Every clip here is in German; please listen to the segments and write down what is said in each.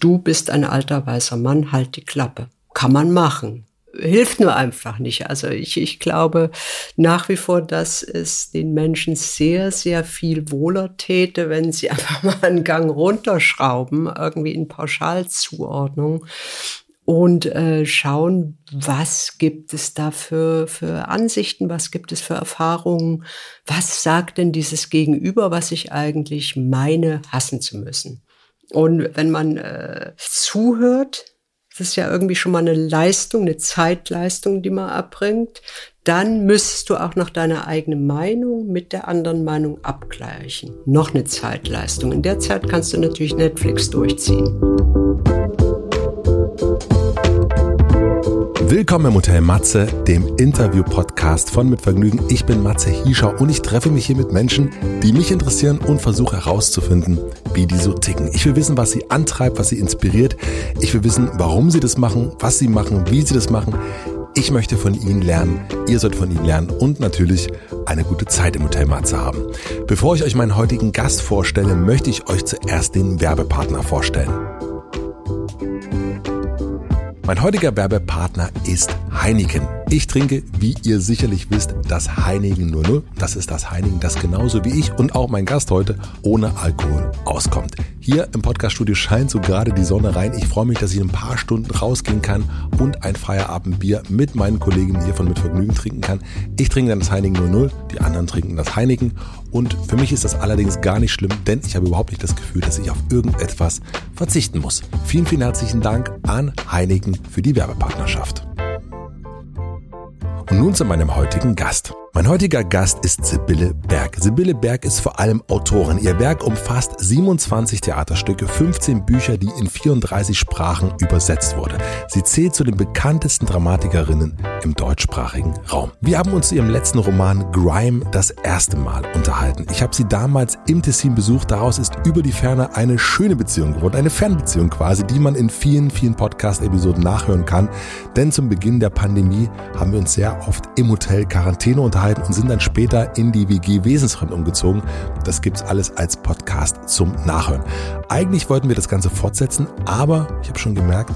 du bist ein alter weißer Mann, halt die Klappe. Kann man machen. Hilft nur einfach nicht. Also ich, ich glaube nach wie vor, dass es den Menschen sehr, sehr viel wohler täte, wenn sie einfach mal einen Gang runterschrauben, irgendwie in Pauschalzuordnung und äh, schauen, was gibt es da für, für Ansichten, was gibt es für Erfahrungen, was sagt denn dieses Gegenüber, was ich eigentlich meine, hassen zu müssen. Und wenn man äh, zuhört, das ist ja irgendwie schon mal eine Leistung, eine Zeitleistung, die man erbringt, dann müsstest du auch noch deine eigene Meinung mit der anderen Meinung abgleichen. Noch eine Zeitleistung. In der Zeit kannst du natürlich Netflix durchziehen. Willkommen im Hotel Matze, dem Interview-Podcast von Mit Vergnügen. Ich bin Matze Hiescher und ich treffe mich hier mit Menschen, die mich interessieren und versuche herauszufinden, wie die so ticken. Ich will wissen, was sie antreibt, was sie inspiriert. Ich will wissen, warum sie das machen, was sie machen, wie sie das machen. Ich möchte von Ihnen lernen, ihr sollt von Ihnen lernen und natürlich eine gute Zeit im Hotel Matze haben. Bevor ich euch meinen heutigen Gast vorstelle, möchte ich euch zuerst den Werbepartner vorstellen. Mein heutiger Werbepartner ist Heineken. Ich trinke, wie ihr sicherlich wisst, das Heineken 00. Das ist das Heineken, das genauso wie ich und auch mein Gast heute ohne Alkohol auskommt. Hier im Podcaststudio scheint so gerade die Sonne rein. Ich freue mich, dass ich in ein paar Stunden rausgehen kann und ein Feierabendbier mit meinen Kollegen hier von Mit Vergnügen trinken kann. Ich trinke dann das Heineken 00, die anderen trinken das Heineken. Und für mich ist das allerdings gar nicht schlimm, denn ich habe überhaupt nicht das Gefühl, dass ich auf irgendetwas verzichten muss. Vielen, vielen herzlichen Dank an Heineken für die Werbepartnerschaft. Und nun zu meinem heutigen Gast. Mein heutiger Gast ist Sibylle Berg. Sibylle Berg ist vor allem Autorin. Ihr Werk umfasst 27 Theaterstücke, 15 Bücher, die in 34 Sprachen übersetzt wurde. Sie zählt zu den bekanntesten Dramatikerinnen im deutschsprachigen Raum. Wir haben uns zu ihrem letzten Roman Grime das erste Mal unterhalten. Ich habe sie damals im Tessin besucht. Daraus ist über die Ferne eine schöne Beziehung geworden, eine Fernbeziehung quasi, die man in vielen, vielen Podcast-Episoden nachhören kann. Denn zum Beginn der Pandemie haben wir uns sehr oft im Hotel Quarantäne unterhalten unterhalten und sind dann später in die WG Wesensfremd umgezogen. Das gibt's alles als Podcast zum Nachhören. Eigentlich wollten wir das Ganze fortsetzen, aber ich habe schon gemerkt,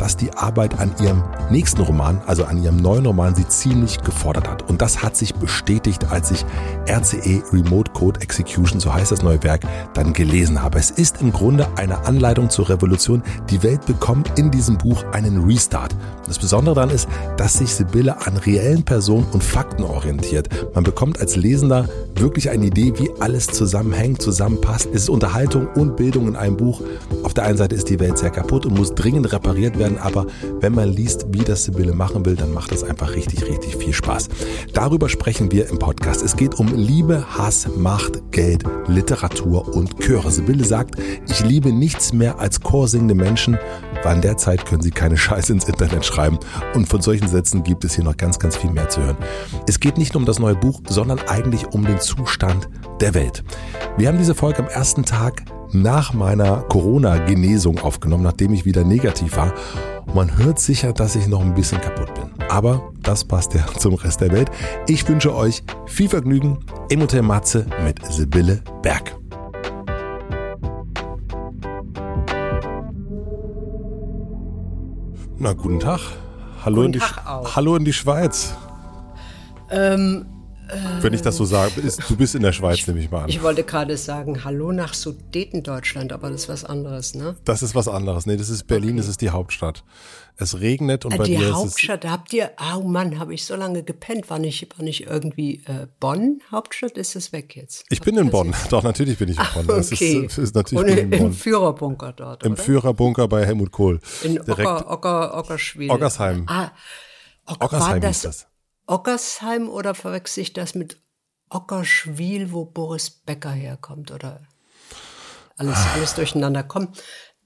dass die Arbeit an ihrem nächsten Roman, also an ihrem neuen Roman, sie ziemlich gefordert hat. Und das hat sich bestätigt, als ich RCE Remote Code Execution, so heißt das neue Werk, dann gelesen habe. Es ist im Grunde eine Anleitung zur Revolution. Die Welt bekommt in diesem Buch einen Restart. Das Besondere daran ist, dass sich Sibylle an reellen Personen und Fakten orientiert. Man bekommt als Lesender wirklich eine Idee, wie alles zusammenhängt, zusammenpasst. Es ist Unterhaltung und Bildung in einem Buch. Auf der einen Seite ist die Welt sehr kaputt und muss dringend repariert werden werden, aber wenn man liest, wie das Sibylle machen will, dann macht das einfach richtig, richtig viel Spaß. Darüber sprechen wir im Podcast. Es geht um Liebe, Hass, Macht, Geld, Literatur und Chöre. Sibylle sagt, ich liebe nichts mehr als chorsingende Menschen, weil in der Zeit können sie keine Scheiße ins Internet schreiben. Und von solchen Sätzen gibt es hier noch ganz, ganz viel mehr zu hören. Es geht nicht nur um das neue Buch, sondern eigentlich um den Zustand der Welt. Wir haben diese Folge am ersten Tag nach meiner Corona-Genesung aufgenommen, nachdem ich wieder negativ war. Man hört sicher, dass ich noch ein bisschen kaputt bin. Aber das passt ja zum Rest der Welt. Ich wünsche euch viel Vergnügen im Hotel Matze mit Sibylle Berg. Na, guten Tag. Hallo, guten in, die, Tag. Hallo in die Schweiz. Ähm, Wenn ich das so sage, ist, du bist in der Schweiz, nehme ich mal an. ich wollte gerade sagen, hallo nach Sudetendeutschland, aber das ist was anderes, ne? Das ist was anderes. Nee, das ist Berlin, das ist die Hauptstadt. Es regnet und Ah, bei die dir ist. Hauptstadt, da habt ihr, oh Mann, habe ich so lange gepennt, war nicht, war nicht irgendwie äh, Bonn Hauptstadt, ist es weg jetzt? Ich bin in Bonn. Doch, natürlich bin ich in Bonn. Das Okay. ist, ist natürlich Und ich in im. Führerbunker dort, Im oder? Führerbunker bei Helmut Kohl. In Direkt Ocker, Ocker, Ockerschwil. Ockersheim. Ah, Ock, war Ockersheim das, das. Ockersheim oder verwechsel ich das mit Ockerschwil, wo Boris Becker herkommt? Oder alles, Ah. alles durcheinander. Komm,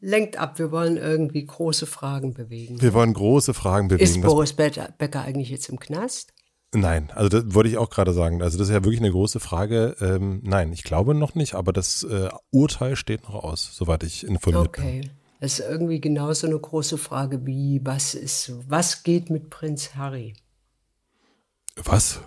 lenkt ab, wir wollen irgendwie große Fragen bewegen. Wir wollen große Fragen bewegen. Ist Was- Boris Becker eigentlich jetzt im Knast? Nein, also das wollte ich auch gerade sagen. Also das ist ja wirklich eine große Frage. Ähm, nein, ich glaube noch nicht, aber das äh, Urteil steht noch aus, soweit ich informiert bin. Okay. Das ist irgendwie genauso eine große Frage wie, was ist, was geht mit Prinz Harry? Was?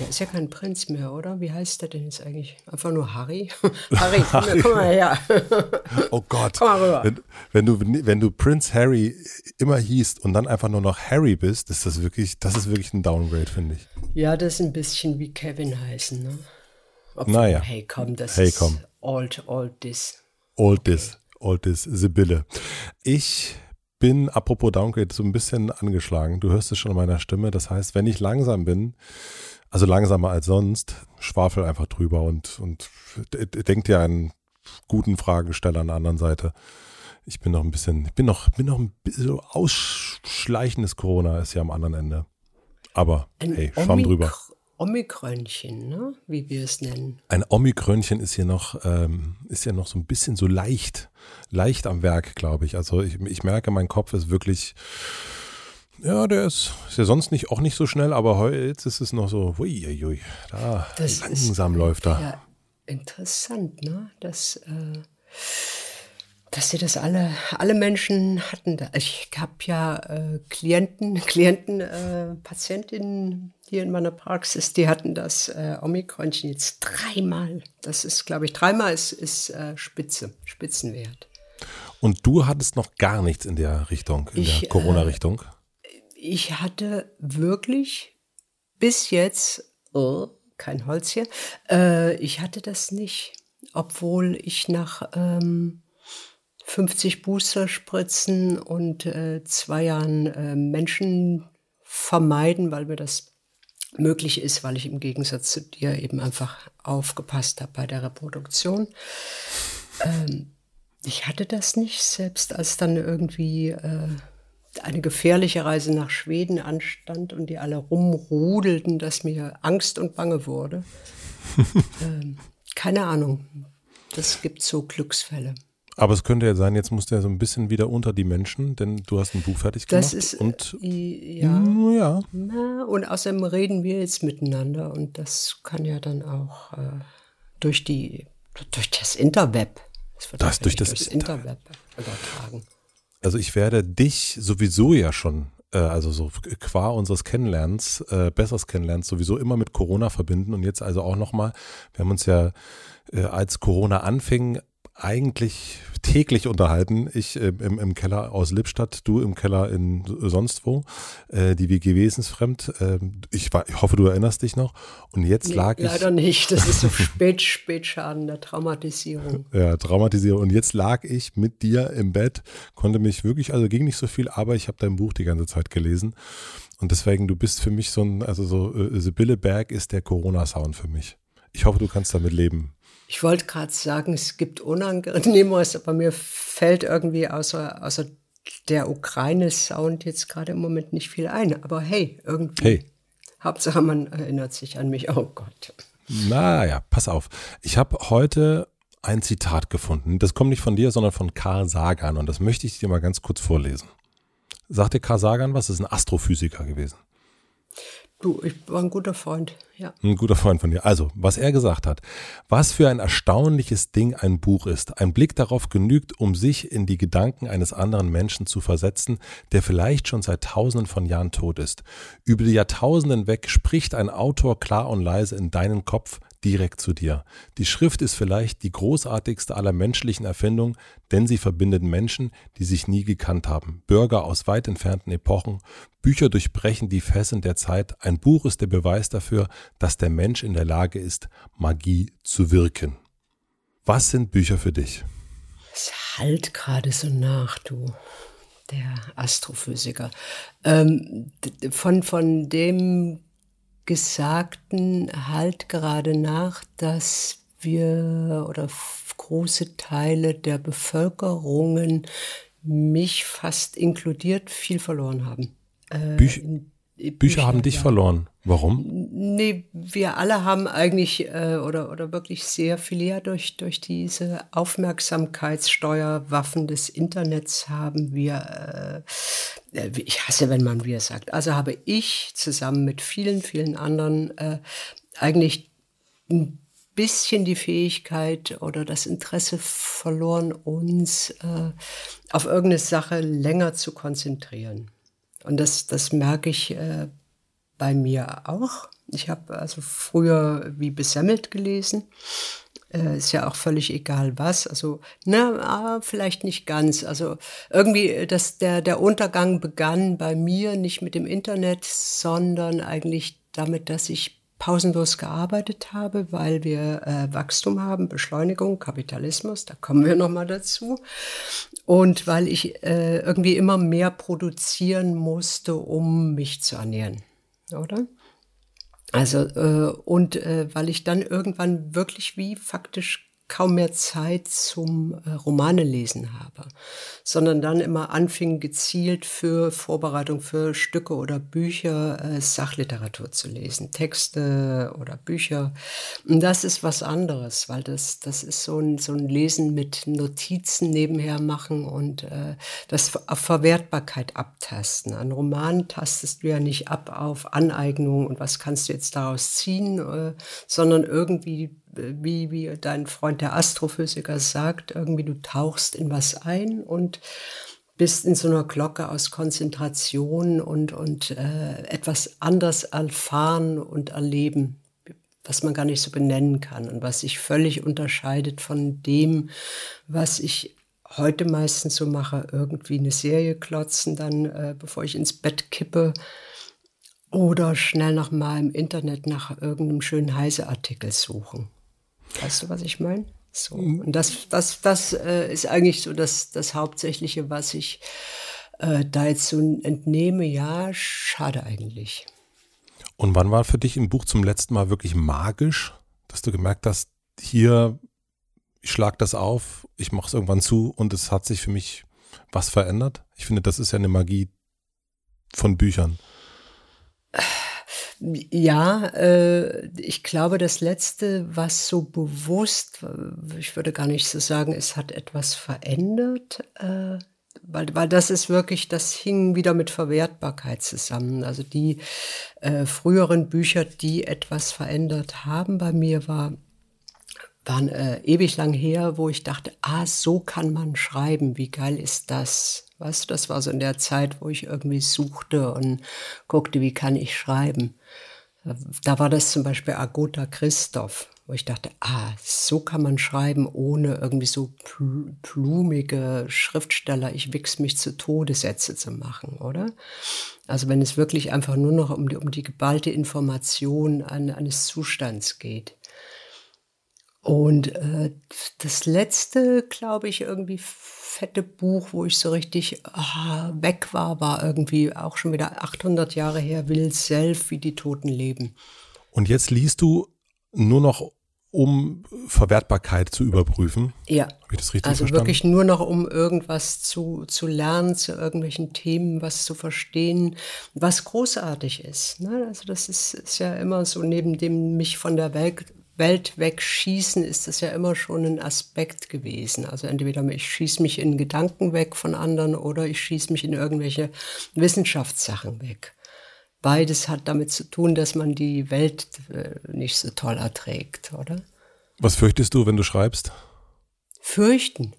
Der ist ja kein Prinz mehr, oder? Wie heißt der denn jetzt eigentlich? Einfach nur Harry? Harry, komm, Harry. komm mal her. oh Gott. Komm mal rüber. Wenn, wenn, du, wenn du Prince Harry immer hießt und dann einfach nur noch Harry bist, ist das wirklich, das ist wirklich ein Downgrade, finde ich. Ja, das ist ein bisschen wie Kevin heißen, ne? Obwohl, naja. Hey, komm, das hey, ist komm. old, old this. Old this, old this, Sibylle. Ich bin, apropos Downgrade, so ein bisschen angeschlagen. Du hörst es schon an meiner Stimme. Das heißt, wenn ich langsam bin, also langsamer als sonst, schwafel einfach drüber und, und denk dir einen guten Fragesteller an der anderen Seite. Ich bin noch ein bisschen, ich bin noch, bin noch ein bisschen so ausschleichendes Corona ist ja am anderen Ende. Aber ein hey, schwamm drüber. Omikrönchen, ne? wie wir es nennen. Ein Omikrönchen ist hier noch, ähm, ist ja noch so ein bisschen so leicht, leicht am Werk, glaube ich. Also ich, ich merke, mein Kopf ist wirklich, ja, der ist, ist ja sonst nicht auch nicht so schnell, aber heute jetzt ist es noch so, hui, da das langsam ist, läuft er. Ja, interessant, ne? Das äh dass sie das alle, alle Menschen hatten. Ich habe ja äh, Klienten, Klienten, äh, Patientinnen hier in meiner Praxis, die hatten das äh, Omikronchen jetzt dreimal. Das ist, glaube ich, dreimal ist, ist äh, Spitze, Spitzenwert. Und du hattest noch gar nichts in der Richtung, in ich, der äh, Corona-Richtung? ich hatte wirklich bis jetzt, oh, kein Holz hier, äh, ich hatte das nicht, obwohl ich nach ähm, 50 Boosterspritzen und äh, zwei Jahren äh, Menschen vermeiden, weil mir das möglich ist, weil ich im Gegensatz zu dir eben einfach aufgepasst habe bei der Reproduktion. Ähm, ich hatte das nicht, selbst als dann irgendwie äh, eine gefährliche Reise nach Schweden anstand und die alle rumrudelten, dass mir Angst und Bange wurde. ähm, keine Ahnung. Das gibt so Glücksfälle. Aber es könnte ja sein, jetzt musst du ja so ein bisschen wieder unter die Menschen, denn du hast ein Buch fertig gemacht. Das ist, und ja. Mm, ja. Na, und außerdem reden wir jetzt miteinander und das kann ja dann auch äh, durch die, durch das Interweb. Das das durch das Interweb übertragen. Also ich werde dich sowieso ja schon äh, also so qua unseres Kennenlernens, äh, besseres Kennenlernens sowieso immer mit Corona verbinden und jetzt also auch nochmal, wir haben uns ja äh, als Corona anfing, eigentlich täglich unterhalten. Ich äh, im, im, Keller aus Lippstadt, du im Keller in sonst wo. Äh, die WG wesensfremd. Äh, ich, war, ich hoffe, du erinnerst dich noch. Und jetzt nee, lag ich. Leider nicht. Das ist so spät, Spätschaden der Traumatisierung. Ja, Traumatisierung. Und jetzt lag ich mit dir im Bett, konnte mich wirklich, also ging nicht so viel, aber ich habe dein Buch die ganze Zeit gelesen. Und deswegen, du bist für mich so ein, also so, äh, Sibylle Berg ist der Corona-Sound für mich. Ich hoffe, du kannst damit leben. Ich wollte gerade sagen, es gibt Unangenehmeres, aber mir fällt irgendwie außer, außer der Ukraine-Sound jetzt gerade im Moment nicht viel ein. Aber hey, irgendwie. Hey. Hauptsache, man erinnert sich an mich. Oh Gott. Naja, pass auf. Ich habe heute ein Zitat gefunden. Das kommt nicht von dir, sondern von Karl Sagan. Und das möchte ich dir mal ganz kurz vorlesen. Sagt dir Karl Sagan was? Das ist ein Astrophysiker gewesen. Du, ich war ein guter Freund, ja. Ein guter Freund von dir. Also, was er gesagt hat. Was für ein erstaunliches Ding ein Buch ist. Ein Blick darauf genügt, um sich in die Gedanken eines anderen Menschen zu versetzen, der vielleicht schon seit tausenden von Jahren tot ist. Über die Jahrtausenden weg spricht ein Autor klar und leise in deinen Kopf, direkt zu dir. Die Schrift ist vielleicht die großartigste aller menschlichen Erfindungen, denn sie verbindet Menschen, die sich nie gekannt haben, Bürger aus weit entfernten Epochen, Bücher durchbrechen die Fesseln der Zeit, ein Buch ist der Beweis dafür, dass der Mensch in der Lage ist, Magie zu wirken. Was sind Bücher für dich? Es halt gerade so nach, du, der Astrophysiker. Ähm, von, von dem Gesagten halt gerade nach, dass wir oder große Teile der Bevölkerungen, mich fast inkludiert, viel verloren haben. Äh, Büch Bücher, Bücher, haben dich ja. verloren. Warum? Nee, wir alle haben eigentlich äh, oder, oder wirklich sehr viel ja durch, durch diese Aufmerksamkeitssteuerwaffen des Internets haben wir, äh, äh, ich hasse, wenn man wir sagt, also habe ich zusammen mit vielen, vielen anderen äh, eigentlich ein bisschen die Fähigkeit oder das Interesse verloren, uns äh, auf irgendeine Sache länger zu konzentrieren. Und das, das merke ich äh, bei mir auch. Ich habe also früher wie besemmelt gelesen. Äh, ist ja auch völlig egal was. Also, na, vielleicht nicht ganz. Also irgendwie, dass der, der Untergang begann bei mir nicht mit dem Internet, sondern eigentlich damit, dass ich pausenlos gearbeitet habe, weil wir äh, Wachstum haben, Beschleunigung, Kapitalismus, da kommen wir nochmal dazu. Und weil ich äh, irgendwie immer mehr produzieren musste, um mich zu ernähren, oder? Also, äh, und äh, weil ich dann irgendwann wirklich wie faktisch kaum mehr Zeit zum äh, Romane lesen habe, sondern dann immer anfing gezielt für Vorbereitung für Stücke oder Bücher äh, Sachliteratur zu lesen, Texte oder Bücher. Und das ist was anderes, weil das, das ist so ein, so ein Lesen mit Notizen nebenher machen und äh, das auf Verwertbarkeit abtasten. Ein Roman tastest du ja nicht ab auf Aneignung und was kannst du jetzt daraus ziehen, äh, sondern irgendwie wie, wie dein Freund der Astrophysiker sagt, irgendwie du tauchst in was ein und bist in so einer Glocke aus Konzentration und, und äh, etwas anders erfahren und erleben, was man gar nicht so benennen kann und was sich völlig unterscheidet von dem, was ich heute meistens so mache, irgendwie eine Serie klotzen, dann äh, bevor ich ins Bett kippe oder schnell noch mal im Internet nach irgendeinem schönen Heise-Artikel suchen. Weißt du, was ich meine? So. Mhm. Und das, das, das äh, ist eigentlich so das, das Hauptsächliche, was ich äh, da jetzt so entnehme. Ja, schade eigentlich. Und wann war für dich im Buch zum letzten Mal wirklich magisch, dass du gemerkt hast, hier, ich schlag das auf, ich mache es irgendwann zu und es hat sich für mich was verändert? Ich finde, das ist ja eine Magie von Büchern. Ja, äh, ich glaube, das Letzte, was so bewusst, ich würde gar nicht so sagen, es hat etwas verändert, äh, weil, weil das ist wirklich, das hing wieder mit Verwertbarkeit zusammen. Also die äh, früheren Bücher, die etwas verändert haben bei mir, war waren äh, ewig lang her, wo ich dachte, ah, so kann man schreiben, wie geil ist das? Weißt du, das war so in der Zeit, wo ich irgendwie suchte und guckte, wie kann ich schreiben. Da war das zum Beispiel Agota Christoph, wo ich dachte, ah, so kann man schreiben, ohne irgendwie so blumige Schriftsteller, ich wichs mich zu Tode Sätze zu machen, oder? Also wenn es wirklich einfach nur noch um die, um die geballte Information eines Zustands geht. Und äh, das letzte, glaube ich, irgendwie fette Buch, wo ich so richtig ah, weg war, war irgendwie auch schon wieder 800 Jahre her, Will Self, wie die Toten leben. Und jetzt liest du nur noch, um Verwertbarkeit zu überprüfen? Ja. Habe ich das richtig also verstanden? wirklich nur noch, um irgendwas zu, zu lernen, zu irgendwelchen Themen, was zu verstehen, was großartig ist. Ne? Also das ist, ist ja immer so, neben dem mich von der Welt Welt wegschießen, ist das ja immer schon ein Aspekt gewesen. Also entweder ich schieße mich in Gedanken weg von anderen oder ich schieße mich in irgendwelche Wissenschaftssachen weg. Beides hat damit zu tun, dass man die Welt äh, nicht so toll erträgt, oder? Was fürchtest du, wenn du schreibst? Fürchten?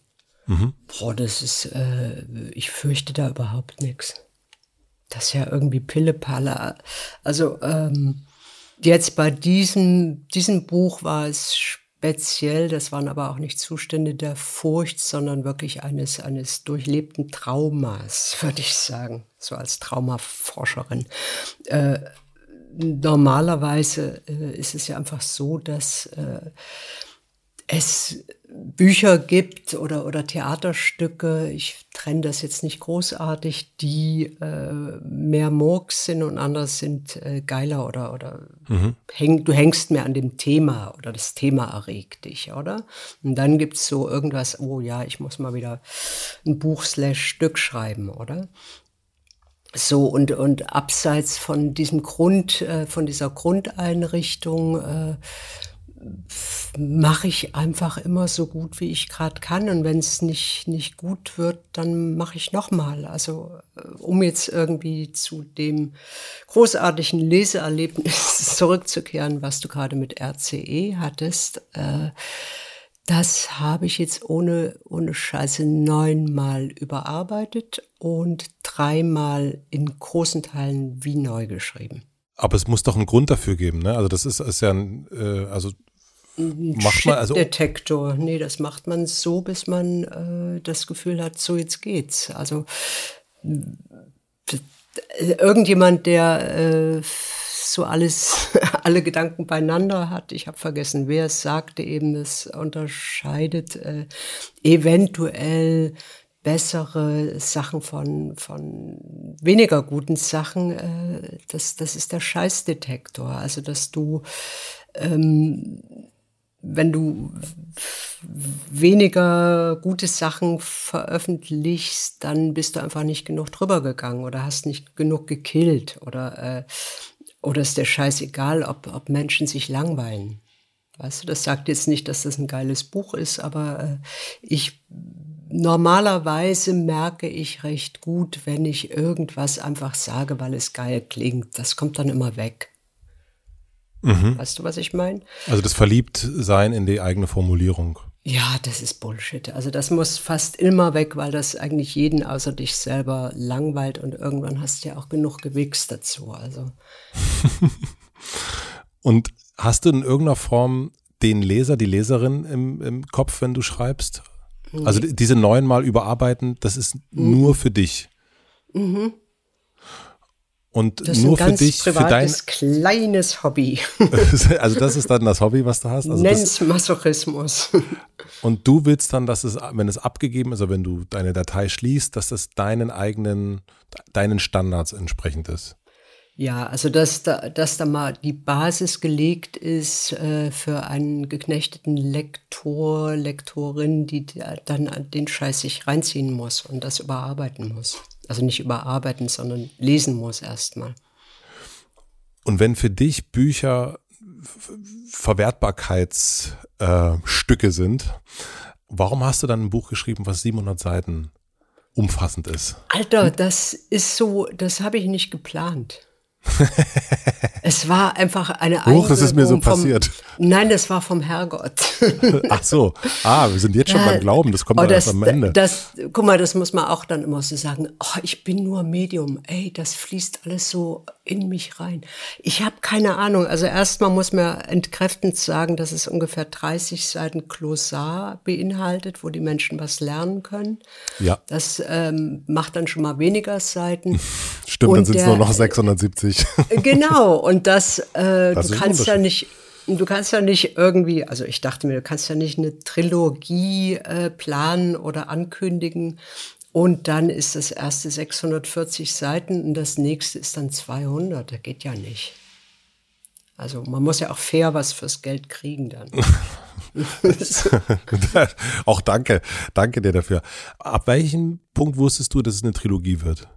Mhm. Boah, das ist, äh, ich fürchte da überhaupt nichts. Das ist ja irgendwie Pillepalle. Also, ähm, Jetzt bei diesem, diesem Buch war es speziell, das waren aber auch nicht Zustände der Furcht, sondern wirklich eines, eines durchlebten Traumas, würde ich sagen, so als Traumaforscherin. Äh, normalerweise äh, ist es ja einfach so, dass äh, es Bücher gibt oder, oder Theaterstücke, ich trenne das jetzt nicht großartig, die äh, mehr Murks sind und andere sind äh, geiler oder, oder mhm. häng, du hängst mehr an dem Thema oder das Thema erregt dich, oder? Und dann gibt's so irgendwas, oh ja, ich muss mal wieder ein Buch slash Stück schreiben, oder? So, und, und abseits von diesem Grund, äh, von dieser Grundeinrichtung, äh, mache ich einfach immer so gut, wie ich gerade kann. Und wenn es nicht, nicht gut wird, dann mache ich nochmal. Also äh, um jetzt irgendwie zu dem großartigen Leseerlebnis zurückzukehren, was du gerade mit RCE hattest. Äh, das habe ich jetzt ohne, ohne Scheiße neunmal überarbeitet und dreimal in großen Teilen wie neu geschrieben. Aber es muss doch einen Grund dafür geben, ne? Also das ist, ist ja ein, äh, also macht man also Detektor. Nee, das macht man so, bis man äh, das Gefühl hat, so jetzt geht's. Also irgendjemand, der äh, so alles, alle Gedanken beieinander hat. Ich habe vergessen, wer es sagte eben, es unterscheidet äh, eventuell bessere Sachen von, von weniger guten Sachen. Äh, das, das ist der Scheißdetektor. Also, dass du ähm, wenn du weniger gute Sachen veröffentlichst, dann bist du einfach nicht genug drüber gegangen oder hast nicht genug gekillt oder, äh, oder ist der Scheiß egal, ob, ob Menschen sich langweilen. Weißt du, das sagt jetzt nicht, dass das ein geiles Buch ist, aber äh, ich normalerweise merke ich recht gut, wenn ich irgendwas einfach sage, weil es geil klingt. Das kommt dann immer weg. Mhm. Weißt du, was ich meine? Also das Verliebtsein in die eigene Formulierung. Ja, das ist Bullshit. Also das muss fast immer weg, weil das eigentlich jeden außer dich selber langweilt und irgendwann hast du ja auch genug gewichst dazu. Also. und hast du in irgendeiner Form den Leser, die Leserin im, im Kopf, wenn du schreibst? Nee. Also diese neunmal überarbeiten, das ist mhm. nur für dich. Mhm. Und das nur für dich, für dein kleines Hobby. also das ist dann das Hobby, was du hast. Also Nenn's Masochismus. Und du willst dann, dass es, wenn es abgegeben ist, oder wenn du deine Datei schließt, dass es deinen eigenen, deinen Standards entsprechend ist. Ja, also dass da, dass da mal die Basis gelegt ist äh, für einen geknechteten Lektor, Lektorin, die dann den Scheiß sich reinziehen muss und das überarbeiten muss. Also nicht überarbeiten, sondern lesen muss erstmal. Und wenn für dich Bücher Verwertbarkeitsstücke äh, sind, warum hast du dann ein Buch geschrieben, was 700 Seiten umfassend ist? Alter, das ist so, das habe ich nicht geplant. es war einfach eine Huch, das ist mir so passiert. nein, das war vom Herrgott. Ach so. Ah, wir sind jetzt schon ja, beim Glauben, das kommt oh, das, erst am Ende. Das, guck mal, das muss man auch dann immer so sagen. Oh, ich bin nur Medium. Ey, das fließt alles so in mich rein. Ich habe keine Ahnung. Also erstmal muss man entkräftend sagen, dass es ungefähr 30 Seiten Glossar beinhaltet, wo die Menschen was lernen können. Ja. Das ähm, macht dann schon mal weniger Seiten. Stimmt, Und dann sind es nur noch 670. genau. Und das, äh, das du kannst ja nicht du kannst ja nicht irgendwie, also ich dachte mir, du kannst ja nicht eine Trilogie äh, planen oder ankündigen und dann ist das erste 640 Seiten und das nächste ist dann 200. Das geht ja nicht. Also man muss ja auch fair was fürs Geld kriegen dann. auch danke, danke dir dafür. Ab welchem Punkt wusstest du, dass es eine Trilogie wird?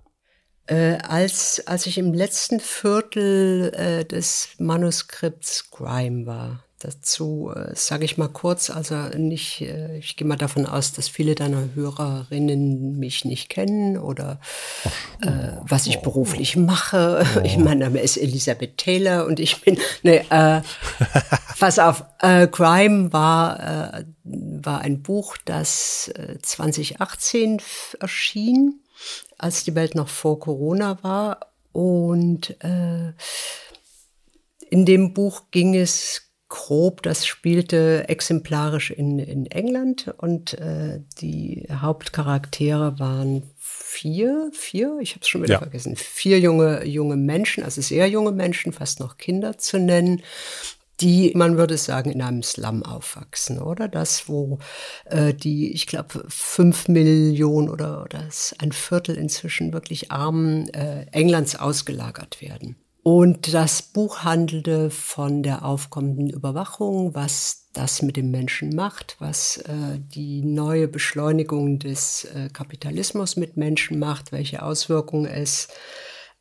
Äh, als, als ich im letzten Viertel äh, des Manuskripts Grime war. Dazu äh, sage ich mal kurz, also nicht, äh, ich gehe mal davon aus, dass viele deiner Hörerinnen mich nicht kennen oder äh, was ich beruflich mache. Ich, mein Name ist Elisabeth Taylor und ich bin, ne, äh, pass auf, Crime war, war ein Buch, das äh, 2018 erschien, als die Welt noch vor Corona war. Und äh, in dem Buch ging es grob, das spielte exemplarisch in, in England. Und äh, die Hauptcharaktere waren vier, vier, ich habe es schon wieder ja. vergessen, vier junge, junge Menschen, also sehr junge Menschen, fast noch Kinder zu nennen, die, man würde sagen, in einem Slum aufwachsen, oder? Das, wo äh, die, ich glaube, fünf Millionen oder, oder ein Viertel inzwischen wirklich Armen äh, Englands ausgelagert werden. Und das Buch handelte von der aufkommenden Überwachung, was das mit dem Menschen macht, was äh, die neue Beschleunigung des äh, Kapitalismus mit Menschen macht, welche Auswirkungen es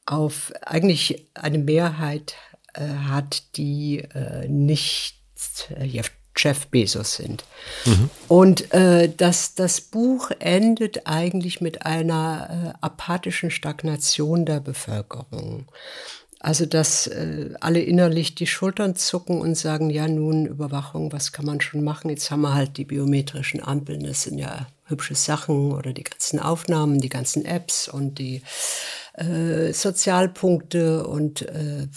auf eigentlich eine Mehrheit äh, hat, die äh, nicht äh, Jeff Bezos sind. Mhm. Und äh, das, das Buch endet eigentlich mit einer äh, apathischen Stagnation der Bevölkerung. Also, dass äh, alle innerlich die Schultern zucken und sagen, ja, nun Überwachung, was kann man schon machen? Jetzt haben wir halt die biometrischen Ampeln, das sind ja hübsche Sachen oder die ganzen Aufnahmen, die ganzen Apps und die äh, Sozialpunkte und äh,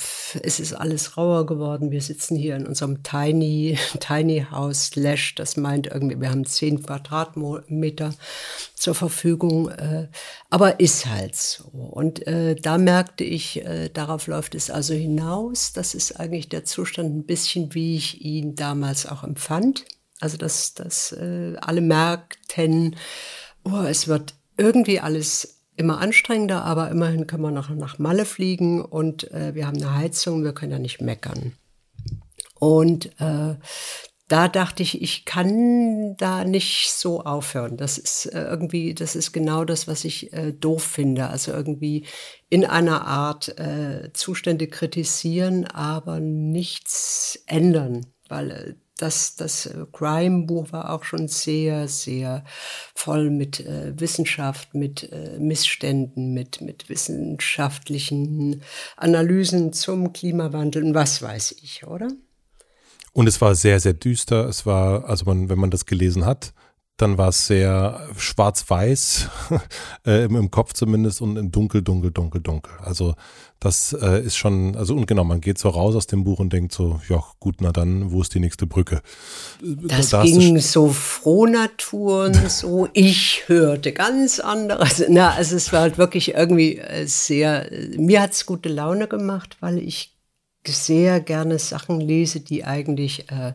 es ist alles rauer geworden. Wir sitzen hier in unserem Tiny, Tiny House Slash, das meint irgendwie, wir haben zehn Quadratmeter zur Verfügung, äh, aber ist halt so. Und äh, da merkte ich, äh, darauf läuft es also hinaus. Das ist eigentlich der Zustand ein bisschen, wie ich ihn damals auch empfand. Also dass, dass äh, alle merkten, oh, es wird irgendwie alles immer anstrengender, aber immerhin können wir noch nach Malle fliegen und äh, wir haben eine Heizung, wir können ja nicht meckern. Und äh, da dachte ich, ich kann da nicht so aufhören. Das ist äh, irgendwie, das ist genau das, was ich äh, doof finde. Also irgendwie in einer Art äh, Zustände kritisieren, aber nichts ändern, weil äh, das, das äh, Crime-Buch war auch schon sehr, sehr voll mit äh, Wissenschaft, mit äh, Missständen, mit, mit wissenschaftlichen Analysen zum Klimawandel und was weiß ich, oder? Und es war sehr, sehr düster. Es war, also man, wenn man das gelesen hat, dann war es sehr schwarz-weiß, äh, im, Kopf zumindest und im Dunkel, dunkel, dunkel, dunkel. Also das äh, ist schon, also und genau, man geht so raus aus dem Buch und denkt so, ja gut, na dann, wo ist die nächste Brücke? Das da ging so Frohnaturen, so ich hörte ganz anderes. Na, also es war halt wirklich irgendwie äh, sehr, mir hat's gute Laune gemacht, weil ich sehr gerne Sachen lese, die eigentlich äh,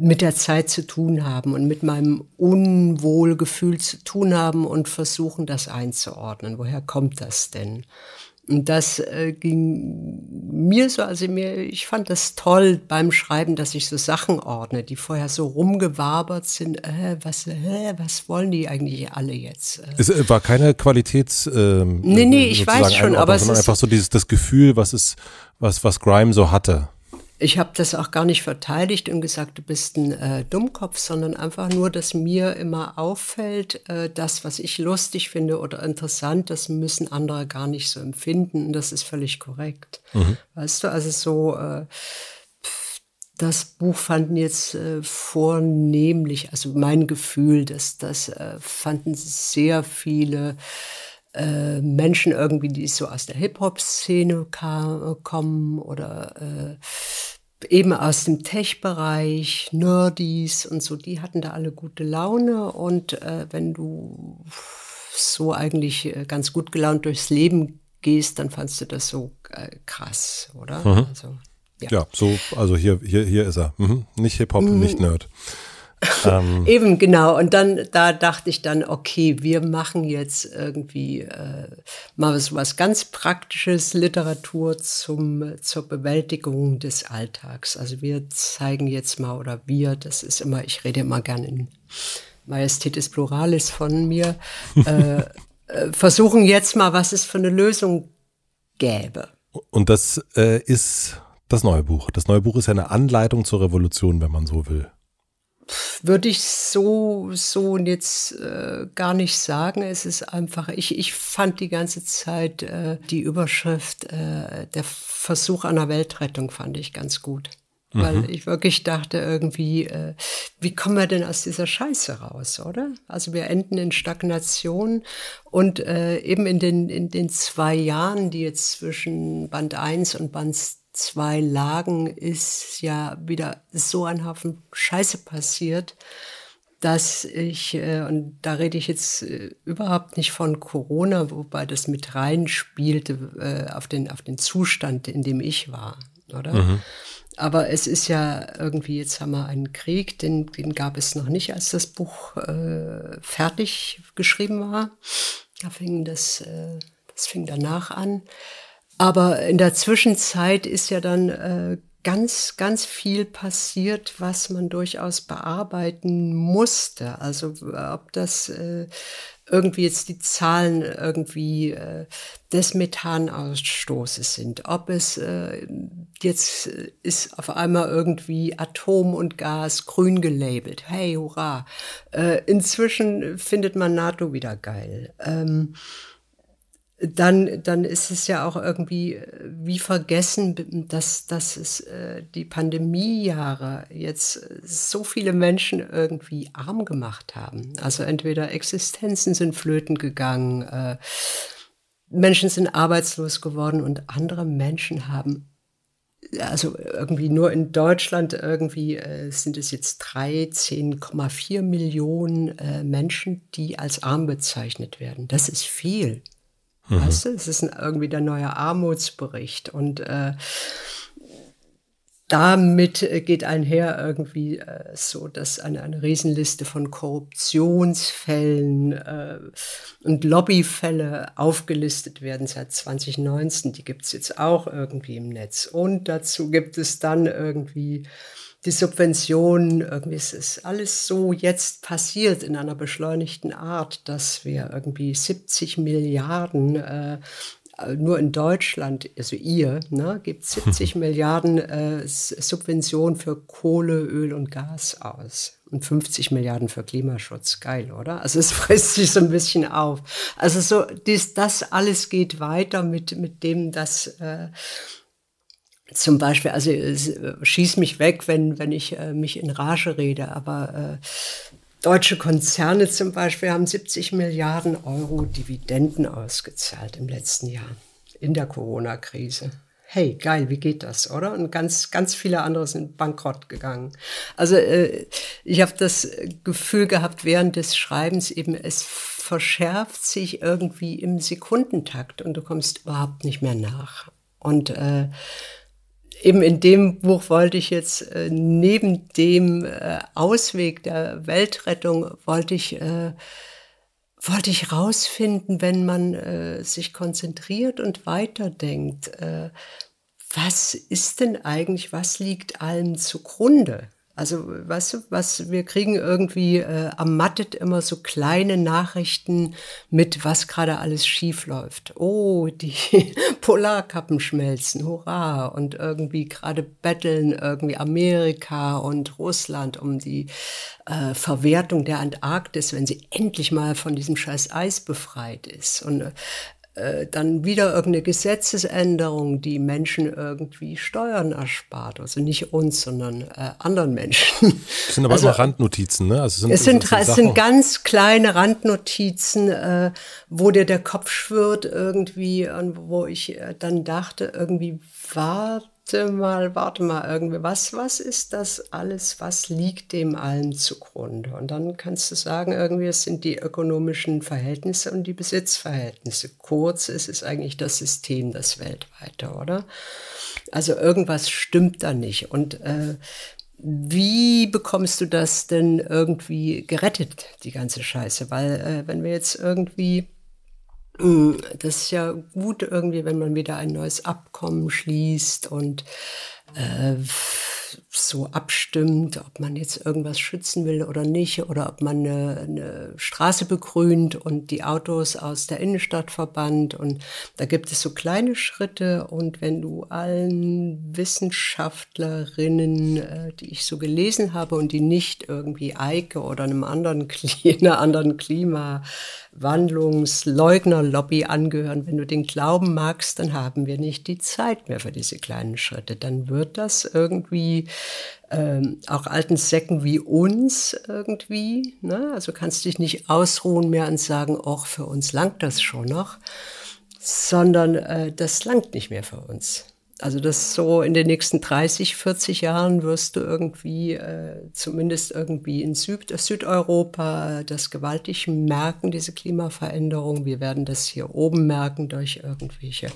mit der Zeit zu tun haben und mit meinem Unwohlgefühl zu tun haben und versuchen, das einzuordnen. Woher kommt das denn? Und das äh, ging mir so, also mir, ich fand das toll beim Schreiben, dass ich so Sachen ordne, die vorher so rumgewabert sind. Äh, was, äh, was wollen die eigentlich alle jetzt? Es äh, war keine Qualitäts. Ähm, nee, nee, ich weiß schon, aber es ist einfach so dieses das Gefühl, was es, was was Grime so hatte ich habe das auch gar nicht verteidigt und gesagt, du bist ein äh, Dummkopf, sondern einfach nur, dass mir immer auffällt, äh, das, was ich lustig finde oder interessant, das müssen andere gar nicht so empfinden und das ist völlig korrekt. Mhm. Weißt du, also so, äh, das Buch fanden jetzt äh, vornehmlich, also mein Gefühl, dass das äh, fanden sehr viele äh, Menschen irgendwie, die so aus der Hip-Hop-Szene kommen oder äh, eben aus dem Tech-Bereich, Nerdies und so, die hatten da alle gute Laune. Und äh, wenn du so eigentlich äh, ganz gut gelaunt durchs Leben gehst, dann fandst du das so äh, krass, oder? Mhm. Also, ja. ja. so, also hier, hier, hier ist er. Mhm. Nicht Hip-Hop, mhm. nicht Nerd. Ähm. Eben, genau. Und dann, da dachte ich dann, okay, wir machen jetzt irgendwie äh, mal so was ganz Praktisches, Literatur zum, zur Bewältigung des Alltags. Also wir zeigen jetzt mal, oder wir, das ist immer, ich rede immer gern in Majestätis Pluralis von mir, äh, äh, versuchen jetzt mal, was es für eine Lösung gäbe. Und das äh, ist das neue Buch. Das neue Buch ist ja eine Anleitung zur Revolution, wenn man so will würde ich so, so jetzt äh, gar nicht sagen. Es ist einfach, ich, ich fand die ganze Zeit äh, die Überschrift, äh, der Versuch einer Weltrettung fand ich ganz gut. Mhm. Weil ich wirklich dachte irgendwie, äh, wie kommen wir denn aus dieser Scheiße raus, oder? Also wir enden in Stagnation und äh, eben in den, in den zwei Jahren, die jetzt zwischen Band 1 und Band zwei Lagen ist ja wieder so ein Haufen Scheiße passiert, dass ich, äh, und da rede ich jetzt äh, überhaupt nicht von Corona, wobei das mit reinspielte äh, auf, den, auf den Zustand, in dem ich war, oder? Mhm. Aber es ist ja irgendwie, jetzt haben wir einen Krieg, den, den gab es noch nicht, als das Buch äh, fertig geschrieben war. Da fing das, äh, das fing danach an. Aber in der Zwischenzeit ist ja dann äh, ganz, ganz viel passiert, was man durchaus bearbeiten musste. Also ob das äh, irgendwie jetzt die Zahlen irgendwie äh, des Methanausstoßes sind, ob es äh, jetzt ist auf einmal irgendwie Atom und Gas grün gelabelt. Hey, hurra. Äh, inzwischen findet man NATO wieder geil. Ähm, dann, dann ist es ja auch irgendwie äh, wie vergessen, dass, dass es äh, die Pandemiejahre jetzt so viele Menschen irgendwie arm gemacht haben. Also entweder Existenzen sind flöten gegangen, äh, Menschen sind arbeitslos geworden und andere Menschen haben also irgendwie nur in Deutschland irgendwie äh, sind es jetzt 13,4 Millionen äh, Menschen, die als arm bezeichnet werden. Das ist viel. Mhm. Weißt du, es ist ein, irgendwie der neue Armutsbericht und äh, damit äh, geht einher irgendwie äh, so, dass eine, eine Riesenliste von Korruptionsfällen äh, und Lobbyfälle aufgelistet werden seit 2019. Die gibt es jetzt auch irgendwie im Netz. Und dazu gibt es dann irgendwie die Subventionen. Irgendwie ist es alles so jetzt passiert in einer beschleunigten Art, dass wir irgendwie 70 Milliarden äh, äh, nur in Deutschland, also ihr, ne, gibt 70 Milliarden äh, Subventionen für Kohle, Öl und Gas aus. Und 50 Milliarden für Klimaschutz. Geil, oder? Also es frisst sich so ein bisschen auf. Also so, dies, das alles geht weiter mit, mit dem, dass äh, zum Beispiel, also äh, schieß mich weg, wenn, wenn ich äh, mich in Rage rede, aber äh, Deutsche Konzerne zum Beispiel haben 70 Milliarden Euro Dividenden ausgezahlt im letzten Jahr in der Corona-Krise. Hey, geil, wie geht das, oder? Und ganz, ganz viele andere sind bankrott gegangen. Also äh, ich habe das Gefühl gehabt während des Schreibens eben, es verschärft sich irgendwie im Sekundentakt und du kommst überhaupt nicht mehr nach. Und äh, eben in dem Buch wollte ich jetzt äh, neben dem äh, Ausweg der Weltrettung wollte ich äh, wollte ich rausfinden, wenn man äh, sich konzentriert und weiterdenkt, äh, was ist denn eigentlich, was liegt allem zugrunde? Also, weißt du, was wir kriegen irgendwie äh, am immer so kleine Nachrichten mit, was gerade alles schief läuft. Oh, die Polarkappen schmelzen, hurra! Und irgendwie gerade betteln irgendwie Amerika und Russland um die äh, Verwertung der Antarktis, wenn sie endlich mal von diesem scheiß Eis befreit ist. Und äh, dann wieder irgendeine Gesetzesänderung, die Menschen irgendwie Steuern erspart. Also nicht uns, sondern äh, anderen Menschen. Das sind aber also, immer Randnotizen, ne? Also sind, es sind, es sind ganz kleine Randnotizen, äh, wo dir der Kopf schwirrt irgendwie, wo ich äh, dann dachte, irgendwie war warte mal, warte mal, irgendwie, was, was ist das alles, was liegt dem allen zugrunde? Und dann kannst du sagen, irgendwie, es sind die ökonomischen Verhältnisse und die Besitzverhältnisse. Kurz ist es eigentlich das System, das weltweite, oder? Also irgendwas stimmt da nicht. Und äh, wie bekommst du das denn irgendwie gerettet, die ganze Scheiße? Weil äh, wenn wir jetzt irgendwie das ist ja gut irgendwie, wenn man wieder ein neues Abkommen schließt und äh, so abstimmt, ob man jetzt irgendwas schützen will oder nicht, oder ob man eine, eine Straße begrünt und die Autos aus der Innenstadt verbannt. Und da gibt es so kleine Schritte. Und wenn du allen Wissenschaftlerinnen, äh, die ich so gelesen habe und die nicht irgendwie Eike oder einem anderen, einer anderen Klimawandlungsleugnerlobby angehören, wenn du den Glauben magst, dann haben wir nicht die Zeit mehr für diese kleinen Schritte. Dann wird das irgendwie ähm, auch alten Säcken wie uns irgendwie. Ne? Also kannst dich nicht ausruhen mehr und sagen, ach, für uns langt das schon noch, sondern äh, das langt nicht mehr für uns. Also das so in den nächsten 30, 40 Jahren wirst du irgendwie, äh, zumindest irgendwie in Süd Südeuropa, das gewaltig merken, diese Klimaveränderung. Wir werden das hier oben merken durch irgendwelche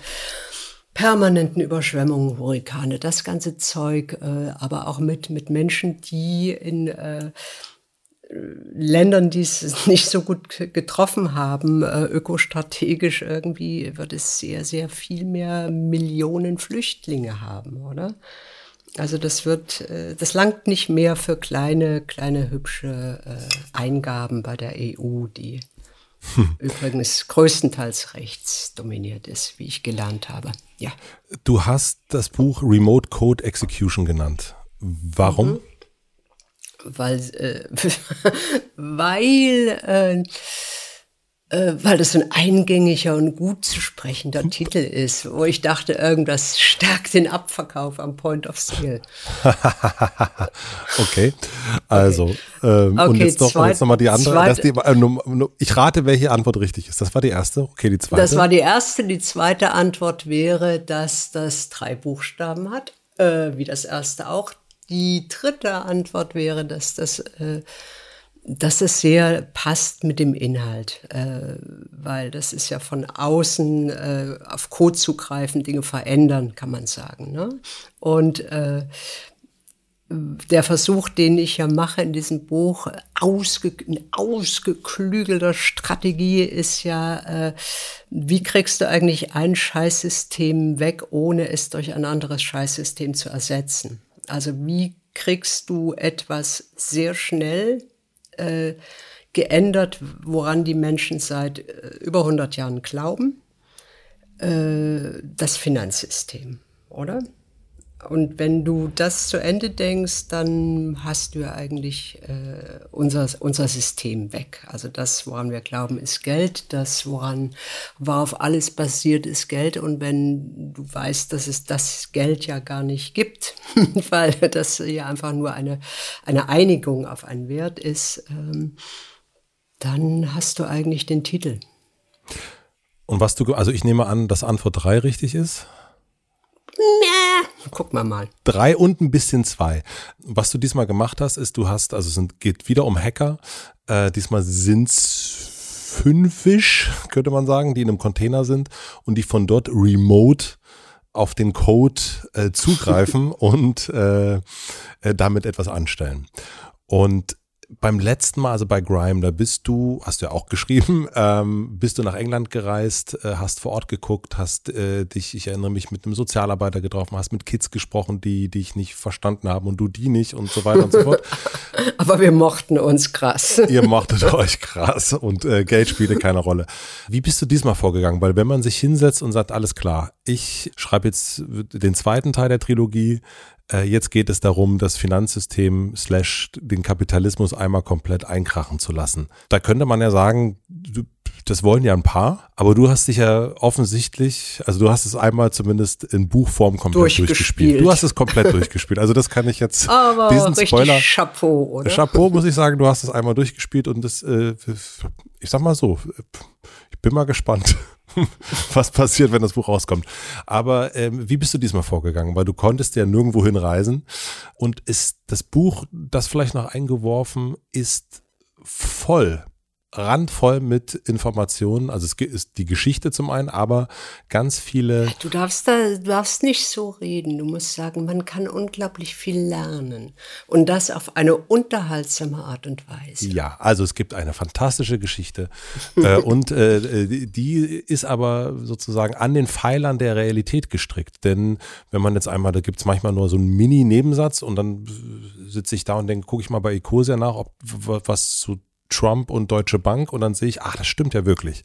permanenten Überschwemmungen, Hurrikane, das ganze Zeug, äh, aber auch mit, mit Menschen, die in äh, Ländern, die es nicht so gut getroffen haben, äh, ökostrategisch irgendwie wird es sehr, sehr viel mehr Millionen Flüchtlinge haben, oder? Also das wird, äh, das langt nicht mehr für kleine, kleine hübsche äh, Eingaben bei der EU, die hm. übrigens größtenteils rechts dominiert ist, wie ich gelernt habe. Ja. Du hast das Buch Remote Code Execution genannt. Warum? Mhm. Weil, äh, weil äh, äh, weil das ein eingängiger und gut zu sprechender Titel ist, wo ich dachte, irgendwas stärkt den Abverkauf am Point of Sale. okay, also okay. Ähm, okay, und jetzt noch, zweit, jetzt noch mal die andere. Die, äh, ich rate, welche Antwort richtig ist. Das war die erste. Okay, die zweite. Das war die erste. Die zweite Antwort wäre, dass das drei Buchstaben hat, äh, wie das erste auch. Die dritte Antwort wäre, dass das äh, dass es sehr passt mit dem Inhalt, äh, weil das ist ja von außen äh, auf Code zugreifen, Dinge verändern, kann man sagen. Ne? Und äh, der Versuch, den ich ja mache in diesem Buch, ausge, ausgeklügelter Strategie ist ja, äh, wie kriegst du eigentlich ein Scheißsystem weg, ohne es durch ein anderes Scheißsystem zu ersetzen? Also wie kriegst du etwas sehr schnell äh, geändert, woran die Menschen seit äh, über 100 Jahren glauben. Äh, das Finanzsystem, oder? Und wenn du das zu Ende denkst, dann hast du ja eigentlich äh, unser, unser System weg. Also das, woran wir glauben, ist Geld. Das, woran worauf alles basiert, ist Geld. Und wenn du weißt, dass es das Geld ja gar nicht gibt, weil das ja einfach nur eine, eine Einigung auf einen Wert ist, ähm, dann hast du eigentlich den Titel. Und was du, also ich nehme an, dass Antwort 3 richtig ist? Nee. Gucken wir mal. Drei und ein bisschen zwei. Was du diesmal gemacht hast, ist, du hast, also es geht wieder um Hacker. Äh, diesmal sind's fünfisch, könnte man sagen, die in einem Container sind und die von dort remote auf den Code äh, zugreifen und äh, äh, damit etwas anstellen. Und beim letzten Mal, also bei Grime, da bist du, hast du ja auch geschrieben, ähm, bist du nach England gereist, äh, hast vor Ort geguckt, hast äh, dich, ich erinnere mich, mit einem Sozialarbeiter getroffen, hast mit Kids gesprochen, die dich nicht verstanden haben und du die nicht und so weiter und so fort. Aber wir mochten uns krass. Ihr mochtet euch krass und äh, Geld spielte keine Rolle. Wie bist du diesmal vorgegangen? Weil wenn man sich hinsetzt und sagt, alles klar, ich schreibe jetzt den zweiten Teil der Trilogie, äh, jetzt geht es darum, das Finanzsystem slash den Kapitalismus einmal komplett einkrachen zu lassen. Da könnte man ja sagen, das wollen ja ein paar, aber du hast dich ja offensichtlich, also du hast es einmal zumindest in Buchform komplett durchgespielt. Du hast es komplett durchgespielt. Also das kann ich jetzt aber diesen Spoiler. Chapeau, oder? Chapeau muss ich sagen, du hast es einmal durchgespielt und das, äh, ich sag mal so, ich bin mal gespannt. was passiert, wenn das Buch rauskommt. Aber ähm, wie bist du diesmal vorgegangen? Weil du konntest ja nirgendwo hinreisen und ist das Buch, das vielleicht noch eingeworfen, ist voll randvoll mit Informationen. Also es ist die Geschichte zum einen, aber ganz viele. Du darfst da, du darfst nicht so reden. Du musst sagen, man kann unglaublich viel lernen. Und das auf eine unterhaltsame Art und Weise. Ja, also es gibt eine fantastische Geschichte. äh, und äh, die ist aber sozusagen an den Pfeilern der Realität gestrickt. Denn wenn man jetzt einmal, da gibt es manchmal nur so einen Mini-Nebensatz und dann sitze ich da und denke, gucke ich mal bei Ecosia nach, ob was zu Trump und Deutsche Bank und dann sehe ich, ach, das stimmt ja wirklich.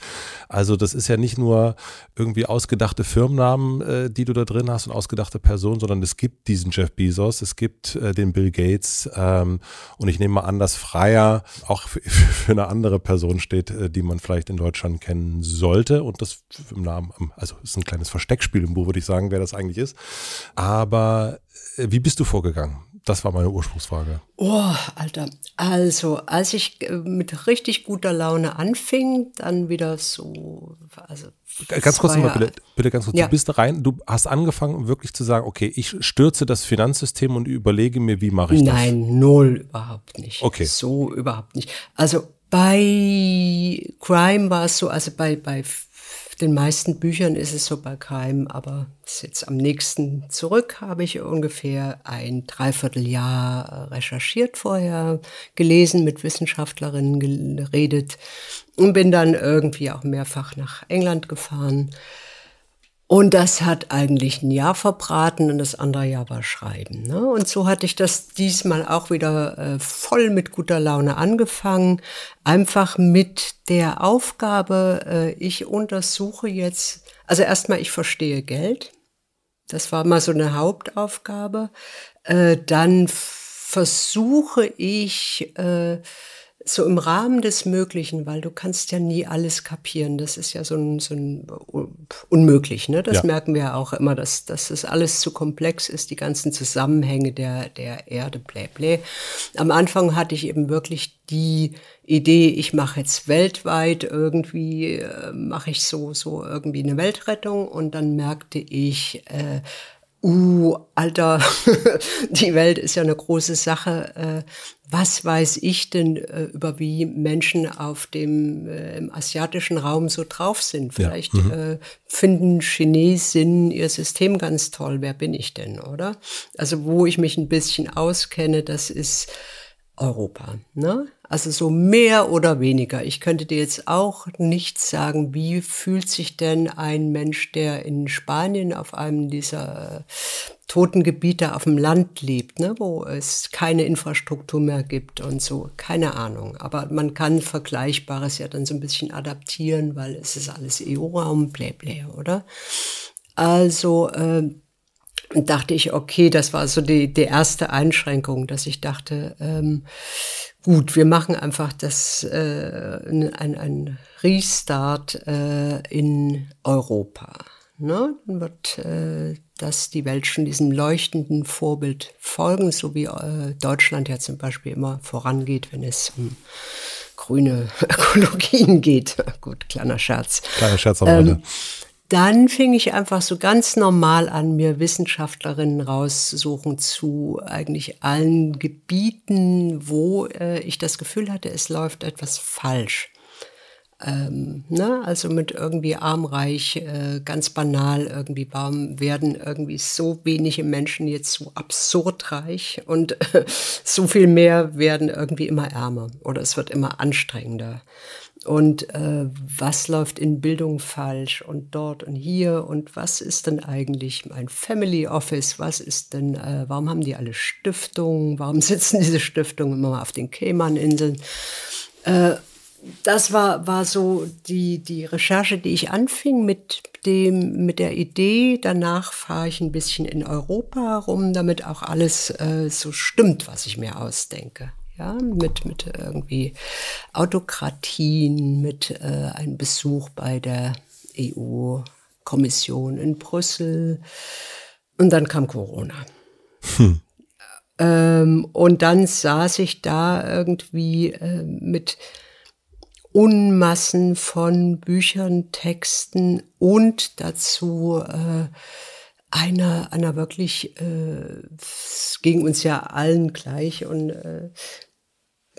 Also das ist ja nicht nur irgendwie ausgedachte Firmennamen, äh, die du da drin hast und ausgedachte Personen, sondern es gibt diesen Jeff Bezos, es gibt äh, den Bill Gates ähm, und ich nehme mal an, dass Freier auch für, für eine andere Person steht, äh, die man vielleicht in Deutschland kennen sollte und das im Namen, also ist ein kleines Versteckspiel im Buch, würde ich sagen, wer das eigentlich ist. Aber äh, wie bist du vorgegangen? Das war meine Ursprungsfrage. Oh, Alter. Also, als ich äh, mit richtig guter Laune anfing, dann wieder so, also. Ganz kurz nochmal, bitte, bitte ganz kurz. Ja. Du bist rein, du hast angefangen wirklich zu sagen, okay, ich stürze das Finanzsystem und überlege mir, wie mache ich das? Nein, null, überhaupt nicht. Okay. So überhaupt nicht. Also, bei Crime war es so, also bei, bei den meisten Büchern ist es so bei Keim, aber jetzt am nächsten zurück, habe ich ungefähr ein Dreivierteljahr recherchiert vorher, gelesen, mit Wissenschaftlerinnen geredet und bin dann irgendwie auch mehrfach nach England gefahren und das hat eigentlich ein Jahr verbraten und das andere Jahr war Schreiben. Ne? Und so hatte ich das diesmal auch wieder äh, voll mit guter Laune angefangen. Einfach mit der Aufgabe, äh, ich untersuche jetzt, also erstmal, ich verstehe Geld. Das war mal so eine Hauptaufgabe. Äh, dann versuche ich, äh, so im Rahmen des Möglichen, weil du kannst ja nie alles kapieren. Das ist ja so ein, so ein unmöglich. Ne? Das ja. merken wir ja auch immer, dass, dass das alles zu komplex ist, die ganzen Zusammenhänge der, der Erde, blä, blä. Am Anfang hatte ich eben wirklich die Idee, ich mache jetzt weltweit irgendwie, äh, mache ich so, so irgendwie eine Weltrettung und dann merkte ich, äh, uh, Alter, die Welt ist ja eine große Sache. Was weiß ich denn äh, über wie Menschen auf dem äh, im asiatischen Raum so drauf sind? Vielleicht ja. mhm. äh, finden Chinesinnen ihr System ganz toll. Wer bin ich denn, oder? Also wo ich mich ein bisschen auskenne, das ist Europa. Ne? Also so mehr oder weniger. Ich könnte dir jetzt auch nicht sagen, wie fühlt sich denn ein Mensch, der in Spanien auf einem dieser toten Gebiete auf dem Land lebt, ne, wo es keine Infrastruktur mehr gibt und so. Keine Ahnung. Aber man kann Vergleichbares ja dann so ein bisschen adaptieren, weil es ist alles EU-Raum, blä, blä, oder? Also, äh, dachte ich, okay, das war so die, die erste Einschränkung, dass ich dachte, ähm, gut, wir machen einfach das äh, ein, ein Restart äh, in Europa. Ne? Dann wird äh, das die Welt schon diesem leuchtenden Vorbild folgen, so wie äh, Deutschland ja zum Beispiel immer vorangeht, wenn es um grüne Ökologien geht. Gut, kleiner Scherz. Kleiner Scherz am ähm, dann fing ich einfach so ganz normal an, mir Wissenschaftlerinnen rauszusuchen zu eigentlich allen Gebieten, wo äh, ich das Gefühl hatte, es läuft etwas falsch. Ähm, ne? Also mit irgendwie armreich, äh, ganz banal irgendwie, warum werden irgendwie so wenige Menschen jetzt so absurd reich und so viel mehr werden irgendwie immer ärmer oder es wird immer anstrengender und äh, was läuft in Bildung falsch und dort und hier und was ist denn eigentlich mein Family Office, was ist denn, äh, warum haben die alle Stiftungen, warum sitzen diese Stiftungen immer auf den Cayman-Inseln? Äh, das war, war so die, die Recherche, die ich anfing mit, dem, mit der Idee. Danach fahre ich ein bisschen in Europa rum, damit auch alles äh, so stimmt, was ich mir ausdenke ja, mit, mit irgendwie Autokratien, mit äh, einem Besuch bei der EU-Kommission in Brüssel. Und dann kam Corona. Hm. Ähm, und dann saß ich da irgendwie äh, mit Unmassen von Büchern, Texten und dazu äh, einer, einer wirklich, äh, es ging uns ja allen gleich und äh,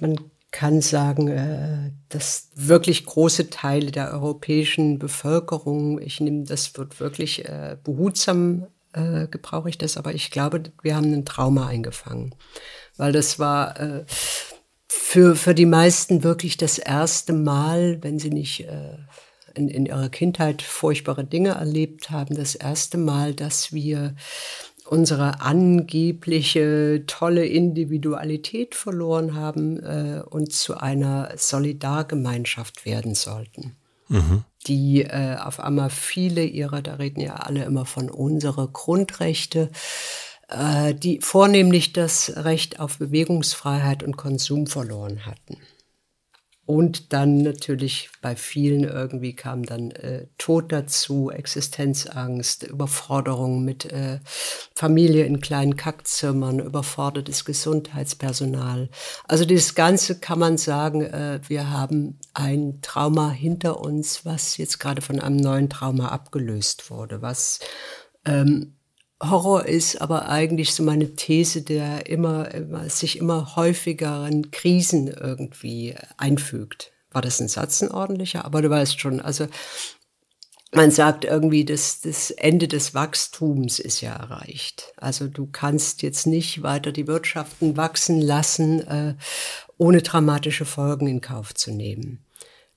man kann sagen, äh, dass wirklich große Teile der europäischen Bevölkerung, ich nehme, das wird wirklich äh, behutsam, äh, gebrauche ich das, aber ich glaube, wir haben ein Trauma eingefangen, weil das war für, für die meisten wirklich das erste Mal, wenn sie nicht in, in ihrer Kindheit furchtbare Dinge erlebt haben, das erste Mal, dass wir unsere angebliche tolle Individualität verloren haben äh, und zu einer Solidargemeinschaft werden sollten. Mhm. Die äh, auf einmal viele ihrer, da reden ja alle immer von unsere Grundrechte, äh, die vornehmlich das Recht auf Bewegungsfreiheit und Konsum verloren hatten. Und dann natürlich bei vielen irgendwie kam dann äh, Tod dazu, Existenzangst, Überforderung mit äh, Familie in kleinen Kackzimmern, überfordertes Gesundheitspersonal. Also dieses Ganze kann man sagen, äh, wir haben ein Trauma hinter uns, was jetzt gerade von einem neuen Trauma abgelöst wurde, was ähm, Horror ist aber eigentlich so meine These der immer, immer sich immer häufigeren Krisen irgendwie einfügt. War das ein Satz ein ordentlicher? Aber du weißt schon, also man sagt irgendwie, das, das Ende des Wachstums ist ja erreicht. Also du kannst jetzt nicht weiter die Wirtschaften wachsen lassen, äh, ohne dramatische Folgen in Kauf zu nehmen.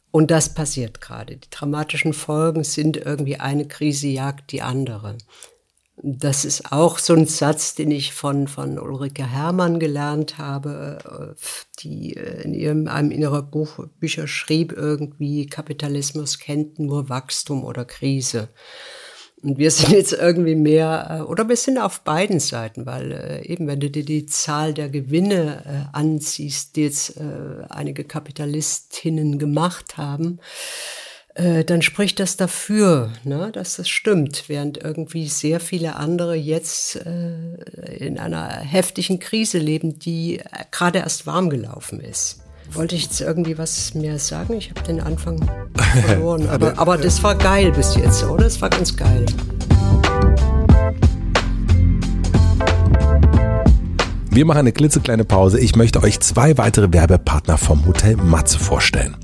Und das passiert gerade. Die dramatischen Folgen sind irgendwie eine Krise jagt die andere. Das ist auch so ein Satz, den ich von, von Ulrike Herrmann gelernt habe, äh, die äh, in ihrem, einem ihrer Buch, Bücher schrieb irgendwie, Kapitalismus kennt nur Wachstum oder Krise. Und wir sind jetzt irgendwie mehr, äh, oder wir sind auf beiden Seiten, weil eben, wenn du dir die Zahl der Gewinne anziehst, die jetzt einige Kapitalistinnen gemacht haben, äh, dann spricht das dafür, ne, dass das stimmt, während irgendwie sehr viele andere jetzt äh, in einer heftigen Krise leben, die gerade erst warm gelaufen ist. Wollte ich jetzt irgendwie was mehr sagen? Ich habe den Anfang verloren. Aber, aber das war geil bis jetzt, oder? Das war ganz geil. Wir machen eine klitzekleine Pause. Ich möchte euch zwei weitere Werbepartner vom Hotel Matze vorstellen.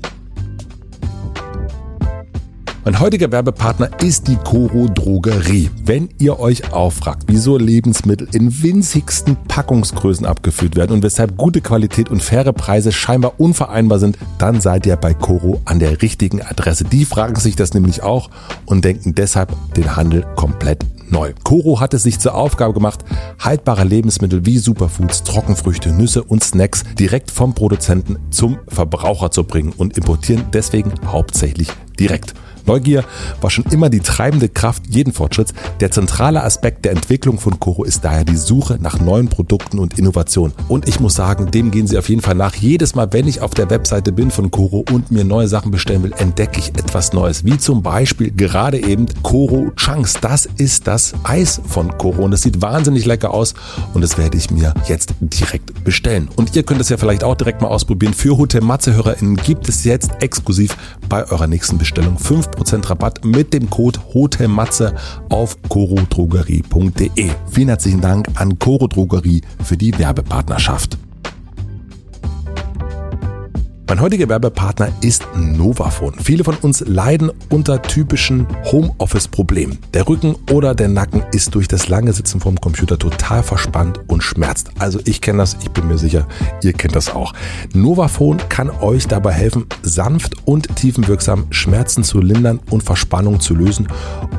Mein heutiger Werbepartner ist die Coro Drogerie. Wenn ihr euch auffragt, wieso Lebensmittel in winzigsten Packungsgrößen abgefüllt werden und weshalb gute Qualität und faire Preise scheinbar unvereinbar sind, dann seid ihr bei Coro an der richtigen Adresse. Die fragen sich das nämlich auch und denken deshalb den Handel komplett neu. Coro hat es sich zur Aufgabe gemacht, haltbare Lebensmittel wie Superfoods, Trockenfrüchte, Nüsse und Snacks direkt vom Produzenten zum Verbraucher zu bringen und importieren deswegen hauptsächlich direkt. Neugier war schon immer die treibende Kraft jeden Fortschritts. Der zentrale Aspekt der Entwicklung von Koro ist daher die Suche nach neuen Produkten und Innovationen. Und ich muss sagen, dem gehen sie auf jeden Fall nach. Jedes Mal, wenn ich auf der Webseite bin von Koro und mir neue Sachen bestellen will, entdecke ich etwas Neues. Wie zum Beispiel gerade eben Koro Chunks. Das ist das Eis von Koro und es sieht wahnsinnig lecker aus und das werde ich mir jetzt direkt bestellen. Und ihr könnt es ja vielleicht auch direkt mal ausprobieren. Für Hotel Matze HörerInnen gibt es jetzt exklusiv bei eurer nächsten Bestellung 5 5% Rabatt mit dem Code HOTELMATZE auf corodrogerie.de. Vielen herzlichen Dank an Coro Drogerie für die Werbepartnerschaft. Mein heutiger Werbepartner ist Novafone. Viele von uns leiden unter typischen Homeoffice-Problemen. Der Rücken oder der Nacken ist durch das lange Sitzen vorm Computer total verspannt und schmerzt. Also ich kenne das, ich bin mir sicher, ihr kennt das auch. Novafone kann euch dabei helfen, sanft und tiefenwirksam Schmerzen zu lindern und Verspannung zu lösen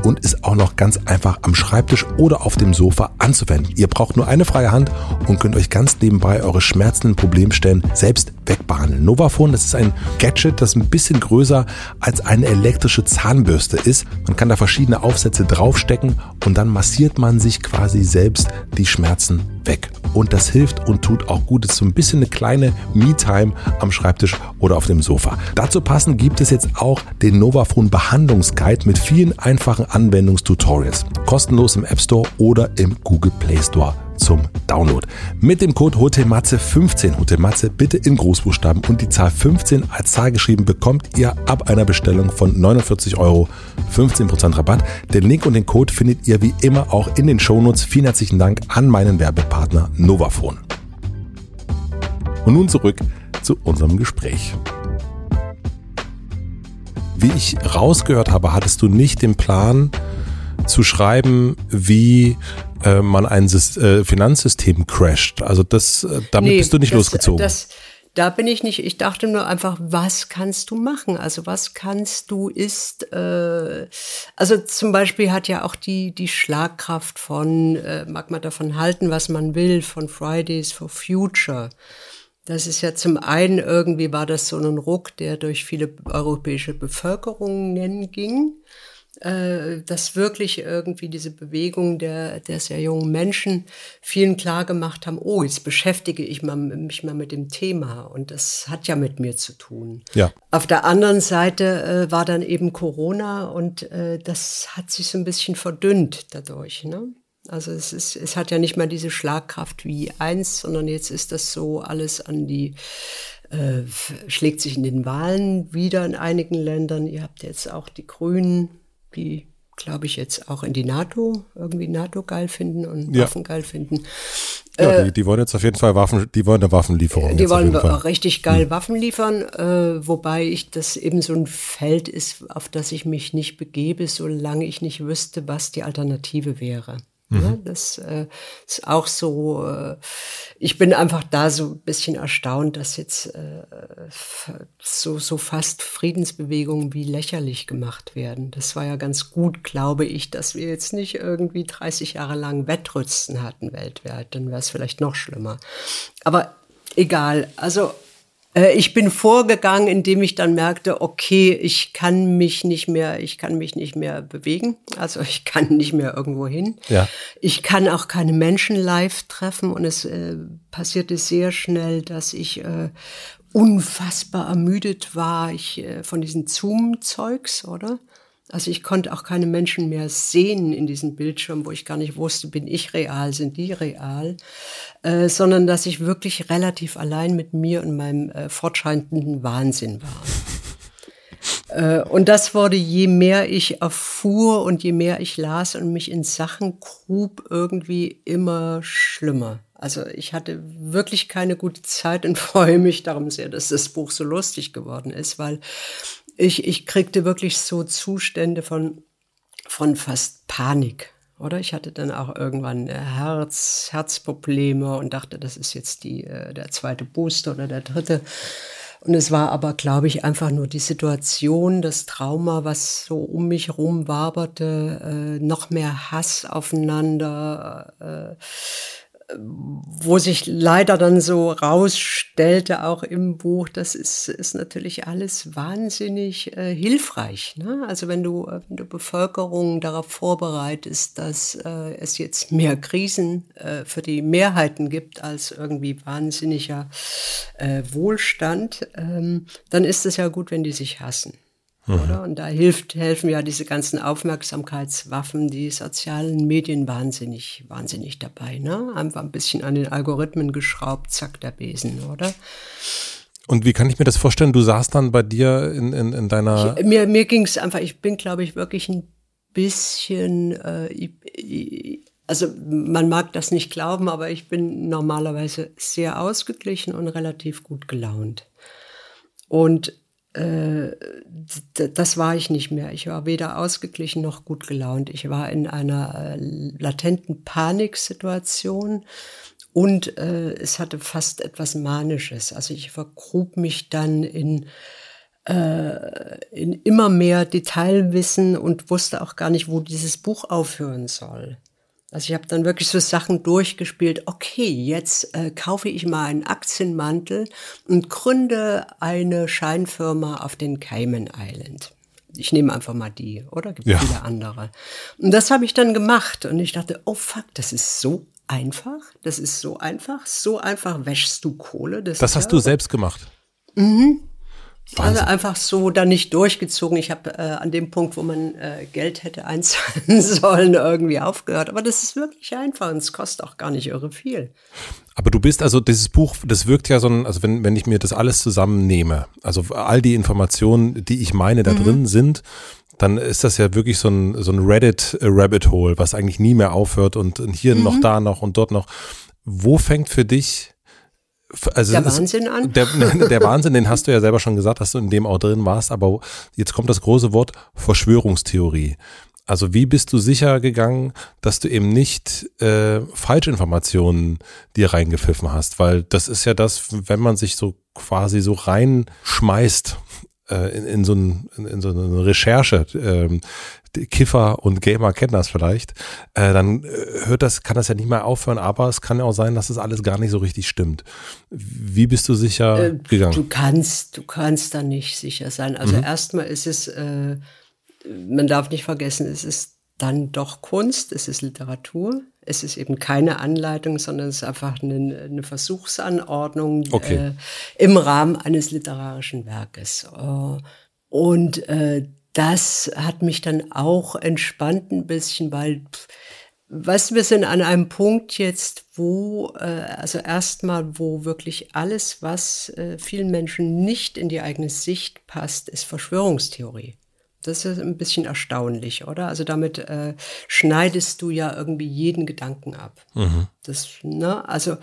und ist auch noch ganz einfach am Schreibtisch oder auf dem Sofa anzuwenden. Ihr braucht nur eine freie Hand und könnt euch ganz nebenbei eure schmerzenden Problemstellen selbst wegbehandeln. Novafone Mikrofon. Das ist ein Gadget, das ein bisschen größer als eine elektrische Zahnbürste ist. Man kann da verschiedene Aufsätze draufstecken und dann massiert man sich quasi selbst die Schmerzen weg. Und das hilft und tut auch gut. Es ist so ein bisschen eine kleine Me-Time am Schreibtisch oder auf dem Sofa. Dazu passend gibt es jetzt auch den Novafone Behandlungsguide mit vielen einfachen Anwendungstutorials. Kostenlos im App Store oder im Google Play Store zum Download. Mit dem Code HOTELMATZE15, HOTELMATZE bitte in Großbuchstaben und die Zahl 15 als Zahl geschrieben bekommt ihr ab einer Bestellung von 49 Euro 15% Rabatt. Den Link und den Code findet ihr wie immer auch in den Shownotes. Vielen herzlichen Dank an meinen Werbepartner Novafone. Und nun zurück zu unserem Gespräch. Wie ich rausgehört habe, hattest du nicht den Plan zu schreiben, wie äh, man ein äh, Finanzsystem crasht. Also das, äh, damit nee, bist du nicht das, losgezogen. Das, da bin ich nicht. Ich dachte nur einfach, was kannst du machen? Also was kannst du ist, äh, also zum Beispiel hat ja auch die die Schlagkraft von, äh, mag man davon halten, was man will, von Fridays for Future. Das ist ja zum einen irgendwie war das so ein Ruck, der durch viele europäische Bevölkerungen ging äh, dass wirklich irgendwie diese Bewegung der, der sehr jungen Menschen vielen klar gemacht haben, oh, jetzt beschäftige ich mal, mich mal mit dem Thema. Und das hat ja mit mir zu tun. Ja. Auf der anderen Seite äh, war dann eben Corona und äh, das hat sich so ein bisschen verdünnt dadurch. Ne? Also es, ist, es hat ja nicht mal diese Schlagkraft wie eins, sondern jetzt ist das so alles an die äh, schlägt sich in den Wahlen wieder in einigen Ländern. Ihr habt jetzt auch die Grünen die, glaube ich, jetzt auch in die NATO, irgendwie NATO geil finden und ja. Waffen geil finden. Ja, äh, die, die, wollen jetzt auf jeden Fall Waffen, die wollen eine Waffenlieferung. Die wollen richtig geil hm. Waffen liefern, äh, wobei ich das eben so ein Feld ist, auf das ich mich nicht begebe, solange ich nicht wüsste, was die Alternative wäre. Mhm. Ja, das äh, ist auch so, äh, ich bin einfach da so ein bisschen erstaunt, dass jetzt äh, so, so fast Friedensbewegungen wie lächerlich gemacht werden. Das war ja ganz gut, glaube ich, dass wir jetzt nicht irgendwie 30 Jahre lang Wettrüsten hatten weltweit, dann wäre es vielleicht noch schlimmer. Aber egal, also ich bin vorgegangen, indem ich dann merkte, okay, ich kann mich nicht mehr, ich kann mich nicht mehr bewegen. Also ich kann nicht mehr irgendwo hin. Ja. Ich kann auch keine Menschen live treffen und es äh, passierte sehr schnell, dass ich äh, unfassbar ermüdet war ich äh, von diesen Zoom-Zeugs, oder? Also ich konnte auch keine Menschen mehr sehen in diesem Bildschirm, wo ich gar nicht wusste, bin ich real, sind die real, äh, sondern dass ich wirklich relativ allein mit mir und meinem äh, fortschreitenden Wahnsinn war. äh, und das wurde, je mehr ich erfuhr und je mehr ich las und mich in Sachen grub, irgendwie immer schlimmer. Also ich hatte wirklich keine gute Zeit und freue mich darum sehr, dass das Buch so lustig geworden ist, weil ich, ich kriegte wirklich so Zustände von, von fast Panik. Oder ich hatte dann auch irgendwann Herz, Herzprobleme und dachte, das ist jetzt die, äh, der zweite Booster oder der dritte. Und es war aber, glaube ich, einfach nur die Situation, das Trauma, was so um mich rum waberte, äh, noch mehr Hass aufeinander, äh, wo sich leider dann so rausstellte, auch im Buch, das ist, ist natürlich alles wahnsinnig äh, hilfreich. Ne? Also wenn du, äh, wenn du Bevölkerung darauf vorbereitest, dass äh, es jetzt mehr Krisen äh, für die Mehrheiten gibt als irgendwie wahnsinniger äh, Wohlstand, ähm, dann ist es ja gut, wenn die sich hassen. Mhm. Oder? Und da hilft, helfen ja diese ganzen Aufmerksamkeitswaffen, die sozialen Medien wahnsinnig, wahnsinnig dabei. Ne? Einfach ein bisschen an den Algorithmen geschraubt, zack, der Besen, oder? Und wie kann ich mir das vorstellen? Du saßt dann bei dir in, in, in deiner. Ich, mir mir ging es einfach, ich bin, glaube ich, wirklich ein bisschen, äh, ich, ich, also man mag das nicht glauben, aber ich bin normalerweise sehr ausgeglichen und relativ gut gelaunt. Und das war ich nicht mehr. Ich war weder ausgeglichen noch gut gelaunt. Ich war in einer äh, latenten Paniksituation und äh, es hatte fast etwas Manisches. Also ich vergrub mich dann in, äh, in immer mehr Detailwissen und wusste auch gar nicht, wo dieses Buch aufhören soll. Also ich habe dann wirklich so Sachen durchgespielt. Okay, jetzt äh, kaufe ich mal einen Aktienmantel und gründe eine Scheinfirma auf den Cayman Island. Ich nehme einfach mal die, oder? Gibt ja. viele andere. Und das habe ich dann gemacht und ich dachte, oh fuck, das ist so einfach. Das ist so einfach. So einfach wäschst du Kohle. Das, das hast ja, du selbst gemacht. Mhm. Wahnsinn. Also einfach so dann nicht durchgezogen. Ich habe äh, an dem Punkt, wo man äh, Geld hätte einzahlen sollen, irgendwie aufgehört. Aber das ist wirklich einfach und es kostet auch gar nicht irre viel. Aber du bist also dieses Buch, das wirkt ja so ein, also wenn, wenn ich mir das alles zusammennehme, also all die Informationen, die ich meine da mhm. drin sind, dann ist das ja wirklich so ein, so ein Reddit-Rabbit Hole, was eigentlich nie mehr aufhört und hier mhm. noch, da noch und dort noch. Wo fängt für dich also der Wahnsinn an? Der, der, Wahnsinn, den hast du ja selber schon gesagt, dass du in dem auch drin warst, aber jetzt kommt das große Wort Verschwörungstheorie. Also wie bist du sicher gegangen, dass du eben nicht äh, Falschinformationen dir reingepfiffen hast? Weil das ist ja das, wenn man sich so quasi so reinschmeißt äh, in, in, so ein, in, in so eine Recherche, ähm, Kiffer und Gamer kennen das vielleicht, äh, dann äh, hört das, kann das ja nicht mehr aufhören, aber es kann ja auch sein, dass das alles gar nicht so richtig stimmt. Wie bist du sicher äh, gegangen? Du kannst, du kannst da nicht sicher sein. Also mhm. erstmal ist es, äh, man darf nicht vergessen, es ist dann doch Kunst, es ist Literatur. Es ist eben keine Anleitung, sondern es ist einfach eine, eine Versuchsanordnung okay. äh, im Rahmen eines literarischen Werkes. Uh, und äh, das hat mich dann auch entspannt ein bisschen, weil, was wir sind an einem Punkt jetzt, wo, äh, also erstmal, wo wirklich alles, was äh, vielen Menschen nicht in die eigene Sicht passt, ist Verschwörungstheorie. Das ist ein bisschen erstaunlich, oder? Also damit äh, schneidest du ja irgendwie jeden Gedanken ab. Mhm. Das, ne? Also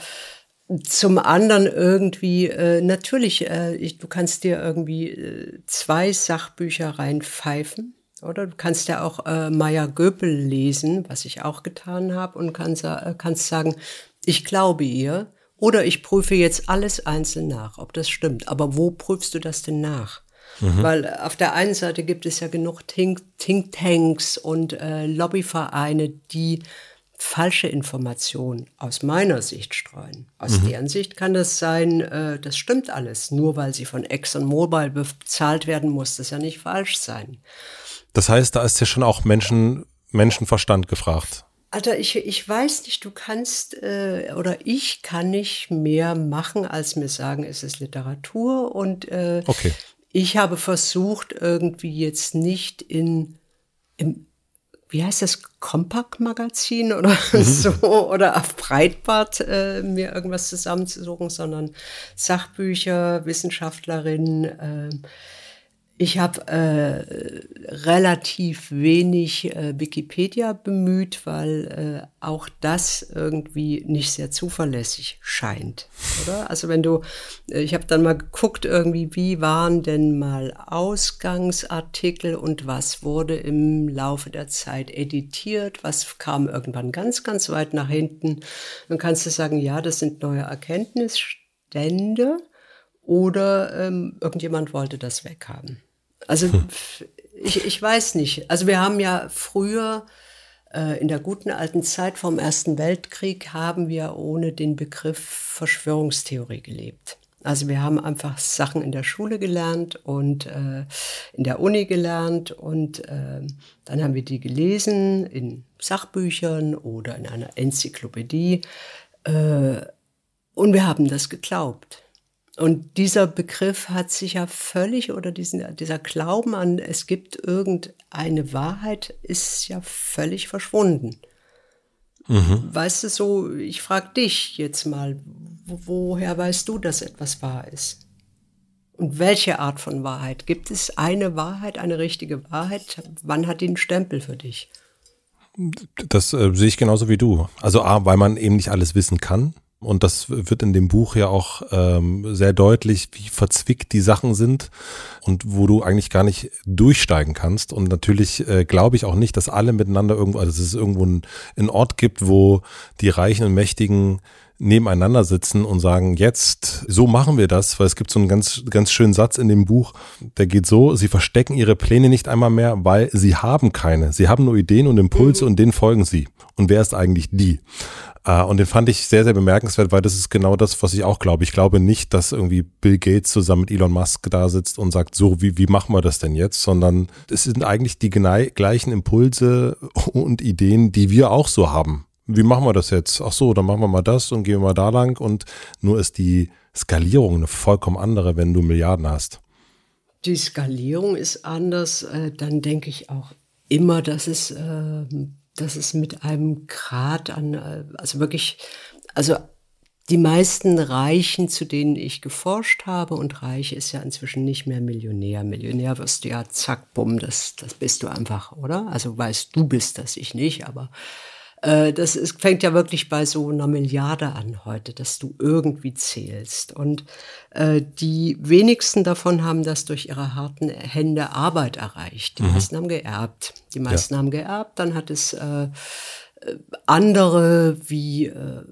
zum anderen irgendwie, äh, natürlich, äh, ich, du kannst dir irgendwie äh, zwei Sachbücher reinpfeifen. Oder du kannst ja auch äh, Maya Göpel lesen, was ich auch getan habe, und kannst, äh, kannst sagen, ich glaube ihr. Oder ich prüfe jetzt alles einzeln nach, ob das stimmt. Aber wo prüfst du das denn nach? Mhm. Weil auf der einen Seite gibt es ja genug Think, Thinktanks und äh, Lobbyvereine, die falsche Informationen aus meiner Sicht streuen. Aus mhm. deren Sicht kann das sein, äh, das stimmt alles. Nur weil sie von ExxonMobil bezahlt werden, muss das ja nicht falsch sein. Das heißt, da ist ja schon auch Menschen, Menschenverstand gefragt. Alter, ich, ich weiß nicht, du kannst äh, oder ich kann nicht mehr machen, als mir sagen, es ist Literatur. Und äh, okay. ich habe versucht, irgendwie jetzt nicht in im wie heißt das, Compact-Magazin oder mhm. so oder auf Breitbart äh, mir irgendwas zusammenzusuchen, sondern Sachbücher, Wissenschaftlerinnen, äh, ich habe äh, relativ wenig äh, Wikipedia bemüht, weil äh, auch das irgendwie nicht sehr zuverlässig scheint, oder? Also wenn du, äh, ich habe dann mal geguckt irgendwie, wie waren denn mal Ausgangsartikel und was wurde im Laufe der Zeit editiert, was kam irgendwann ganz, ganz weit nach hinten. Dann kannst du sagen, ja, das sind neue Erkenntnisstände oder ähm, irgendjemand wollte das weghaben. Also hm. ich, ich weiß nicht. Also wir haben ja früher äh, in der guten alten Zeit vom Ersten Weltkrieg haben wir ohne den Begriff Verschwörungstheorie gelebt. Also wir haben einfach Sachen in der Schule gelernt und äh, in der Uni gelernt und äh, dann haben wir die gelesen in Sachbüchern oder in einer Enzyklopädie äh, und wir haben das geglaubt. Und dieser Begriff hat sich ja völlig, oder diesen, dieser Glauben an, es gibt irgendeine Wahrheit, ist ja völlig verschwunden. Mhm. Weißt du so, ich frage dich jetzt mal, woher weißt du, dass etwas wahr ist? Und welche Art von Wahrheit? Gibt es eine Wahrheit, eine richtige Wahrheit? Wann hat die einen Stempel für dich? Das äh, sehe ich genauso wie du. Also A, weil man eben nicht alles wissen kann. Und das wird in dem Buch ja auch ähm, sehr deutlich, wie verzwickt die Sachen sind und wo du eigentlich gar nicht durchsteigen kannst. Und natürlich äh, glaube ich auch nicht, dass alle miteinander irgendwo, also dass es irgendwo einen Ort gibt, wo die Reichen und Mächtigen nebeneinander sitzen und sagen, jetzt, so machen wir das, weil es gibt so einen ganz, ganz schönen Satz in dem Buch, der geht so, sie verstecken ihre Pläne nicht einmal mehr, weil sie haben keine. Sie haben nur Ideen und Impulse mhm. und denen folgen sie. Und wer ist eigentlich die? Uh, und den fand ich sehr, sehr bemerkenswert, weil das ist genau das, was ich auch glaube. Ich glaube nicht, dass irgendwie Bill Gates zusammen mit Elon Musk da sitzt und sagt, so, wie, wie machen wir das denn jetzt? Sondern es sind eigentlich die gleichen Impulse und Ideen, die wir auch so haben. Wie machen wir das jetzt? Ach so, dann machen wir mal das und gehen wir mal da lang. Und nur ist die Skalierung eine vollkommen andere, wenn du Milliarden hast. Die Skalierung ist anders. Äh, dann denke ich auch immer, dass es äh, das ist mit einem Grad an, äh, also wirklich, also die meisten Reichen, zu denen ich geforscht habe, und Reich ist ja inzwischen nicht mehr Millionär. Millionär wirst du ja zack, bumm, das, das bist du einfach, oder? Also weißt du bist das, ich nicht, aber das ist, fängt ja wirklich bei so einer Milliarde an heute, dass du irgendwie zählst. Und äh, die wenigsten davon haben das durch ihre harten Hände Arbeit erreicht. Die mhm. meisten haben geerbt. Die meisten ja. haben geerbt, dann hat es äh, andere wie, äh,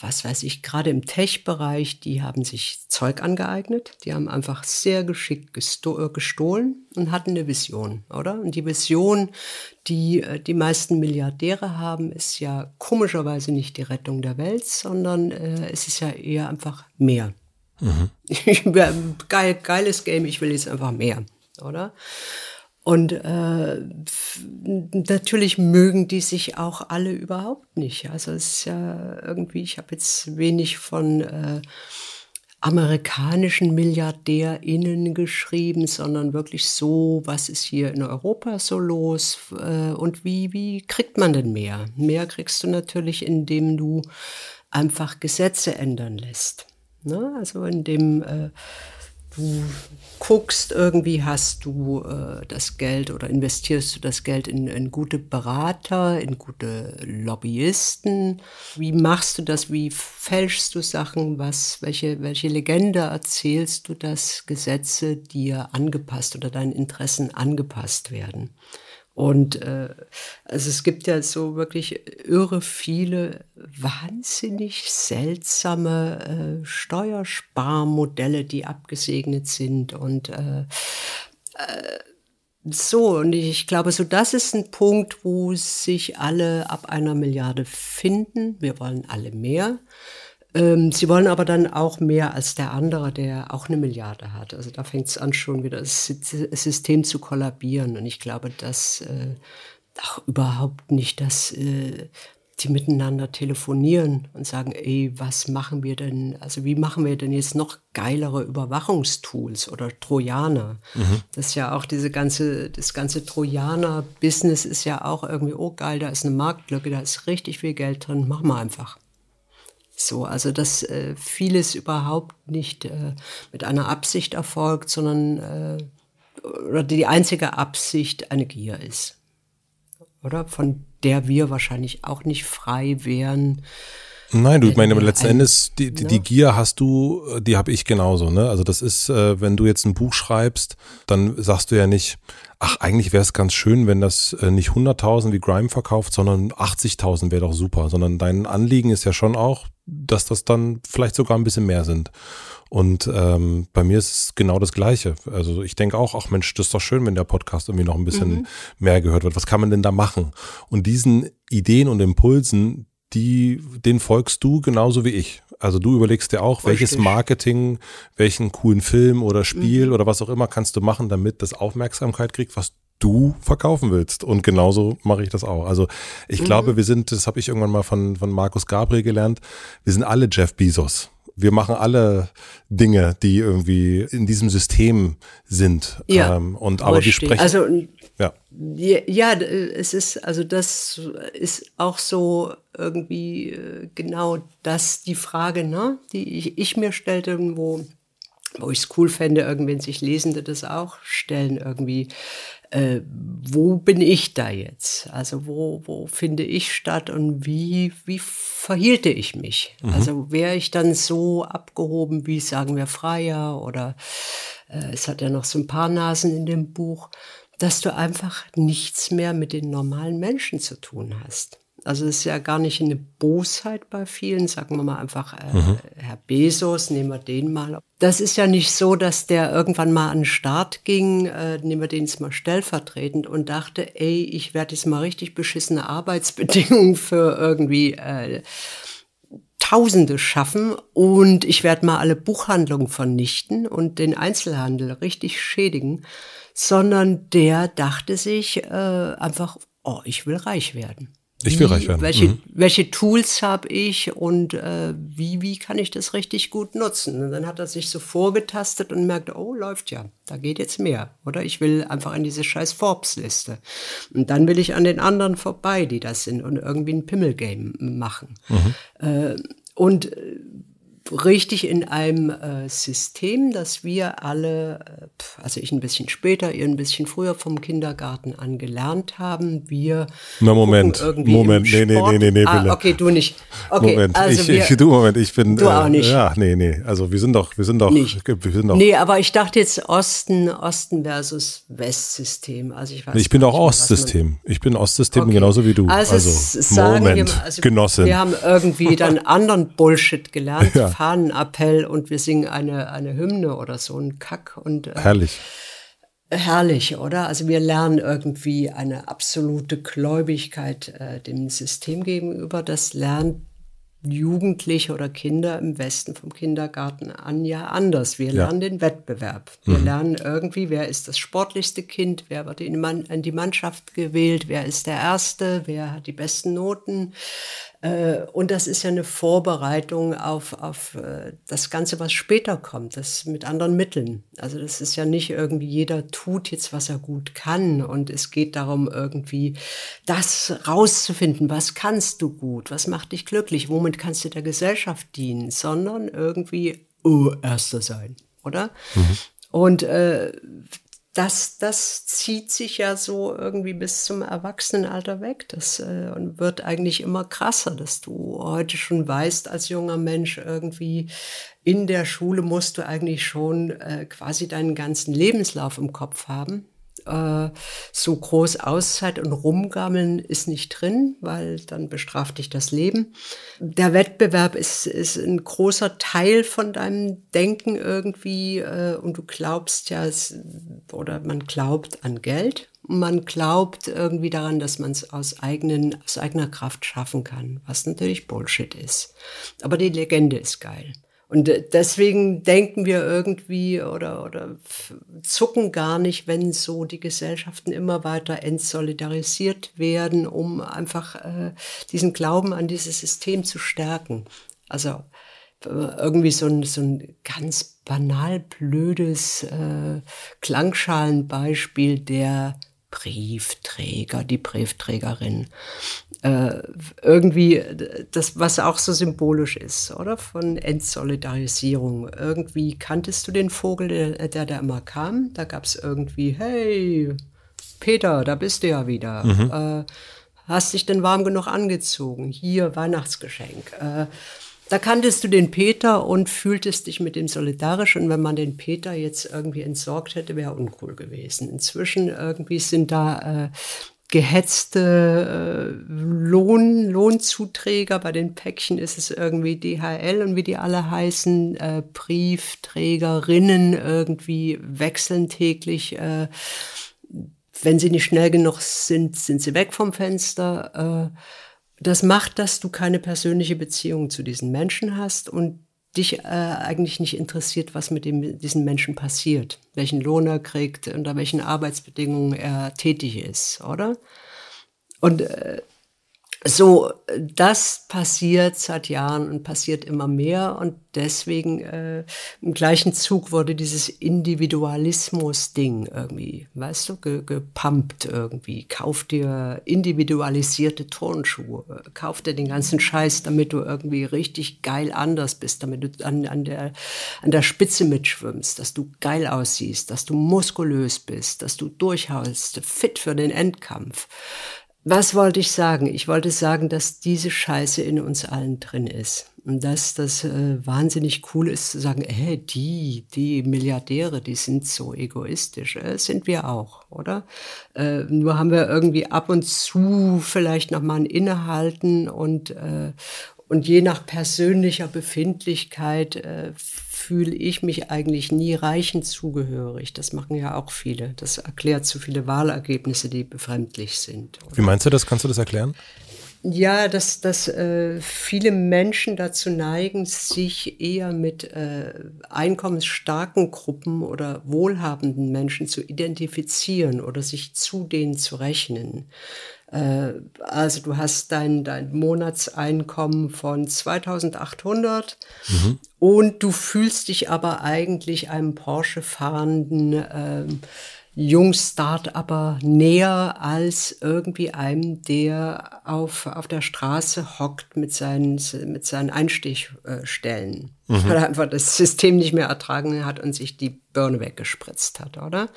was weiß ich, gerade im Tech-Bereich, die haben sich Zeug angeeignet. Die haben einfach sehr geschickt gesto äh, gestohlen und hatten eine Vision, oder? Und die Vision, die äh, die meisten Milliardäre haben, ist ja komischerweise nicht die Rettung der Welt, sondern äh, es ist ja eher einfach mehr. Mhm. Geil, geiles Game, ich will jetzt einfach mehr, oder? Und äh, natürlich mögen die sich auch alle überhaupt nicht. Also es ist ja irgendwie, ich habe jetzt wenig von äh, amerikanischen MilliardärInnen geschrieben, sondern wirklich so, was ist hier in Europa so los äh, und wie, wie kriegt man denn mehr? Mehr kriegst du natürlich, indem du einfach Gesetze ändern lässt. Ne? Also indem äh, du guckst, irgendwie hast du äh, das Geld oder investierst du das Geld in, in, gute Berater, in gute Lobbyisten. Wie machst du das? Wie fälschst du Sachen? Was, welche, welche Legende erzählst du, dass Gesetze dir angepasst oder deinen Interessen angepasst werden? Und äh, also es gibt ja so wirklich irre viele wahnsinnig seltsame äh, Steuersparmodelle, die abgesegnet sind. Und äh, äh, so, und ich glaube, so das ist ein Punkt, wo sich alle ab einer Milliarde finden. Wir wollen alle mehr. Ähm, sie wollen aber dann auch mehr als der andere, der auch eine Milliarde hat. Also da fängt es an, schon wieder das System zu kollabieren. Und ich glaube, dass äh, auch überhaupt nicht, dass äh, die miteinander telefonieren und sagen, ey, was machen wir denn, also wie machen wir denn jetzt noch geilere Überwachungstools oder Trojaner? Mhm. Das ist ja auch diese ganze, das ganze Trojaner-Business ist ja auch irgendwie, oh geil, da ist eine Marktlücke, da ist richtig viel Geld drin, machen wir einfach. So, also dass äh, vieles überhaupt nicht äh, mit einer Absicht erfolgt, sondern äh, oder die einzige Absicht eine Gier ist. Oder? Von der wir wahrscheinlich auch nicht frei wären. Nein, du, ich meine, letzten Endes, die, die, die, ne? Gier hast du, die habe ich genauso, ne? Also das ist, äh, wenn du jetzt ein Buch schreibst, dann sagst du ja nicht, ach, eigentlich wäre es ganz schön, wenn das äh, nicht 100.000 wie Grime verkauft, sondern 80.000 wäre doch super, sondern dein Anliegen ist ja schon auch, dass das dann vielleicht sogar ein bisschen mehr sind. Und ähm, bei mir ist es genau das Gleiche. Also ich denke auch, ach Mensch, das ist doch schön, wenn der Podcast irgendwie noch ein bisschen mhm. mehr gehört wird. Was kann man denn da machen? Und diesen Ideen und Impulsen, die, den folgst du genauso wie ich. Also du überlegst dir auch, Richtig. welches Marketing, welchen coolen Film oder Spiel mhm. oder was auch immer kannst du machen, damit das Aufmerksamkeit kriegt, was du verkaufen willst. Und genauso mache ich das auch. Also ich mhm. glaube, wir sind, das habe ich irgendwann mal von, von Markus Gabriel gelernt, wir sind alle Jeff Bezos wir machen alle Dinge, die irgendwie in diesem System sind. Ja, ähm, und aber die sprechen. Also ja. ja, es ist also das ist auch so irgendwie äh, genau das die Frage, ne, die ich, ich mir stellte, wo wo ich es cool fände, irgendwann sich Lesende das auch stellen, irgendwie äh, wo bin ich da jetzt? Also wo, wo finde ich statt und wie, wie verhielte ich mich? Mhm. Also wäre ich dann so abgehoben wie, sagen wir, Freier oder äh, es hat ja noch so ein paar Nasen in dem Buch, dass du einfach nichts mehr mit den normalen Menschen zu tun hast. Also es ist ja gar nicht eine Bosheit bei vielen, sagen wir mal einfach, äh, mhm. Herr Bezos, nehmen wir den mal. Das ist ja nicht so, dass der irgendwann mal an den Start ging, äh, nehmen wir den jetzt mal stellvertretend und dachte, ey, ich werde jetzt mal richtig beschissene Arbeitsbedingungen für irgendwie äh, Tausende schaffen und ich werde mal alle Buchhandlungen vernichten und den Einzelhandel richtig schädigen, sondern der dachte sich äh, einfach, oh, ich will reich werden. Ich will reich werden. Welche, mhm. welche Tools habe ich und äh, wie, wie kann ich das richtig gut nutzen? Und dann hat er sich so vorgetastet und merkt, oh, läuft ja, da geht jetzt mehr. Oder ich will einfach in diese scheiß Forbes-Liste. Und dann will ich an den anderen vorbei, die das sind und irgendwie ein Pimmelgame machen. Mhm. Äh, und äh, richtig in einem äh, System, das wir alle, äh, also ich ein bisschen später, ihr ein bisschen früher vom Kindergarten an gelernt haben. Wir Na Moment, Moment, nee, nee, nee, nee, nee, ah, okay, du nicht. Okay, Moment, also ich, wir, ich, du Moment, ich bin du auch nicht. Ja, nee, nee, also wir sind doch, wir sind doch, nicht. wir sind doch. Nee, aber ich dachte jetzt Osten, Osten versus Westsystem. Also ich weiß. Ich bin auch Ostsystem. Ich bin Ostsystem okay. genauso wie du. Also, also Moment, wir, also Genossin. Wir haben irgendwie dann anderen Bullshit gelernt. Ja. Fahnenappell und wir singen eine, eine Hymne oder so, ein Kack und. Äh, herrlich. Herrlich, oder? Also wir lernen irgendwie eine absolute Gläubigkeit äh, dem System gegenüber. Das lernt Jugendliche oder Kinder im Westen vom Kindergarten an ja anders. Wir lernen ja. den Wettbewerb. Wir mhm. lernen irgendwie, wer ist das sportlichste Kind, wer wird in die Mannschaft gewählt, wer ist der Erste, wer hat die besten Noten. Äh, und das ist ja eine Vorbereitung auf, auf äh, das Ganze, was später kommt, das mit anderen Mitteln. Also das ist ja nicht irgendwie, jeder tut jetzt, was er gut kann. Und es geht darum, irgendwie das rauszufinden, was kannst du gut, was macht dich glücklich, womit kannst du der Gesellschaft dienen, sondern irgendwie, oh, Erster sein, oder? Mhm. Und äh, das, das zieht sich ja so irgendwie bis zum Erwachsenenalter weg. Das äh, wird eigentlich immer krasser, dass du heute schon weißt, als junger Mensch irgendwie in der Schule musst du eigentlich schon äh, quasi deinen ganzen Lebenslauf im Kopf haben. Äh, so groß Auszeit und rumgammeln ist nicht drin, weil dann bestraft dich das Leben. Der Wettbewerb ist, ist ein großer Teil von deinem Denken irgendwie äh, und du glaubst ja, oder man glaubt an Geld man glaubt irgendwie daran, dass man es aus, aus eigener Kraft schaffen kann, was natürlich Bullshit ist. Aber die Legende ist geil. Und äh, deswegen denken wir irgendwie oder, oder zucken gar nicht, wenn so die Gesellschaften immer weiter entsolidarisiert werden, um einfach äh, diesen Glauben an dieses System zu stärken. Also irgendwie so ein, so ein ganz banal blödes äh, Klangschalenbeispiel der Briefträger, die Briefträgerin. Äh, irgendwie das, was auch so symbolisch ist, oder? Von Entsolidarisierung. Irgendwie kanntest du den Vogel, der, der da immer kam. Da gab es irgendwie, hey, Peter, da bist du ja wieder. Mhm. Äh, hast dich denn warm genug angezogen? Hier, Weihnachtsgeschenk. Äh, da kanntest du den Peter und fühltest dich mit dem solidarisch. Und wenn man den Peter jetzt irgendwie entsorgt hätte, wäre uncool gewesen. Inzwischen irgendwie sind da äh, gehetzte äh, Lohn, Lohnzuträger. Bei den Päckchen ist es irgendwie DHL und wie die alle heißen, äh, Briefträgerinnen irgendwie wechseln täglich. Äh, wenn sie nicht schnell genug sind, sind sie weg vom Fenster. Äh, das macht, dass du keine persönliche Beziehung zu diesen Menschen hast und dich äh, eigentlich nicht interessiert, was mit dem, diesen Menschen passiert, welchen Lohn er kriegt, unter welchen Arbeitsbedingungen er tätig ist, oder? Und äh, so, das passiert seit Jahren und passiert immer mehr und deswegen äh, im gleichen Zug wurde dieses Individualismus-Ding irgendwie, weißt du, ge gepumpt irgendwie. Kauf dir individualisierte Turnschuhe, kauf dir den ganzen Scheiß, damit du irgendwie richtig geil anders bist, damit du an, an, der, an der Spitze mitschwimmst, dass du geil aussiehst, dass du muskulös bist, dass du durchhaust, fit für den Endkampf. Was wollte ich sagen? Ich wollte sagen, dass diese Scheiße in uns allen drin ist. Und dass das äh, wahnsinnig cool ist zu sagen, hey, die, die Milliardäre, die sind so egoistisch. Äh, sind wir auch, oder? Äh, nur haben wir irgendwie ab und zu vielleicht nochmal ein Innehalten und, äh, und je nach persönlicher Befindlichkeit äh, fühle ich mich eigentlich nie reichen zugehörig. Das machen ja auch viele. Das erklärt zu viele Wahlergebnisse, die befremdlich sind. Oder? Wie meinst du das? Kannst du das erklären? Ja, dass, dass äh, viele Menschen dazu neigen, sich eher mit äh, einkommensstarken Gruppen oder wohlhabenden Menschen zu identifizieren oder sich zu denen zu rechnen. Äh, also du hast dein, dein Monatseinkommen von 2800 mhm. und du fühlst dich aber eigentlich einem Porsche fahrenden äh, Jung-Start-Upper näher als irgendwie einem, der auf, auf der Straße hockt mit seinen, mit seinen Einstichstellen. Mhm. Weil er einfach das System nicht mehr ertragen hat und sich die Birne weggespritzt hat, oder?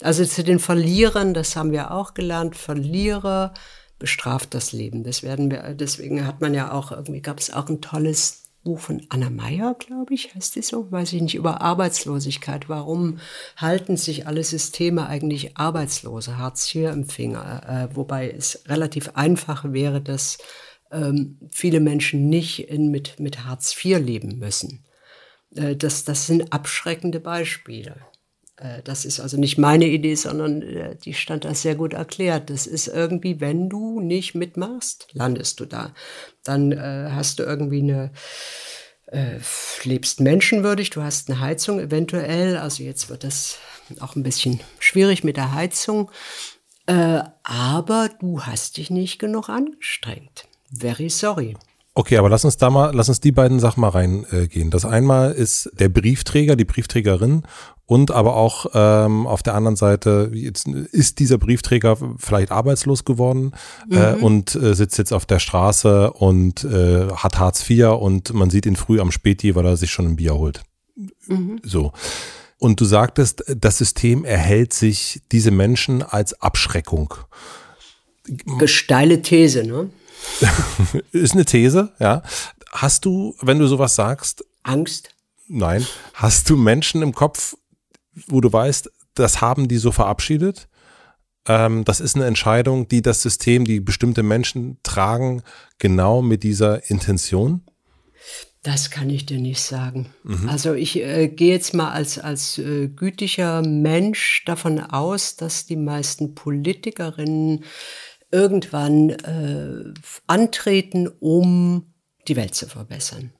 Also zu den Verlierern, das haben wir auch gelernt, Verlierer bestraft das Leben. Das werden wir, deswegen hat man ja auch, irgendwie gab es auch ein tolles Buch von Anna Meyer, glaube ich, heißt es so, weiß ich nicht, über Arbeitslosigkeit. Warum halten sich alle Systeme eigentlich Arbeitslose, Hartz-IV-Empfänger, äh, wobei es relativ einfach wäre, dass ähm, viele Menschen nicht in, mit, mit Hartz IV leben müssen. Äh, das, das sind abschreckende Beispiele. Äh, das ist also nicht meine Idee, sondern äh, die stand da sehr gut erklärt. Das ist irgendwie, wenn du nicht mitmachst, landest du da. Dann äh, hast du irgendwie eine, äh, lebst menschenwürdig, du hast eine Heizung eventuell. Also jetzt wird das auch ein bisschen schwierig mit der Heizung. Äh, aber du hast dich nicht genug angestrengt. Very sorry. Okay, aber lass uns da mal, lass uns die beiden Sachen mal reingehen. das einmal ist der Briefträger, die Briefträgerin und aber auch ähm, auf der anderen Seite jetzt ist dieser Briefträger vielleicht arbeitslos geworden äh, mhm. äh, und äh, sitzt jetzt auf der Straße und äh, hat Hartz IV und man sieht ihn früh am Späti, weil er sich schon ein Bier holt. Mhm. So. Und du sagtest, das System erhält sich diese Menschen als Abschreckung. Steile These, ne? ist eine These, ja. Hast du, wenn du sowas sagst. Angst? Nein. Hast du Menschen im Kopf, wo du weißt, das haben die so verabschiedet? ähm, das ist eine Entscheidung, die das System, die bestimmte Menschen tragen, genau mit dieser Intention? Das kann ich dir nicht sagen. Mhm. Also ich äh, gehe jetzt mal als, als äh, gütiger Mensch davon aus, dass die meisten Politikerinnen irgendwann äh, antreten, um die Welt zu verbessern.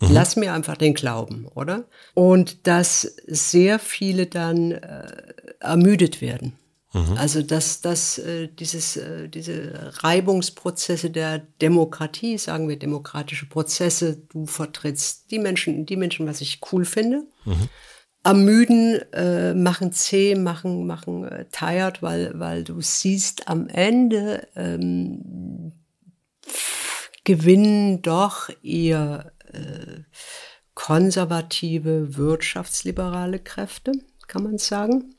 Mhm. Lass mir einfach den Glauben, oder? Und dass sehr viele dann äh, ermüdet werden. Mhm. Also dass, dass äh, dieses, äh, diese Reibungsprozesse der Demokratie, sagen wir demokratische Prozesse, du vertrittst die Menschen, die Menschen, was ich cool finde. Mhm. Ermüden, äh, machen zäh, machen, machen äh, tired, weil, weil du siehst am Ende ähm, gewinnen doch eher äh, konservative, wirtschaftsliberale Kräfte, kann man sagen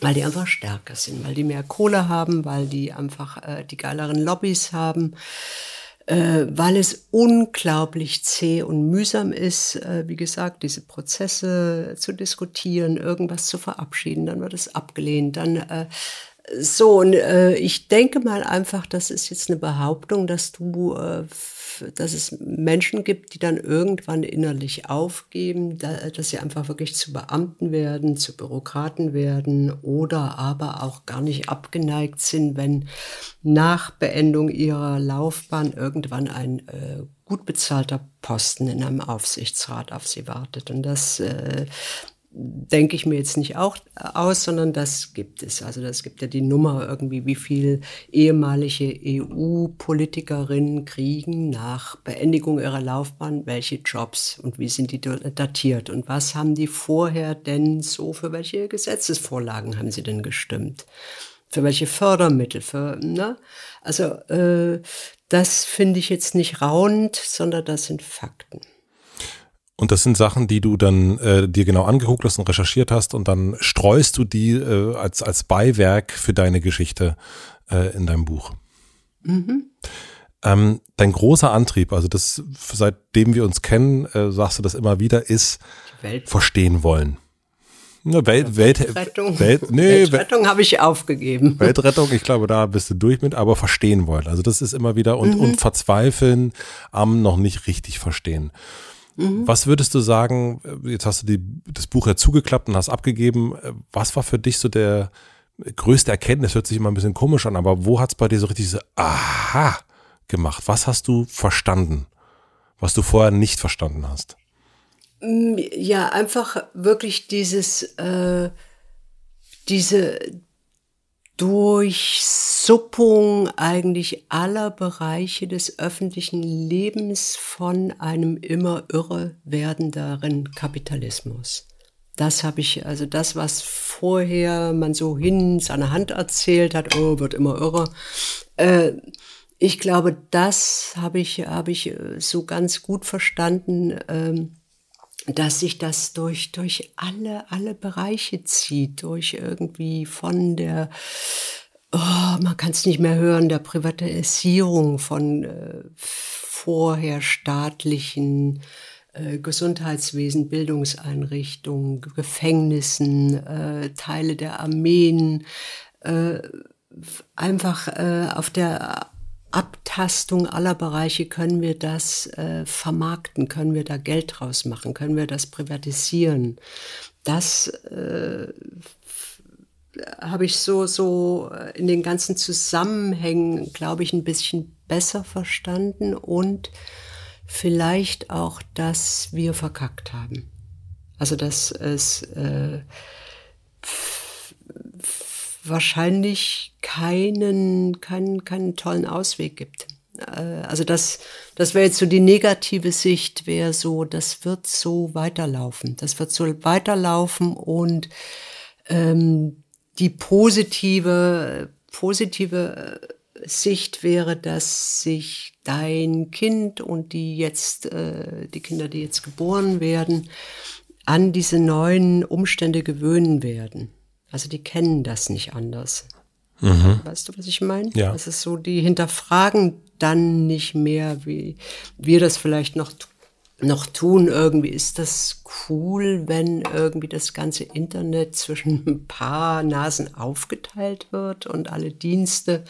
weil die einfach stärker sind, weil die mehr Kohle haben, weil die einfach äh, die geileren Lobbys haben, äh, weil es unglaublich zäh und mühsam ist, äh, wie gesagt, diese Prozesse zu diskutieren, irgendwas zu verabschieden, dann wird es abgelehnt, dann äh, so, und äh, ich denke mal einfach, das ist jetzt eine Behauptung, dass du äh, dass es Menschen gibt, die dann irgendwann innerlich aufgeben, dass sie einfach wirklich zu Beamten werden, zu Bürokraten werden oder aber auch gar nicht abgeneigt sind, wenn nach Beendung ihrer Laufbahn irgendwann ein äh, gut bezahlter Posten in einem Aufsichtsrat auf sie wartet. Und das äh, denke ich mir jetzt nicht auch aus, sondern das gibt es. Also das gibt ja die Nummer irgendwie, wie viel ehemalige EU-Politikerinnen kriegen nach Beendigung ihrer Laufbahn welche Jobs und wie sind die datiert und was haben die vorher denn so für welche Gesetzesvorlagen haben sie denn gestimmt? Für welche Fördermittel? Für, ne? Also äh, das finde ich jetzt nicht rauend, sondern das sind Fakten. Und das sind Sachen, die du dann äh, dir genau angeguckt hast und recherchiert hast und dann streust du die äh, als, als Beiwerk für deine Geschichte äh, in deinem Buch. Mhm. Ähm, dein großer Antrieb, also das, seitdem wir uns kennen, äh, sagst du das immer wieder, ist verstehen wollen. Ne, Welt, Welt, Weltrettung, Welt, nee, Weltrettung habe ich aufgegeben. Weltrettung, ich glaube, da bist du durch mit, aber verstehen wollen. Also das ist immer wieder und, mhm. und verzweifeln am noch nicht richtig verstehen. Mhm. Was würdest du sagen, jetzt hast du die, das Buch ja zugeklappt und hast abgegeben, was war für dich so der größte Erkenntnis, hört sich immer ein bisschen komisch an, aber wo hat es bei dir so richtig so, aha, gemacht? Was hast du verstanden, was du vorher nicht verstanden hast? Mm, ja, einfach wirklich dieses, äh, diese, Durchsuppung eigentlich aller Bereiche des öffentlichen Lebens von einem immer irre werdenderen Kapitalismus. Das habe ich, also das, was vorher man so hin seiner Hand erzählt hat, oh, wird immer irre. Äh, ich glaube, das habe ich, habe ich äh, so ganz gut verstanden. Ähm, dass sich das durch, durch alle, alle Bereiche zieht, durch irgendwie von der, oh, man kann es nicht mehr hören, der Privatisierung von äh, vorher staatlichen äh, Gesundheitswesen, Bildungseinrichtungen, Gefängnissen, äh, Teile der Armeen, äh, einfach äh, auf der Abtastung aller Bereiche können wir das äh, vermarkten, können wir da Geld draus machen, können wir das privatisieren. Das äh, habe ich so, so in den ganzen Zusammenhängen, glaube ich, ein bisschen besser verstanden und vielleicht auch, dass wir verkackt haben. Also, dass es äh, wahrscheinlich keinen, keinen, keinen tollen Ausweg gibt. Äh, also das, das wäre jetzt so die negative Sicht, wäre so, das wird so weiterlaufen. Das wird so weiterlaufen und ähm, die positive, positive äh, Sicht wäre, dass sich dein Kind und die jetzt, äh, die Kinder, die jetzt geboren werden, an diese neuen Umstände gewöhnen werden. Also die kennen das nicht anders. Mhm. Weißt du, was ich meine? Ja. Das ist so, die hinterfragen dann nicht mehr, wie wir das vielleicht noch noch tun. Irgendwie ist das cool, wenn irgendwie das ganze Internet zwischen ein paar Nasen aufgeteilt wird und alle Dienste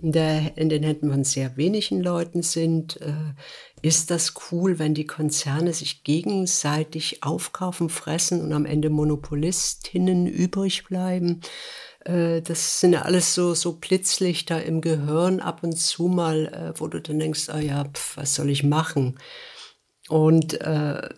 in, der, in den Händen von sehr wenigen Leuten sind. Ist das cool, wenn die Konzerne sich gegenseitig aufkaufen, fressen und am Ende Monopolistinnen übrig bleiben? Äh, das sind ja alles so, so Blitzlichter im Gehirn ab und zu mal, äh, wo du dann denkst, ah ja, pf, was soll ich machen? Und äh,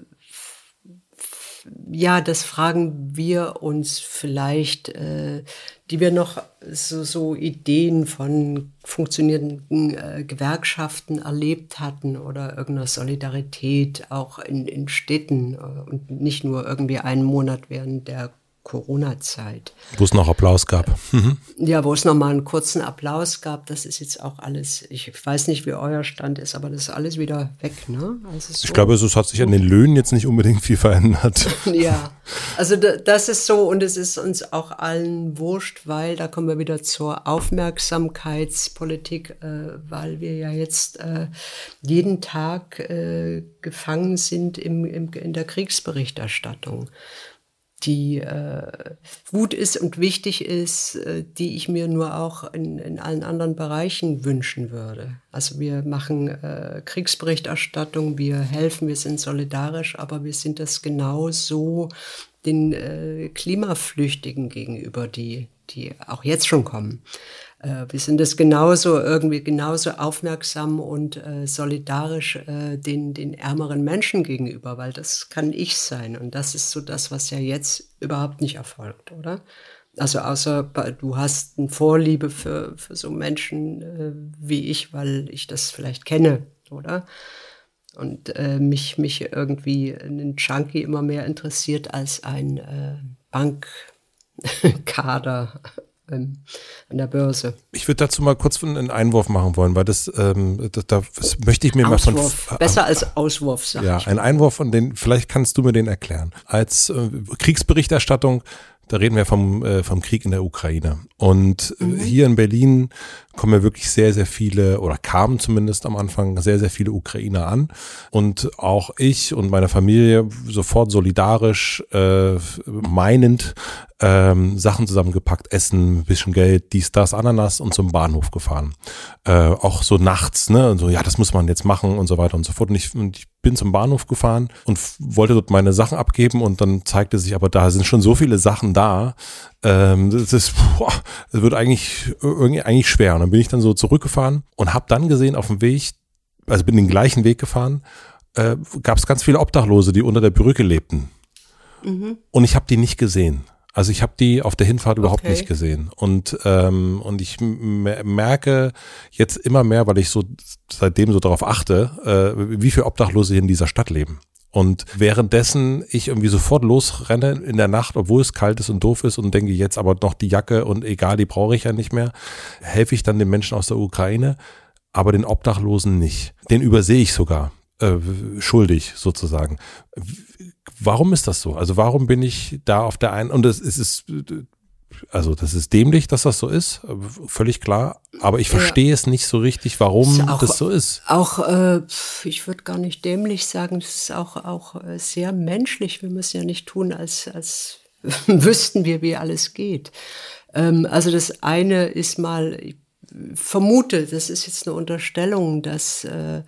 ja, das fragen wir uns vielleicht, äh, die wir noch so, so Ideen von funktionierenden äh, Gewerkschaften erlebt hatten oder irgendeiner Solidarität auch in, in Städten äh, und nicht nur irgendwie einen Monat während der Corona-Zeit. Wo es noch Applaus gab. Mhm. Ja, wo es noch mal einen kurzen Applaus gab. Das ist jetzt auch alles, ich weiß nicht, wie euer Stand ist, aber das ist alles wieder weg. Ne? Also so. Ich glaube, es hat sich an den Löhnen jetzt nicht unbedingt viel verändert. ja, also das ist so und es ist uns auch allen wurscht, weil da kommen wir wieder zur Aufmerksamkeitspolitik, äh, weil wir ja jetzt äh, jeden Tag äh, gefangen sind im, im, in der Kriegsberichterstattung die äh, gut ist und wichtig ist, äh, die ich mir nur auch in, in allen anderen Bereichen wünschen würde. Also wir machen äh, Kriegsberichterstattung, wir helfen, wir sind solidarisch, aber wir sind das genauso den äh, Klimaflüchtigen gegenüber, die, die auch jetzt schon kommen. Äh, wir sind es genauso irgendwie genauso aufmerksam und äh, solidarisch äh, den, den ärmeren Menschen gegenüber, weil das kann ich sein. Und das ist so das, was ja jetzt überhaupt nicht erfolgt, oder? Also außer du hast eine Vorliebe für, für so Menschen äh, wie ich, weil ich das vielleicht kenne, oder? Und äh, mich, mich irgendwie ein Junkie immer mehr interessiert als ein äh, Bankkader ähm, an der Börse. Ich würde dazu mal kurz einen Einwurf machen wollen, weil das, ähm, das, das möchte ich mir Auswurf. mal von. Besser als Auswurf, sag Ja, ein Einwurf, von den, vielleicht kannst du mir den erklären. Als äh, Kriegsberichterstattung da reden wir vom, äh, vom Krieg in der Ukraine. Und äh, mhm. hier in Berlin kommen ja wirklich sehr, sehr viele oder kamen zumindest am Anfang sehr, sehr viele Ukrainer an. Und auch ich und meine Familie sofort solidarisch, äh, meinend, ähm, Sachen zusammengepackt, Essen, bisschen Geld, dies, das, Ananas und zum Bahnhof gefahren. Äh, auch so nachts, ne? Und so, ja, das muss man jetzt machen und so weiter und so fort. Und ich, und ich bin zum Bahnhof gefahren und wollte dort meine Sachen abgeben und dann zeigte sich aber, da sind schon so viele Sachen da. Ähm, das, ist, boah, das wird eigentlich irgendwie eigentlich schwer. Und dann bin ich dann so zurückgefahren und habe dann gesehen auf dem Weg, also bin den gleichen Weg gefahren, äh, gab es ganz viele Obdachlose, die unter der Brücke lebten. Mhm. Und ich habe die nicht gesehen. Also ich habe die auf der Hinfahrt überhaupt okay. nicht gesehen. Und, ähm, und ich merke jetzt immer mehr, weil ich so seitdem so darauf achte, äh, wie viele Obdachlose in dieser Stadt leben. Und währenddessen ich irgendwie sofort losrenne in der Nacht, obwohl es kalt ist und doof ist und denke jetzt aber noch die Jacke und egal, die brauche ich ja nicht mehr, helfe ich dann den Menschen aus der Ukraine, aber den Obdachlosen nicht. Den übersehe ich sogar äh, schuldig sozusagen. Warum ist das so? Also warum bin ich da auf der einen und es ist also das ist dämlich, dass das so ist, völlig klar. Aber ich verstehe ja. es nicht so richtig, warum auch, das so ist. Auch, äh, ich würde gar nicht dämlich sagen, es ist auch, auch äh, sehr menschlich. Wir müssen ja nicht tun, als, als wüssten wir, wie alles geht. Ähm, also das eine ist mal, ich vermute, das ist jetzt eine Unterstellung, dass äh,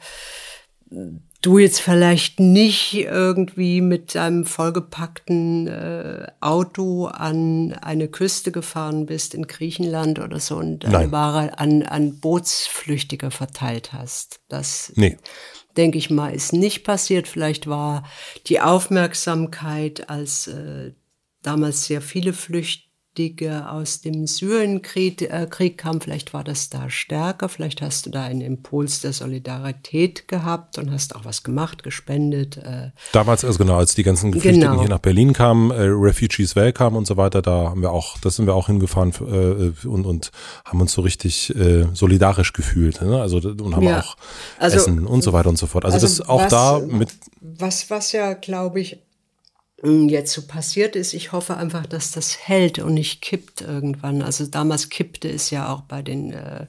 du jetzt vielleicht nicht irgendwie mit deinem vollgepackten äh, Auto an eine Küste gefahren bist in Griechenland oder so und deine Ware an, an Bootsflüchtige verteilt hast. Das nee. denke ich mal ist nicht passiert. Vielleicht war die Aufmerksamkeit, als äh, damals sehr viele Flüchtlinge Flüchtige aus dem Syrienkrieg äh, Krieg kam, vielleicht war das da stärker, vielleicht hast du da einen Impuls der Solidarität gehabt und hast auch was gemacht, gespendet. Äh. Damals, also genau, als die ganzen Geflüchteten genau. hier nach Berlin kamen, äh, Refugees Welcome und so weiter, da haben wir auch, das sind wir auch hingefahren äh, und, und haben uns so richtig äh, solidarisch gefühlt. Ne? Also und haben ja. auch also, Essen und so weiter und so fort. Also, also das auch was, da mit. Was, was ja, glaube ich, jetzt so passiert ist. Ich hoffe einfach, dass das hält und nicht kippt irgendwann. Also damals kippte es ja auch bei den äh,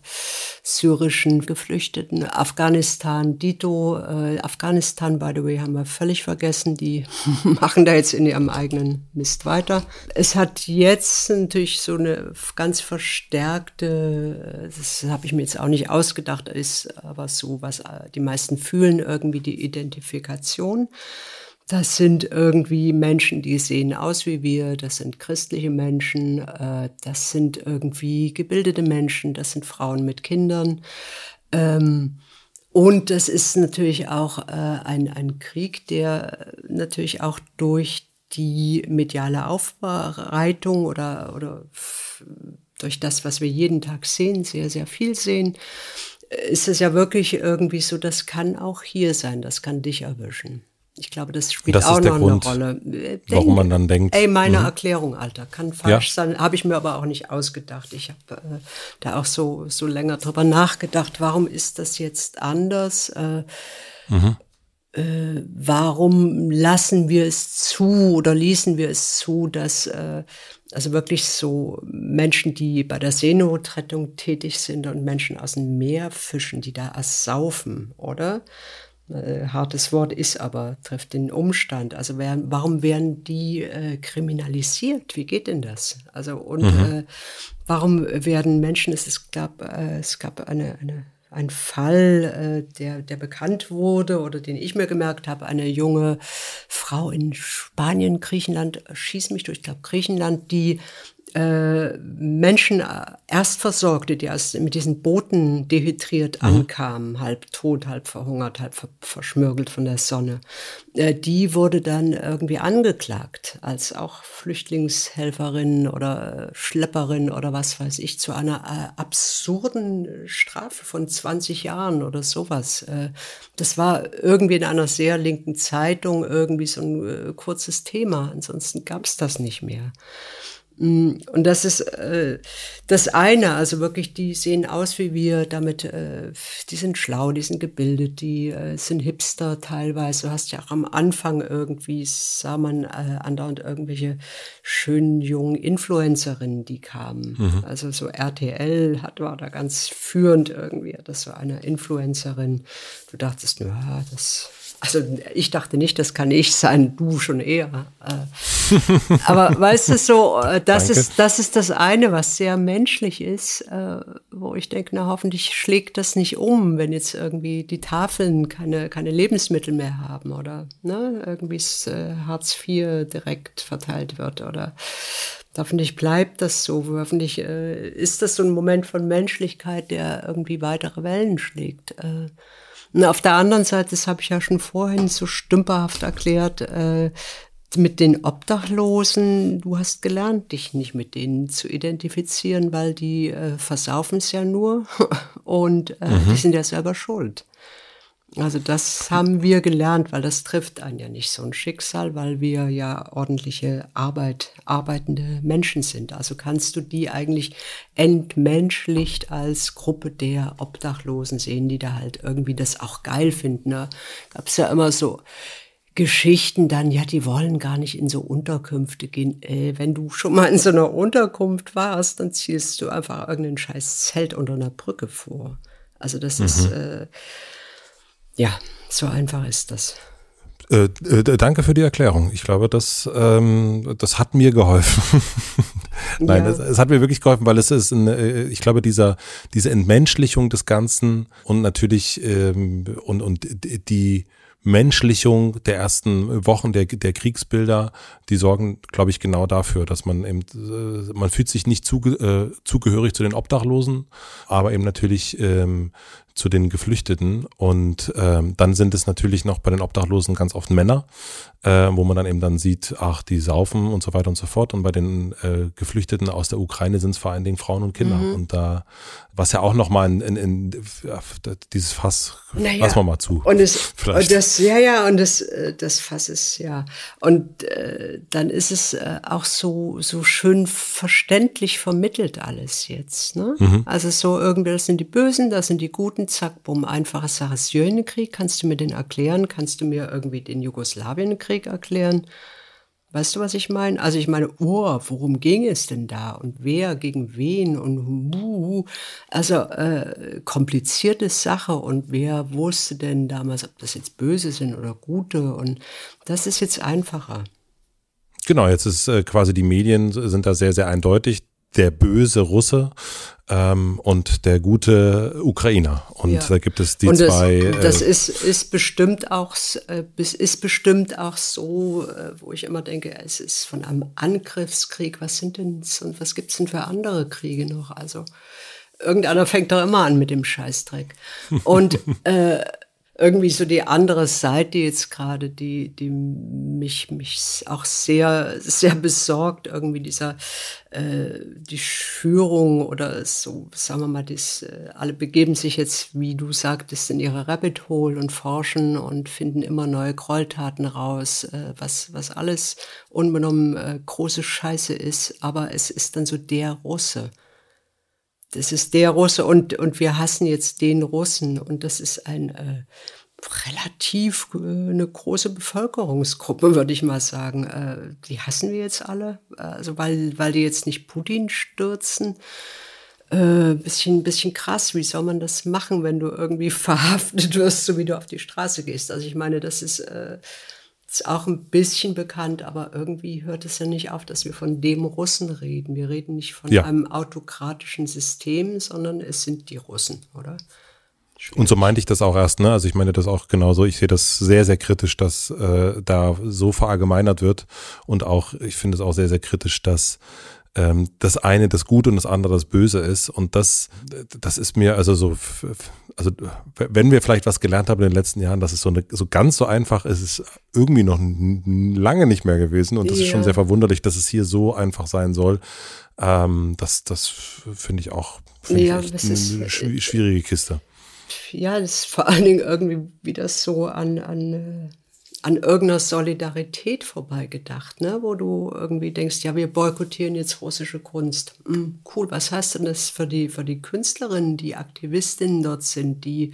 syrischen Geflüchteten. Afghanistan, Dito, äh, Afghanistan, by the way, haben wir völlig vergessen. Die machen da jetzt in ihrem eigenen Mist weiter. Es hat jetzt natürlich so eine ganz verstärkte, das habe ich mir jetzt auch nicht ausgedacht, ist aber so, was äh, die meisten fühlen, irgendwie die Identifikation. Das sind irgendwie Menschen, die sehen aus wie wir, das sind christliche Menschen, äh, das sind irgendwie gebildete Menschen, das sind Frauen mit Kindern. Ähm, und das ist natürlich auch äh, ein, ein Krieg, der natürlich auch durch die mediale Aufbereitung oder, oder durch das, was wir jeden Tag sehen, sehr, sehr viel sehen, ist es ja wirklich irgendwie so, das kann auch hier sein, das kann dich erwischen. Ich glaube, das spielt das auch noch Grund, eine Rolle. Denk, warum man dann denkt. Ey, meine mhm. Erklärung, Alter, kann falsch ja. sein, habe ich mir aber auch nicht ausgedacht. Ich habe äh, da auch so, so länger drüber nachgedacht, warum ist das jetzt anders? Äh, mhm. äh, warum lassen wir es zu oder ließen wir es zu, dass äh, also wirklich so Menschen, die bei der Seenotrettung tätig sind und Menschen aus dem Meer fischen, die da ersaufen, oder? Äh, hartes Wort ist, aber trifft den Umstand. Also wer, warum werden die äh, kriminalisiert? Wie geht denn das? Also und mhm. äh, warum werden Menschen? Es, gab äh, es gab eine, eine ein Fall, äh, der, der bekannt wurde oder den ich mir gemerkt habe, eine junge Frau in Spanien, Griechenland, schieß mich durch, ich glaube Griechenland, die äh, Menschen äh, erst versorgte, die erst mit diesen Booten dehydriert mhm. ankamen, halb tot, halb verhungert, halb ver verschmürgelt von der Sonne, äh, die wurde dann irgendwie angeklagt als auch Flüchtlingshelferin oder äh, Schlepperin oder was weiß ich zu einer äh, absurden Strafe von 20 Jahren oder sowas. Äh, das war irgendwie in einer sehr linken Zeitung irgendwie so ein kurzes Thema. Ansonsten gab es das nicht mehr. Mm, und das ist äh, das eine, also wirklich, die sehen aus wie wir, damit, äh, die sind schlau, die sind gebildet, die äh, sind Hipster teilweise. Du hast ja auch am Anfang irgendwie, sah man äh, andauernd irgendwelche schönen jungen Influencerinnen, die kamen. Mhm. Also so RTL hat, war da ganz führend irgendwie, das war eine Influencerin. Du dachtest, ja, das also ich dachte nicht, das kann ich sein, du schon eher. Äh. Aber weißt du so, äh, das ist, das ist das eine, was sehr menschlich ist, äh, wo ich denke, na hoffentlich schlägt das nicht um, wenn jetzt irgendwie die Tafeln keine, keine Lebensmittel mehr haben oder ne, irgendwie Hartz IV direkt verteilt wird oder Hoffentlich bleibt das so. Hoffentlich äh, ist das so ein Moment von Menschlichkeit, der irgendwie weitere Wellen schlägt. Äh, und auf der anderen Seite, das habe ich ja schon vorhin so stümperhaft erklärt, äh, mit den Obdachlosen, du hast gelernt, dich nicht mit denen zu identifizieren, weil die äh, versaufen es ja nur und äh, mhm. die sind ja selber schuld. Also das haben wir gelernt, weil das trifft einen ja nicht so ein Schicksal, weil wir ja ordentliche Arbeit, arbeitende Menschen sind. Also kannst du die eigentlich entmenschlicht als Gruppe der Obdachlosen sehen, die da halt irgendwie das auch geil finden. Ne? Gab es ja immer so Geschichten dann, ja, die wollen gar nicht in so Unterkünfte gehen. Äh, wenn du schon mal in so einer Unterkunft warst, dann ziehst du einfach irgendein scheiß Zelt unter einer Brücke vor. Also das mhm. ist... Äh, ja, so einfach ist das. Äh, äh, danke für die Erklärung. Ich glaube, das, ähm, das hat mir geholfen. Nein, ja. es, es, hat mir wirklich geholfen, weil es ist, ein, äh, ich glaube, dieser, diese Entmenschlichung des Ganzen und natürlich ähm, und, und die Menschlichung der ersten Wochen der, der Kriegsbilder, die sorgen, glaube ich, genau dafür, dass man eben, äh, man fühlt sich nicht zuge, äh, zugehörig zu den Obdachlosen, aber eben natürlich ähm, zu den Geflüchteten. Und ähm, dann sind es natürlich noch bei den Obdachlosen ganz oft Männer, äh, wo man dann eben dann sieht, ach, die saufen und so weiter und so fort. Und bei den äh, Geflüchteten aus der Ukraine sind es vor allen Dingen Frauen und Kinder. Mhm. Und da, was ja auch nochmal in, in, in dieses Fass, naja. lassen wir mal zu. Und es, und das, ja, ja, und das, äh, das Fass ist, ja. Und äh, dann ist es äh, auch so, so schön verständlich vermittelt alles jetzt. Ne? Mhm. Also so irgendwie, das sind die Bösen, das sind die Guten, zack, bumm, einfache Sache. Syrienkrieg, kannst du mir den erklären? Kannst du mir irgendwie den Jugoslawienkrieg erklären? Weißt du, was ich meine? Also ich meine, oh, worum ging es denn da und wer gegen wen und uh, also äh, komplizierte Sache und wer wusste denn damals, ob das jetzt böse sind oder gute und das ist jetzt einfacher. Genau, jetzt ist äh, quasi die Medien sind da sehr, sehr eindeutig. Der böse Russe ähm, und der gute Ukrainer. Und ja. da gibt es die und das, zwei. Äh, das ist, ist bestimmt auch, äh, ist bestimmt auch so, äh, wo ich immer denke, es ist von einem Angriffskrieg. Was sind denn und was gibt's denn für andere Kriege noch? Also irgendeiner fängt doch immer an mit dem Scheißdreck. Und äh, irgendwie so die andere Seite jetzt gerade, die, die mich, mich auch sehr, sehr besorgt, irgendwie dieser, äh, die Führung oder so, sagen wir mal, das, äh, alle begeben sich jetzt, wie du sagtest, in ihre Rabbit Hole und forschen und finden immer neue Gräueltaten raus, äh, was, was alles unbenommen äh, große Scheiße ist, aber es ist dann so der Russe das ist der Russe und, und wir hassen jetzt den Russen und das ist ein äh, relativ äh, eine große Bevölkerungsgruppe, würde ich mal sagen. Äh, die hassen wir jetzt alle, also weil, weil die jetzt nicht Putin stürzen. Äh, bisschen, bisschen krass, wie soll man das machen, wenn du irgendwie verhaftet wirst, so wie du auf die Straße gehst? Also ich meine, das ist, äh, ist auch ein bisschen bekannt, aber irgendwie hört es ja nicht auf, dass wir von dem Russen reden. Wir reden nicht von ja. einem autokratischen System, sondern es sind die Russen, oder? Schwierig. Und so meinte ich das auch erst, ne? Also ich meine das auch genauso. Ich sehe das sehr, sehr kritisch, dass äh, da so verallgemeinert wird. Und auch, ich finde es auch sehr, sehr kritisch, dass ähm, das eine das Gute und das andere das Böse ist. Und das, das ist mir also so, also wenn wir vielleicht was gelernt haben in den letzten Jahren, dass es so, eine, so ganz so einfach ist, ist irgendwie noch lange nicht mehr gewesen. Und das yeah. ist schon sehr verwunderlich, dass es hier so einfach sein soll. Ähm, das das finde ich auch find ja, ich eine schwierige Kiste. Ja, das ist vor allen Dingen irgendwie wieder so an, an äh, an irgendeiner Solidarität vorbeigedacht, ne? wo du irgendwie denkst, ja, wir boykottieren jetzt russische Kunst. Hm, cool, was heißt denn das für die, für die Künstlerinnen, die Aktivistinnen dort sind, die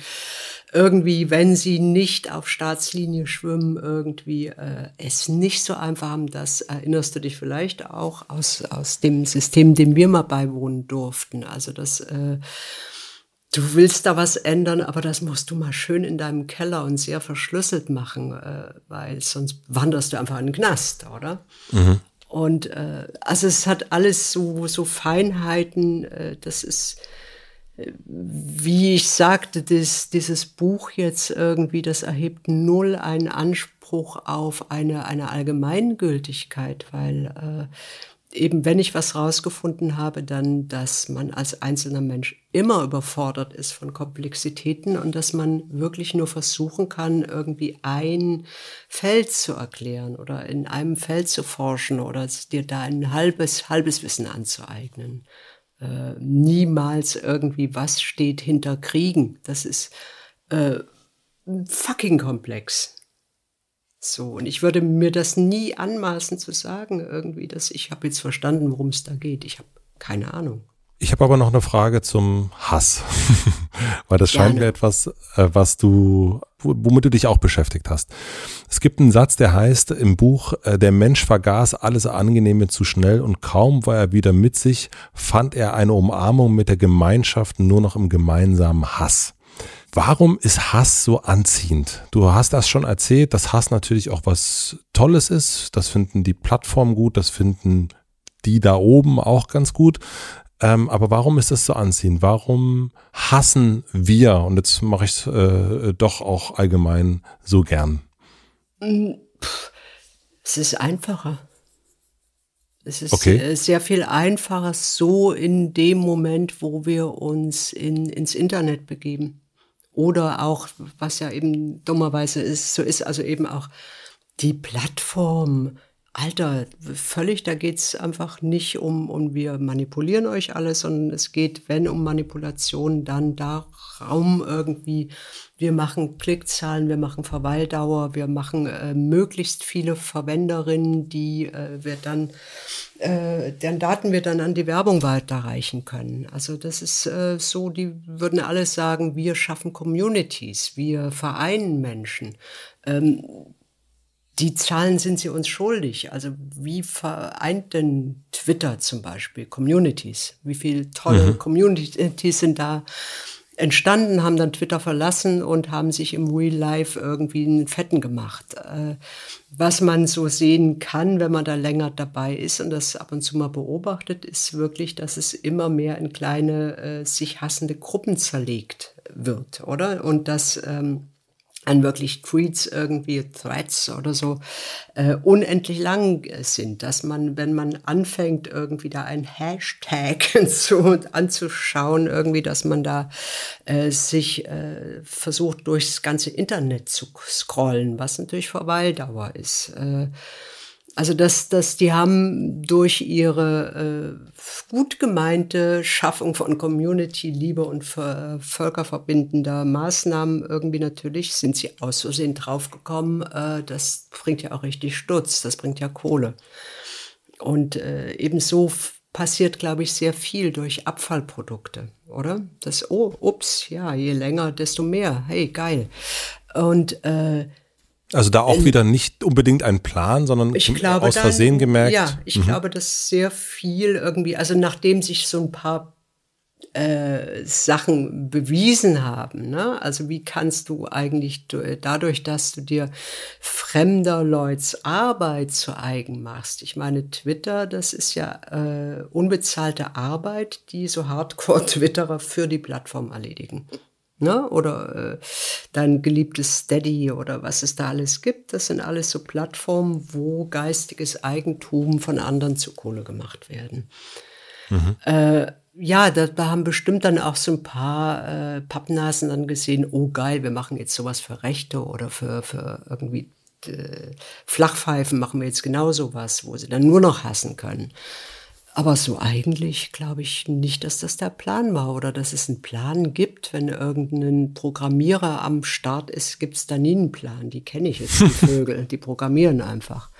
irgendwie, wenn sie nicht auf Staatslinie schwimmen, irgendwie äh, es nicht so einfach haben, das erinnerst du dich vielleicht auch aus, aus dem System, dem wir mal beiwohnen durften. Also das äh, du willst da was ändern, aber das musst du mal schön in deinem Keller und sehr verschlüsselt machen, äh, weil sonst wanderst du einfach in den Knast, oder? Mhm. Und äh, also es hat alles so, so Feinheiten, äh, das ist, äh, wie ich sagte, das, dieses Buch jetzt irgendwie, das erhebt null einen Anspruch auf eine, eine Allgemeingültigkeit, weil äh, eben, wenn ich was rausgefunden habe, dann, dass man als einzelner Mensch immer überfordert ist von Komplexitäten und dass man wirklich nur versuchen kann, irgendwie ein Feld zu erklären oder in einem Feld zu forschen oder dir da ein halbes, halbes Wissen anzueignen. Äh, niemals irgendwie, was steht hinter Kriegen. Das ist äh, fucking komplex. So, und ich würde mir das nie anmaßen zu sagen, irgendwie, dass ich habe jetzt verstanden, worum es da geht. Ich habe keine Ahnung. Ich habe aber noch eine Frage zum Hass, weil das scheint Gerne. mir etwas, äh, was du, womit du dich auch beschäftigt hast. Es gibt einen Satz, der heißt im Buch, äh, der Mensch vergaß alles Angenehme zu schnell und kaum war er wieder mit sich, fand er eine Umarmung mit der Gemeinschaft nur noch im gemeinsamen Hass. Warum ist Hass so anziehend? Du hast das schon erzählt, dass Hass natürlich auch was Tolles ist. Das finden die Plattformen gut, das finden die da oben auch ganz gut. Ähm, aber warum ist das so anziehend? Warum hassen wir, und jetzt mache ich es äh, doch auch allgemein so gern? Mm, es ist einfacher. Es ist okay. Äh, sehr viel einfacher so in dem Moment, wo wir uns in, ins Internet begeben. Oder auch, was ja eben dummerweise ist, so ist also eben auch die Plattform. Alter, völlig, da geht's einfach nicht um, um wir manipulieren euch alles, sondern es geht, wenn um Manipulation, dann darum irgendwie, wir machen Klickzahlen, wir machen Verweildauer, wir machen äh, möglichst viele Verwenderinnen, die äh, wir dann äh, deren Daten wir dann an die Werbung weiterreichen können. Also das ist äh, so, die würden alle sagen, wir schaffen Communities, wir vereinen Menschen. Ähm, die Zahlen sind sie uns schuldig. Also wie vereint denn Twitter zum Beispiel Communities? Wie viele tolle mhm. Communities sind da entstanden, haben dann Twitter verlassen und haben sich im Real Life irgendwie einen Fetten gemacht. Äh, was man so sehen kann, wenn man da länger dabei ist und das ab und zu mal beobachtet, ist wirklich, dass es immer mehr in kleine, äh, sich hassende Gruppen zerlegt wird, oder? Und dass ähm, an wirklich Tweets irgendwie, Threads oder so, äh, unendlich lang sind, dass man, wenn man anfängt, irgendwie da ein Hashtag zu, anzuschauen, irgendwie, dass man da äh, sich äh, versucht, durchs ganze Internet zu scrollen, was natürlich Verweildauer ist. Äh, also dass, dass die haben durch ihre äh, gut gemeinte Schaffung von Community, Liebe und ver, völkerverbindender Maßnahmen irgendwie natürlich sind sie aus Versehen draufgekommen. Äh, das bringt ja auch richtig Stutz, das bringt ja Kohle. Und äh, ebenso passiert, glaube ich, sehr viel durch Abfallprodukte, oder? Das, oh, ups, ja, je länger, desto mehr. Hey, geil. Und äh, also da auch wieder nicht unbedingt ein Plan, sondern glaube, aus Versehen dann, gemerkt. Ja, ich mhm. glaube, dass sehr viel irgendwie, also nachdem sich so ein paar äh, Sachen bewiesen haben. Ne? Also wie kannst du eigentlich dadurch, dass du dir fremder Leuts Arbeit zu eigen machst? Ich meine, Twitter, das ist ja äh, unbezahlte Arbeit, die so Hardcore-Twitterer für die Plattform erledigen ne? oder äh, dein geliebtes Steady oder was es da alles gibt. Das sind alles so Plattformen, wo geistiges Eigentum von anderen zu Kohle gemacht werden. Mhm. Äh, ja, da, da, haben bestimmt dann auch so ein paar äh, Pappnasen dann gesehen, oh geil, wir machen jetzt sowas für Rechte oder für, für irgendwie äh, Flachpfeifen machen wir jetzt genau sowas, wo sie dann nur noch hassen können. Aber so eigentlich glaube ich nicht, dass das der Plan war oder dass es einen Plan gibt. Wenn irgendein Programmierer am Start ist, gibt es da nie einen Plan. Die kenne ich jetzt, die Vögel, die programmieren einfach.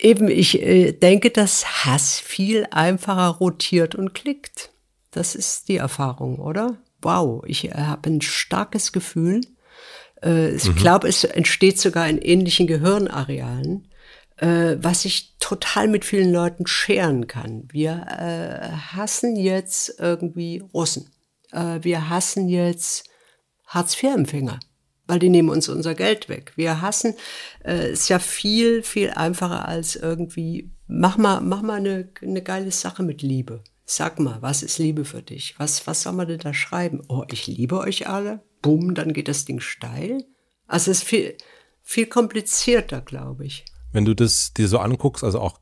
Eben, ich äh, denke, dass Hass viel einfacher rotiert und klickt. Das ist die Erfahrung, oder? Wow, ich äh, habe ein starkes Gefühl. Äh, ich mhm. glaube, es entsteht sogar in ähnlichen Gehirnarealen äh, was ich total mit vielen Leuten scheren kann. Wir äh, hassen jetzt irgendwie Russen. Äh, wir hassen jetzt Hartz-IV-Empfänger, weil die nehmen uns unser Geld weg. Wir hassen, äh, ist ja viel, viel einfacher als irgendwie, mach mal, mach mal eine, eine geile Sache mit Liebe. Sag mal, was ist Liebe für dich? Was, was soll man denn da schreiben? Oh, ich liebe euch alle. Bumm, dann geht das Ding steil. Also es ist viel, viel komplizierter, glaube ich. Wenn du das dir so anguckst, also auch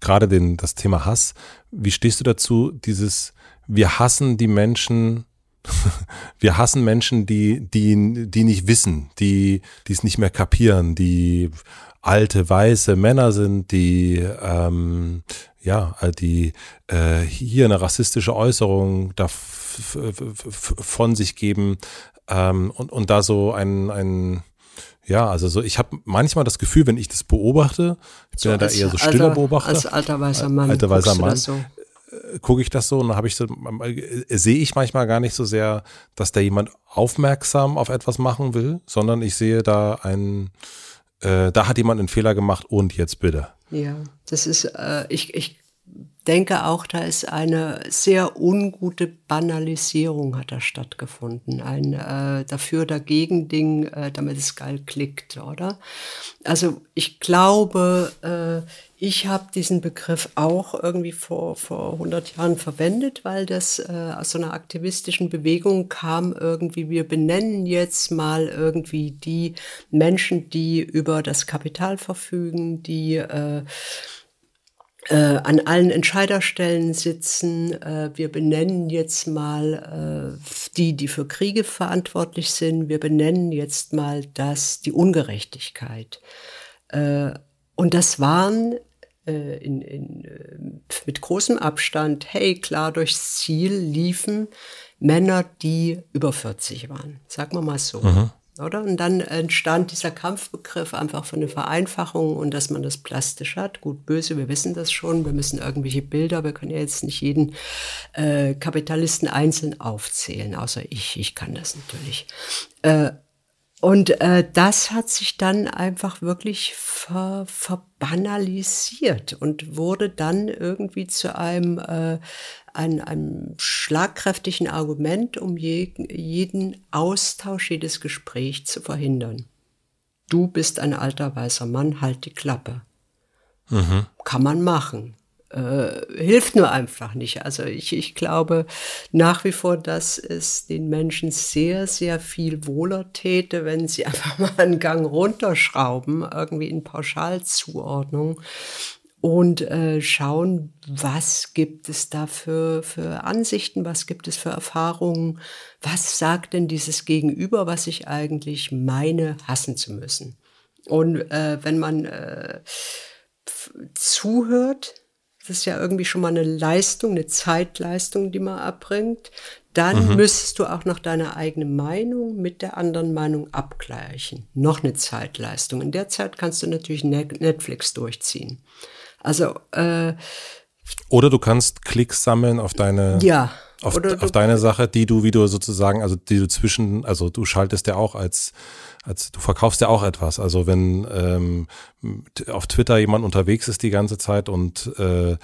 gerade den, das Thema Hass, wie stehst du dazu, dieses, wir hassen die Menschen, wir hassen Menschen, die, die, die nicht wissen, die, die es nicht mehr kapieren, die alte weiße Männer sind, die ähm, ja, die äh, hier eine rassistische Äußerung da von sich geben ähm, und, und da so ein, ein ja, also so, ich habe manchmal das Gefühl, wenn ich das beobachte, ich bin ja da eher so stiller alter, Beobachter. Als alter weißer Mann. Alter weißer Mann. So? Äh, gucke ich das so und dann habe ich so, äh, sehe ich manchmal gar nicht so sehr, dass da jemand aufmerksam auf etwas machen will, sondern ich sehe da einen, äh, da hat jemand einen Fehler gemacht und jetzt bitte. Ja, das ist, äh, ich, ich denke auch, da ist eine sehr ungute Banalisierung hat da stattgefunden. Ein äh, dafür dagegen Ding, äh, damit es geil klickt, oder? Also ich glaube, äh, ich habe diesen Begriff auch irgendwie vor, vor 100 Jahren verwendet, weil das äh, aus so einer aktivistischen Bewegung kam irgendwie, wir benennen jetzt mal irgendwie die Menschen, die über das Kapital verfügen, die äh, äh, an allen Entscheiderstellen sitzen. Äh, wir benennen jetzt mal äh, die, die für Kriege verantwortlich sind. Wir benennen jetzt mal das, die Ungerechtigkeit. Äh, und das waren äh, in, in, äh, mit großem Abstand, hey, klar durchs Ziel liefen Männer, die über 40 waren. Sagen wir mal so. Mhm. Oder? Und dann entstand dieser Kampfbegriff einfach von der Vereinfachung und dass man das plastisch hat. Gut, böse, wir wissen das schon. Wir müssen irgendwelche Bilder, wir können ja jetzt nicht jeden äh, Kapitalisten einzeln aufzählen, außer ich. Ich kann das natürlich. Äh, Und äh, das hat sich dann einfach wirklich ver, verbanalisiert und wurde dann irgendwie zu einem, äh, einem, einem schlagkräftigen Argument, um je, jeden Austausch, jedes Gespräch zu verhindern. Du bist ein alter weißer Mann, halt die Klappe. Mhm. Kann man machen äh, hilft nur einfach nicht. Also ich, ich glaube nach wie vor, dass es den Menschen sehr, sehr viel wohler täte, wenn sie einfach mal einen Gang runterschrauben, irgendwie in Pauschalzuordnung und äh, schauen, was gibt es da für, für Ansichten, was gibt es für Erfahrungen, was sagt denn dieses Gegenüber, was ich eigentlich meine, hassen zu müssen. Und äh, wenn man äh, zuhört, das ist ja irgendwie schon mal eine Leistung, eine Zeitleistung, die man erbringt. Dann mhm. müsstest du auch noch deine eigene Meinung mit der anderen Meinung abgleichen. Noch eine Zeitleistung. In der Zeit kannst du natürlich Netflix durchziehen. Also äh, oder du kannst Klicks sammeln auf deine ja. auf, auf deine Sache, die du, wie du sozusagen, also die du zwischen, also du schaltest ja auch als als du verkaufst ja auch etwas. Also wenn ähm, auf Twitter jemand unterwegs ist die ganze Zeit und äh, äh,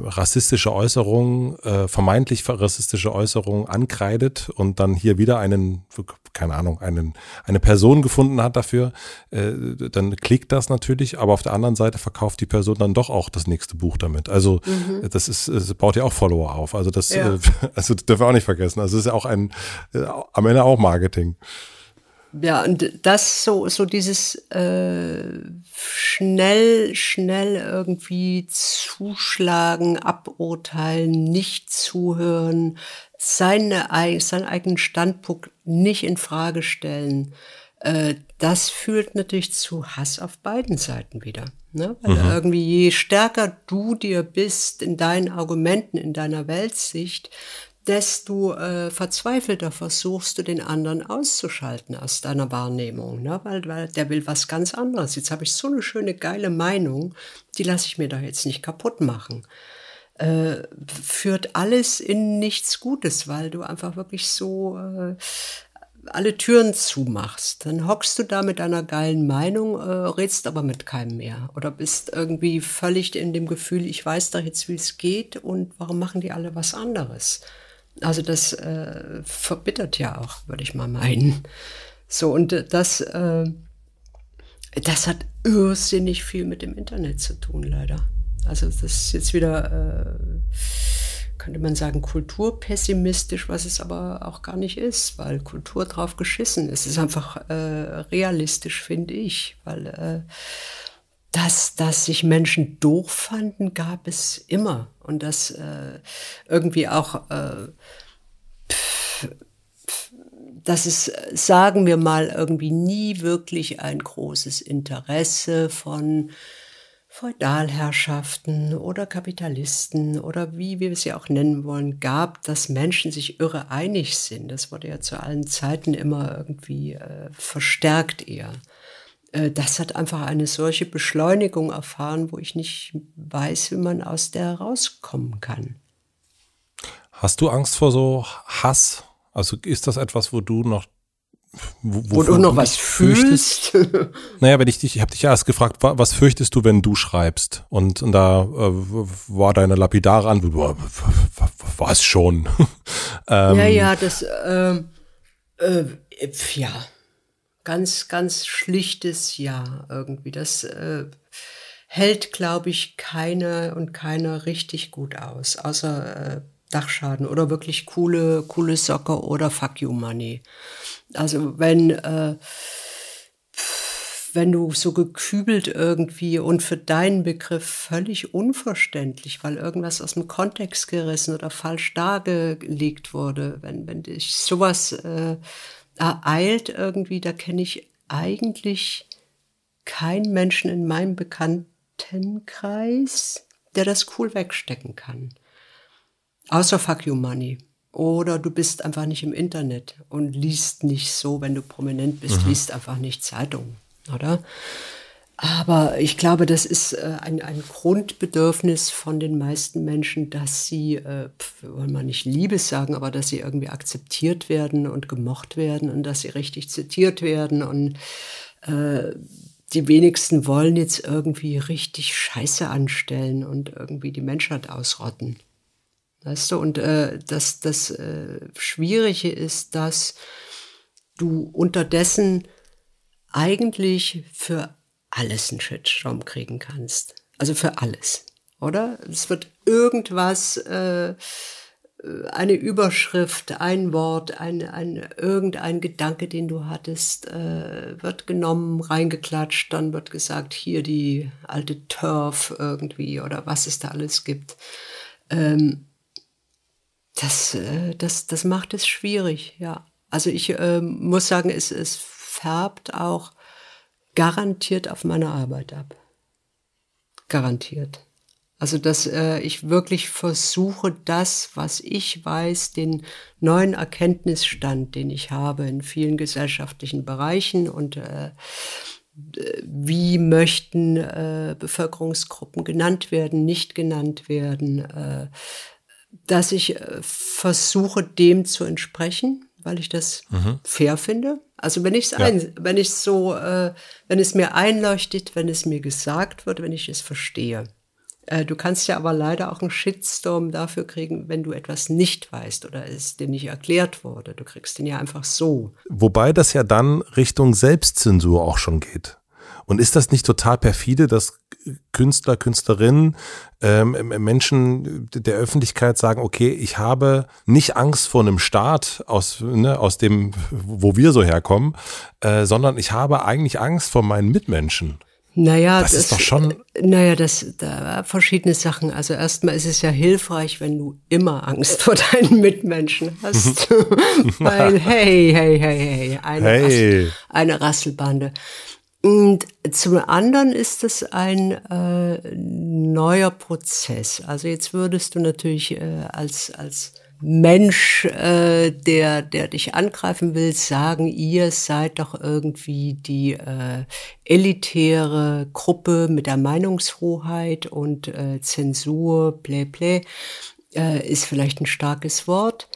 rassistische Äußerungen, äh, vermeintlich rassistische Äußerungen ankreidet und dann hier wieder einen, keine Ahnung, einen, eine Person gefunden hat dafür, äh, dann klickt das natürlich, aber auf der anderen Seite verkauft die Person dann doch auch das nächste Buch damit. Also mhm. das ist, es baut ja auch Follower auf. Also das, ja. äh, also das dürfen wir auch nicht vergessen. Also es ist ja auch ein, äh, am Ende auch Marketing. Ja, und das so, so dieses äh, schnell, schnell irgendwie zuschlagen, aburteilen, nicht zuhören, seine, seinen eigenen Standpunkt nicht in Frage stellen, äh, das führt natürlich zu Hass auf beiden Seiten wieder. Ne? Weil mhm. irgendwie je stärker du dir bist in deinen Argumenten, in deiner Weltsicht, desto äh, verzweifelter versuchst du den anderen auszuschalten aus deiner Wahrnehmung, ne? weil, weil der will was ganz anderes. Jetzt habe ich so eine schöne, geile Meinung, die lasse ich mir doch jetzt nicht kaputt machen. Äh, führt alles in nichts Gutes, weil du einfach wirklich so äh, alle Türen zumachst. Dann hockst du da mit deiner geilen Meinung, äh, redst aber mit keinem mehr. Oder bist irgendwie völlig in dem Gefühl, ich weiß doch jetzt, wie es geht und warum machen die alle was anderes? Also das äh, verbittert ja auch, würde ich mal meinen. So, und das, äh, das hat irrsinnig viel mit dem Internet zu tun, leider. Also das ist jetzt wieder, äh, könnte man sagen, kulturpessimistisch, was es aber auch gar nicht ist, weil Kultur drauf geschissen ist. Es ist einfach äh, realistisch, finde ich, weil äh, dass, dass sich Menschen doof fanden, gab es immer. Und dass äh, irgendwie auch, äh, pf, pf, dass es, sagen wir mal, irgendwie nie wirklich ein großes Interesse von Feudalherrschaften oder Kapitalisten oder wie wir es ja auch nennen wollen, gab, dass Menschen sich irre einig sind. Das wurde ja zu allen Zeiten immer irgendwie äh, verstärkt eher. Äh, das hat einfach eine solche Beschleunigung erfahren, wo ich nicht weiß, wie man aus der rauskommen kann. Hast du Angst vor so Hass? Also ist das etwas, wo du noch wo, wo du noch was fühlst? naja, wenn ich dich, ich habe dich ja erst gefragt, was fürchtest du, wenn du schreibst? Und, und da äh, war deine lapidare Antwort, was schon? ähm, ja, ja, das, äh, äh, ja, ganz, ganz schlichtes Ja irgendwie. Das äh, hält, glaube ich, keiner und keiner richtig gut aus, außer äh, Dachschaden oder wirklich coole, coole Socke oder Fuck You Money. Also wenn, äh, wenn du so gekübelt irgendwie und für deinen Begriff völlig unverständlich, weil irgendwas aus dem Kontext gerissen oder falsch dargelegt wurde, wenn, wenn dich sowas äh, ereilt irgendwie, da kenne ich eigentlich keinen Menschen in meinem Bekanntenkreis, der das cool wegstecken kann. Außer Fuck You Money. Oder du bist einfach nicht im Internet und liest nicht so, wenn du prominent bist, mhm. liest einfach nicht Zeitung, oder? Aber ich glaube, das ist äh, ein, ein Grundbedürfnis von den meisten Menschen, dass sie, äh, wollen wir nicht Liebes sagen, aber dass sie irgendwie akzeptiert werden und gemocht werden und dass sie richtig zitiert werden. Und äh, die wenigsten wollen jetzt irgendwie richtig Scheiße anstellen und irgendwie die Menschheit ausrotten. Weißt du, und äh, das, das äh, Schwierige ist, dass du unterdessen eigentlich für alles einen Shitstorm kriegen kannst. Also für alles, oder? Es wird irgendwas, äh, eine Überschrift, ein Wort, ein, ein, irgendein Gedanke, den du hattest, äh, wird genommen, reingeklatscht, dann wird gesagt, hier die alte Turf irgendwie oder was es da alles gibt. Ähm, das, äh, das, das macht es schwierig, ja. Also ich äh, muss sagen, es, es färbt auch garantiert auf meine Arbeit ab. Garantiert. Also, dass äh, ich wirklich versuche, das, was ich weiß, den neuen Erkenntnisstand, den ich habe in vielen gesellschaftlichen Bereichen und äh, wie möchten äh, Bevölkerungsgruppen genannt werden, nicht genannt werden, äh, dass ich äh, versuche, dem zu entsprechen, weil ich das mhm. fair finde. Also wenn ich es ja. wenn ich so, äh, wenn es mir einleuchtet, wenn es mir gesagt wird, wenn ich es verstehe. Äh, du kannst ja aber leider auch einen Shitstorm dafür kriegen, wenn du etwas nicht weißt oder es dir nicht erklärt wurde. Du kriegst den ja einfach so. Wobei das ja dann Richtung Selbstzensur auch schon geht. Und ist das nicht total perfide, dass Künstler, Künstlerinnen, ähm, Menschen der Öffentlichkeit sagen, okay, ich habe nicht Angst vor einem Staat aus, ne, aus dem, wo wir so herkommen, äh, sondern ich habe eigentlich Angst vor meinen Mitmenschen. Naja, das, das ist doch schon. Naja, das da verschiedene Sachen. Also erstmal ist es ja hilfreich, wenn du immer Angst vor deinen Mitmenschen hast. Weil, hey, hey, hey, hey, eine, hey. Rassel, eine Rasselbande. Und zum anderen ist es ein äh, neuer Prozess. Also jetzt würdest du natürlich äh, als, als Mensch, äh, der, der dich angreifen will, sagen, ihr seid doch irgendwie die äh, elitäre Gruppe mit der Meinungshoheit und äh, Zensur, plä, plä, äh, ist vielleicht ein starkes Wort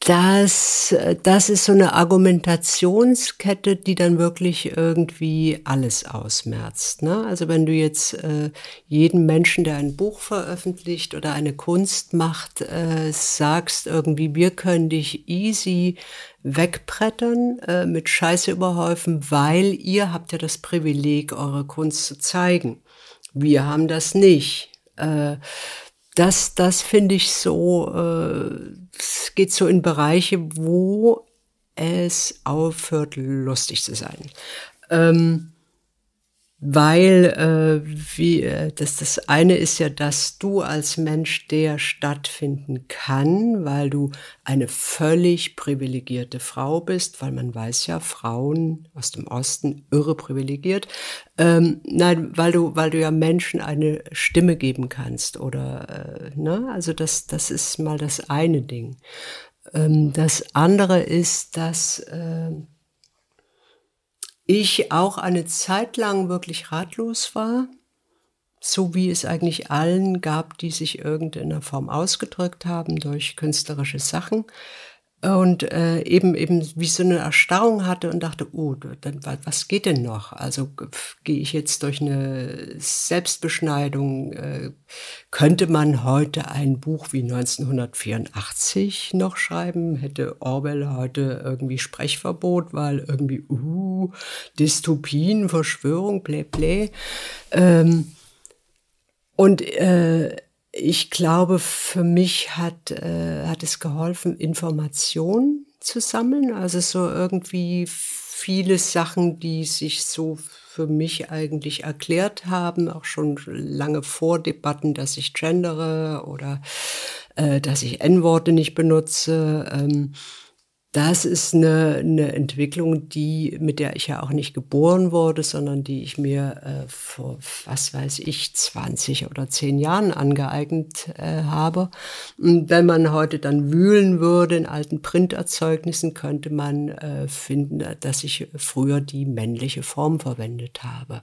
das, das ist so eine Argumentationskette, die dann wirklich irgendwie alles ausmerzt. Ne? Also wenn du jetzt äh, jedem Menschen, der ein Buch veröffentlicht oder eine Kunst macht, äh, sagst irgendwie, wir können dich easy wegbrettern, äh, mit Scheiße überhäufen, weil ihr habt ja das Privileg, eure Kunst zu zeigen. Wir haben das nicht. Äh, das, das finde ich so, äh, es geht so in Bereiche, wo es aufhört, lustig zu sein. Ähm, weil äh, wie, äh, das, das eine ist ja, dass du als Mensch, der stattfinden kann, weil du eine völlig privilegierte Frau bist, weil man weiß ja, Frauen aus dem Osten irre privilegiert. Ähm, nein, weil du, weil du ja Menschen eine Stimme geben kannst oder äh, ne, also das, das ist mal das eine Ding. Ähm, das andere ist, dass äh, ich auch eine Zeit lang wirklich ratlos war, so wie es eigentlich allen gab, die sich irgendeiner Form ausgedrückt haben durch künstlerische Sachen und äh, eben eben wie so eine Erstarrung hatte und dachte, oh, dann was geht denn noch? Also gehe ich jetzt durch eine Selbstbeschneidung? Äh, könnte man heute ein Buch wie 1984 noch schreiben? Hätte Orwell heute irgendwie Sprechverbot, weil irgendwie uh, Dystopien, Verschwörung, blä blä. Ähm, und äh, ich glaube, für mich hat, äh, hat es geholfen, Informationen zu sammeln. Also so irgendwie viele Sachen, die sich so für mich eigentlich erklärt haben, auch schon lange vor Debatten, dass ich gendere oder äh, dass ich N-Worte nicht benutze. Ähm, das ist eine, eine Entwicklung, die, mit der ich ja auch nicht geboren wurde, sondern die ich mir äh, vor, was weiß ich, 20 oder 10 Jahren angeeignet äh, habe. Und wenn man heute dann wühlen würde in alten Printerzeugnissen, könnte man äh, finden, dass ich früher die männliche Form verwendet habe.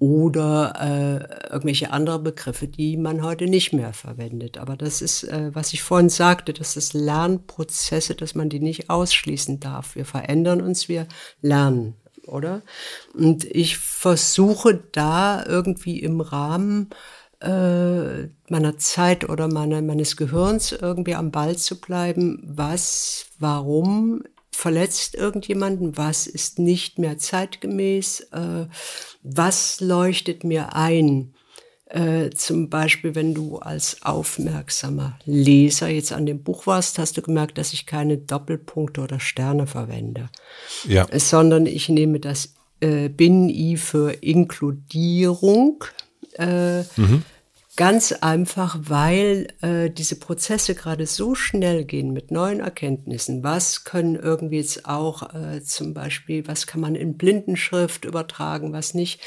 Oder äh, irgendwelche andere Begriffe, die man heute nicht mehr verwendet. Aber das ist, äh, was ich vorhin sagte, das ist Lernprozesse, dass man die nicht ausschließen darf. Wir verändern uns, wir lernen, oder? Und ich versuche da irgendwie im Rahmen äh, meiner Zeit oder meiner, meines Gehirns irgendwie am Ball zu bleiben, was, warum verletzt irgendjemanden, was ist nicht mehr zeitgemäß, äh, was leuchtet mir ein. Äh, zum Beispiel, wenn du als aufmerksamer Leser jetzt an dem Buch warst, hast du gemerkt, dass ich keine Doppelpunkte oder Sterne verwende, ja. sondern ich nehme das äh, Bin-I für Inkludierung. Äh, mhm Ganz einfach, weil äh, diese Prozesse gerade so schnell gehen mit neuen Erkenntnissen. Was können irgendwie jetzt auch äh, zum Beispiel, was kann man in Blindenschrift übertragen, was nicht.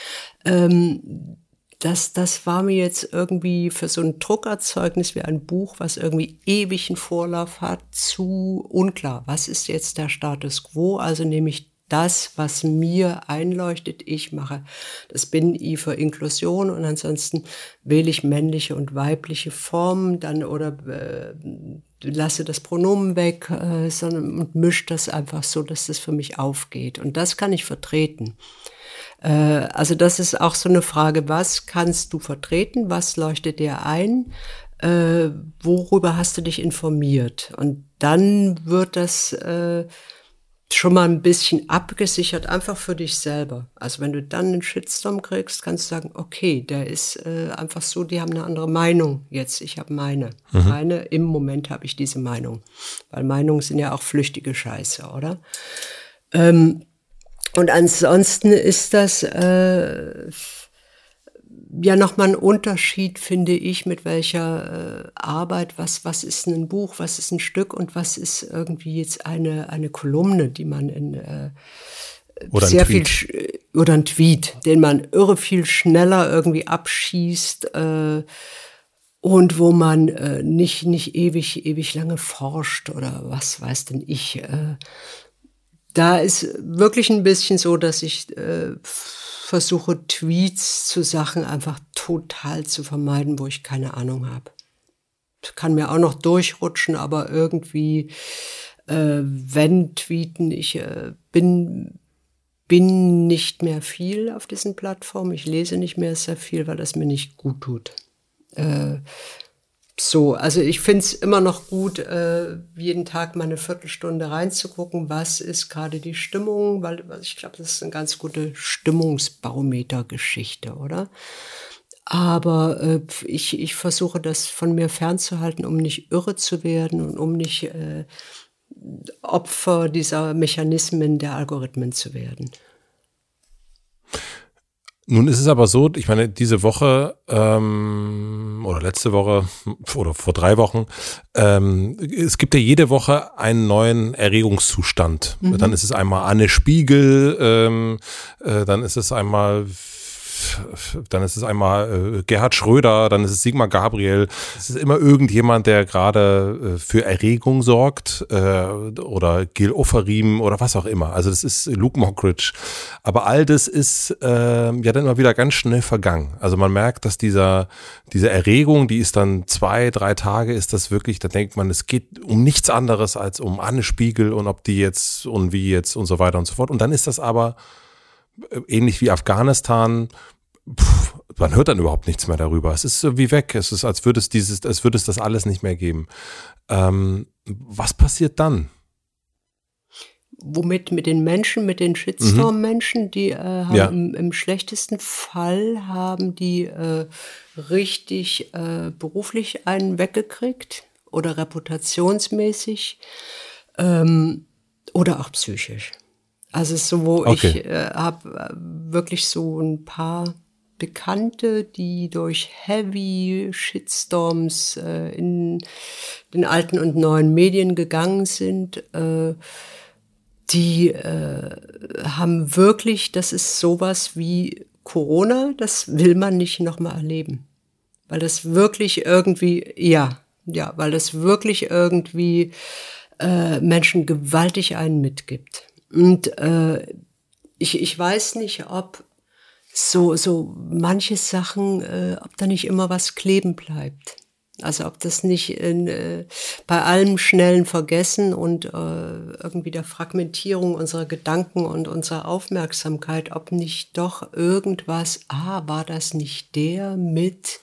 Ähm, das, das war mir jetzt irgendwie für so ein Druckerzeugnis wie ein Buch, was irgendwie ewigen Vorlauf hat, zu unklar. Was ist jetzt der Status quo? Also nehme ich das, was mir einleuchtet, ich mache. Das bin ich für Inklusion und ansonsten wähle ich männliche und weibliche Formen dann oder äh, lasse das Pronomen weg äh, sondern, und mische das einfach so, dass das für mich aufgeht. Und das kann ich vertreten. Äh, also das ist auch so eine Frage, was kannst du vertreten, was leuchtet dir ein, äh, worüber hast du dich informiert? Und dann wird das äh, schon mal ein bisschen abgesichert, einfach für dich selber. Also wenn du dann einen Shitstorm kriegst, kannst du sagen, okay, der ist äh, einfach so, die haben eine andere Meinung jetzt, ich habe meine. Mhm. Meine, im Moment habe ich diese Meinung. Weil Meinungen sind ja auch flüchtige Scheiße, oder? Ähm, und ansonsten ist das äh, ja nochmal ein Unterschied, finde ich, mit welcher äh, Arbeit, was, was ist ein Buch, was ist ein Stück und was ist irgendwie jetzt eine, eine Kolumne, die man in äh, oder sehr viel oder ein Tweet, den man irre viel schneller irgendwie abschießt äh, und wo man äh, nicht, nicht ewig, ewig lange forscht oder was weiß denn ich. Äh, da ist wirklich ein bisschen so, dass ich äh, versuche Tweets zu Sachen einfach total zu vermeiden, wo ich keine Ahnung habe. Kann mir auch noch durchrutschen, aber irgendwie, äh, wenn tweeten, ich äh, bin, bin nicht mehr viel auf diesen Plattformen. Ich lese nicht mehr sehr viel, weil das mir nicht gut tut. Äh, so, also ich finde es immer noch gut, äh, jeden Tag mal eine Viertelstunde reinzugucken, was ist gerade die Stimmung, weil ich glaube, das ist eine ganz gute Stimmungsbarometer-Geschichte, oder? Aber äh, ich, ich versuche das von mir fernzuhalten, um nicht irre zu werden und um nicht äh, Opfer dieser Mechanismen der Algorithmen zu werden. Nun ist es aber so, ich meine, diese Woche ähm, oder letzte Woche oder vor drei Wochen, ähm, es gibt ja jede Woche einen neuen Erregungszustand. Mhm. Dann ist es einmal Anne Spiegel, ähm, äh, dann ist es einmal dann ist es einmal äh, Gerhard Schröder, dann ist es Sigmar Gabriel. Es ist immer irgendjemand, der gerade äh, für Erregung sorgt äh, oder Gil Oferim oder was auch immer. Also das ist Luke Mockridge. Aber all das ist äh, ja dann immer wieder ganz schnell vergangen. Also man merkt, dass dieser, diese Erregung, die ist dann zwei, drei Tage, ist das wirklich, da denkt man, es geht um nichts anderes als um Anne Spiegel und ob die jetzt und wie jetzt und so weiter und so fort. Und dann ist das aber ähnlich wie Afghanistan, pff, man hört dann überhaupt nichts mehr darüber. Es ist so wie weg. Es ist, als würde es dieses, als würde es das alles nicht mehr geben. Ähm, was passiert dann? Womit mit den Menschen, mit den Shitstorm-Menschen, die äh, haben ja. im, im, schlechtesten Fall haben die äh, richtig äh, beruflich einen weggekriegt oder reputationsmäßig ähm, oder auch psychisch. Also so, wo okay. ich äh, habe äh, wirklich so ein paar Bekannte, die durch Heavy Shitstorms äh, in den alten und neuen Medien gegangen sind, äh, die äh, haben wirklich, das ist sowas wie Corona, das will man nicht nochmal erleben. Weil das wirklich irgendwie, ja, ja, weil das wirklich irgendwie äh, Menschen gewaltig einen mitgibt. Und äh, ich, ich weiß nicht, ob so, so manche Sachen, äh, ob da nicht immer was kleben bleibt. Also ob das nicht in, äh, bei allem schnellen Vergessen und äh, irgendwie der Fragmentierung unserer Gedanken und unserer Aufmerksamkeit, ob nicht doch irgendwas, ah, war das nicht der mit,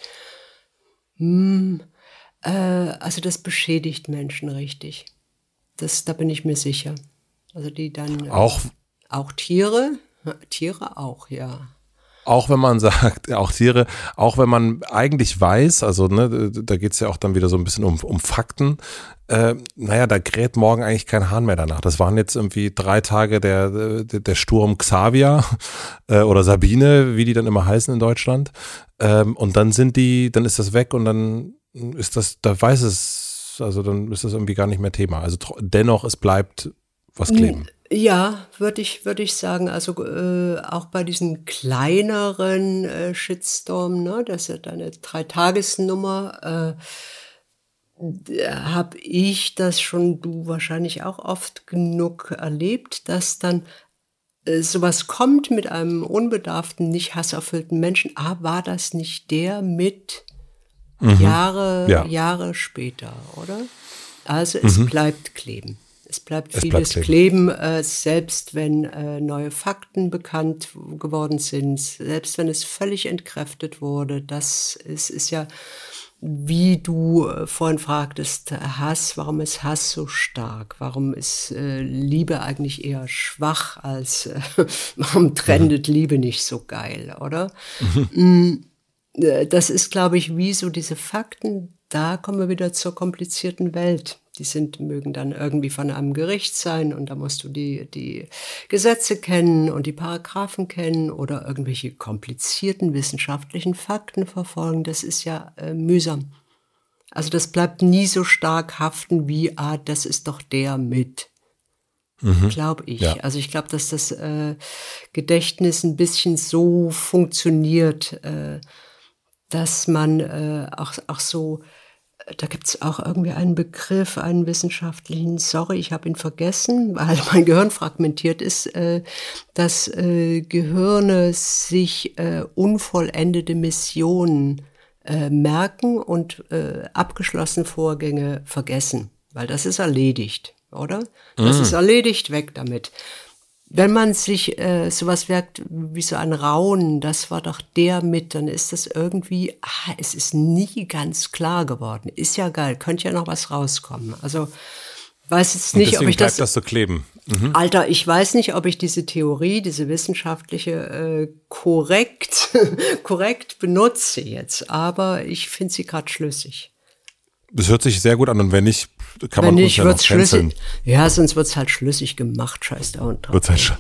hm, äh, also das beschädigt Menschen richtig. Das, da bin ich mir sicher. Also die dann. Äh, auch. Auch Tiere? Tiere auch, ja auch wenn man sagt, auch Tiere, auch wenn man eigentlich weiß, also ne, da geht es ja auch dann wieder so ein bisschen um, um Fakten, äh, naja, da kräht morgen eigentlich kein Hahn mehr danach. Das waren jetzt irgendwie drei Tage der, der, der Sturm Xavier äh, oder Sabine, wie die dann immer heißen in Deutschland. Ähm, und dann sind die, dann ist das weg und dann ist das, da weiß es, also dann ist das irgendwie gar nicht mehr Thema. Also dennoch, es bleibt was kleben. Ja, würde ich, würde ich sagen. Also äh, auch bei diesen kleineren äh, Shitstorm, ne, das ist ja deine Dreitagesnummer, äh, habe ich das schon, du wahrscheinlich auch oft genug erlebt, dass dann äh, sowas kommt mit einem unbedarften, nicht hasserfüllten Menschen. Ah, war das nicht der mit mhm. Jahre, ja. Jahre später, oder? Also es mhm. bleibt kleben. Es bleibt es vieles bleibt kleben, äh, selbst wenn äh, neue Fakten bekannt geworden sind, selbst wenn es völlig entkräftet wurde. Das ist, ist ja, wie du äh, vorhin fragtest, Hass, warum ist Hass so stark? Warum ist äh, Liebe eigentlich eher schwach als, äh, warum trendet mhm. Liebe nicht so geil, oder? Mhm. Mm, äh, das ist, glaube ich, wie so diese Fakten, da kommen wir wieder zur komplizierten Welt die sind, mögen dann irgendwie von einem Gericht sein und da musst du die, die Gesetze kennen und die Paragraphen kennen oder irgendwelche komplizierten wissenschaftlichen Fakten verfolgen. Das ist ja äh, mühsam. Also das bleibt nie so stark haften wie, ah, das ist doch der mit. Mhm. Glaube ich. Ja. Also ich glaube, dass das äh, Gedächtnis ein bisschen so funktioniert, äh, dass man äh, auch, auch so da gibt es auch irgendwie einen Begriff, einen wissenschaftlichen, sorry, ich habe ihn vergessen, weil mein Gehirn fragmentiert ist, äh, dass äh, Gehirne sich äh, unvollendete Missionen äh, merken und äh, abgeschlossene Vorgänge vergessen, weil das ist erledigt, oder? Das mm. ist erledigt, weg damit. Wenn man sich äh, sowas wirkt wie so ein Raunen, das war doch der mit, dann ist das irgendwie, ah, es ist nie ganz klar geworden. Ist ja geil, könnte ja noch was rauskommen. Also weiß jetzt nicht, ob ich das, das so kleben. Mhm. Alter, ich weiß nicht, ob ich diese Theorie, diese wissenschaftliche äh, korrekt korrekt benutze jetzt, aber ich finde sie gerade schlüssig. Das hört sich sehr gut an und wenn nicht, kann wenn man nicht, wird's schlüssig. Ja, sonst wird's halt schlüssig gemacht, scheiß da und drauf. Halt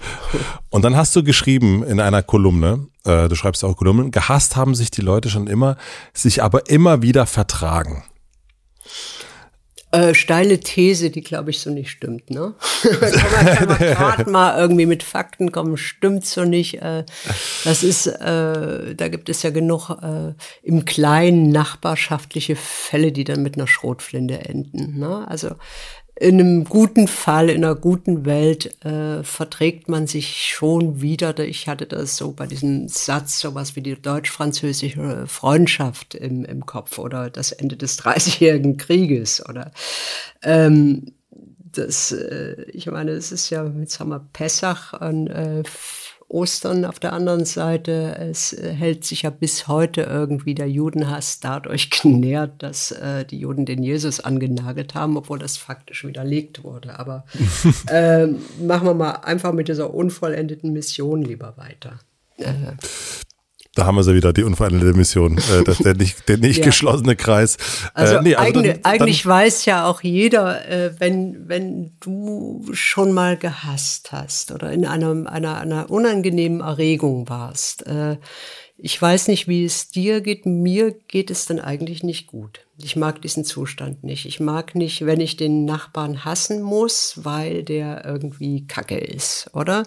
und dann hast du geschrieben in einer Kolumne, äh, du schreibst auch Kolumnen, gehasst haben sich die Leute schon immer, sich aber immer wieder vertragen. Äh, steile These, die glaube ich so nicht stimmt, ne? kann man, gerade mal irgendwie mit Fakten kommen, stimmt so nicht. Äh, das ist, äh, da gibt es ja genug äh, im Kleinen nachbarschaftliche Fälle, die dann mit einer Schrotflinte enden. Ne? Also in einem guten Fall, in einer guten Welt äh, verträgt man sich schon wieder. Ich hatte das so bei diesem Satz, sowas wie die deutsch-französische Freundschaft im, im Kopf oder das Ende des Dreißigjährigen Krieges oder ähm, das, äh, ich meine, es ist ja, jetzt haben wir Pessach und äh, Ostern auf der anderen Seite. Es äh, hält sich ja bis heute irgendwie der Judenhass dadurch genährt, dass äh, die Juden den Jesus angenagelt haben, obwohl das faktisch widerlegt wurde. Aber äh, machen wir mal einfach mit dieser unvollendeten Mission lieber weiter. Äh, da haben wir sie wieder, die unveränderte Mission, äh, das, der nicht, der nicht ja. geschlossene Kreis. Äh, also, äh, nee, also eigentlich, dann, eigentlich dann, weiß ja auch jeder, äh, wenn, wenn du schon mal gehasst hast oder in einer, einer, einer unangenehmen Erregung warst, äh, ich weiß nicht, wie es dir geht. Mir geht es dann eigentlich nicht gut. Ich mag diesen Zustand nicht. Ich mag nicht, wenn ich den Nachbarn hassen muss, weil der irgendwie kacke ist, oder?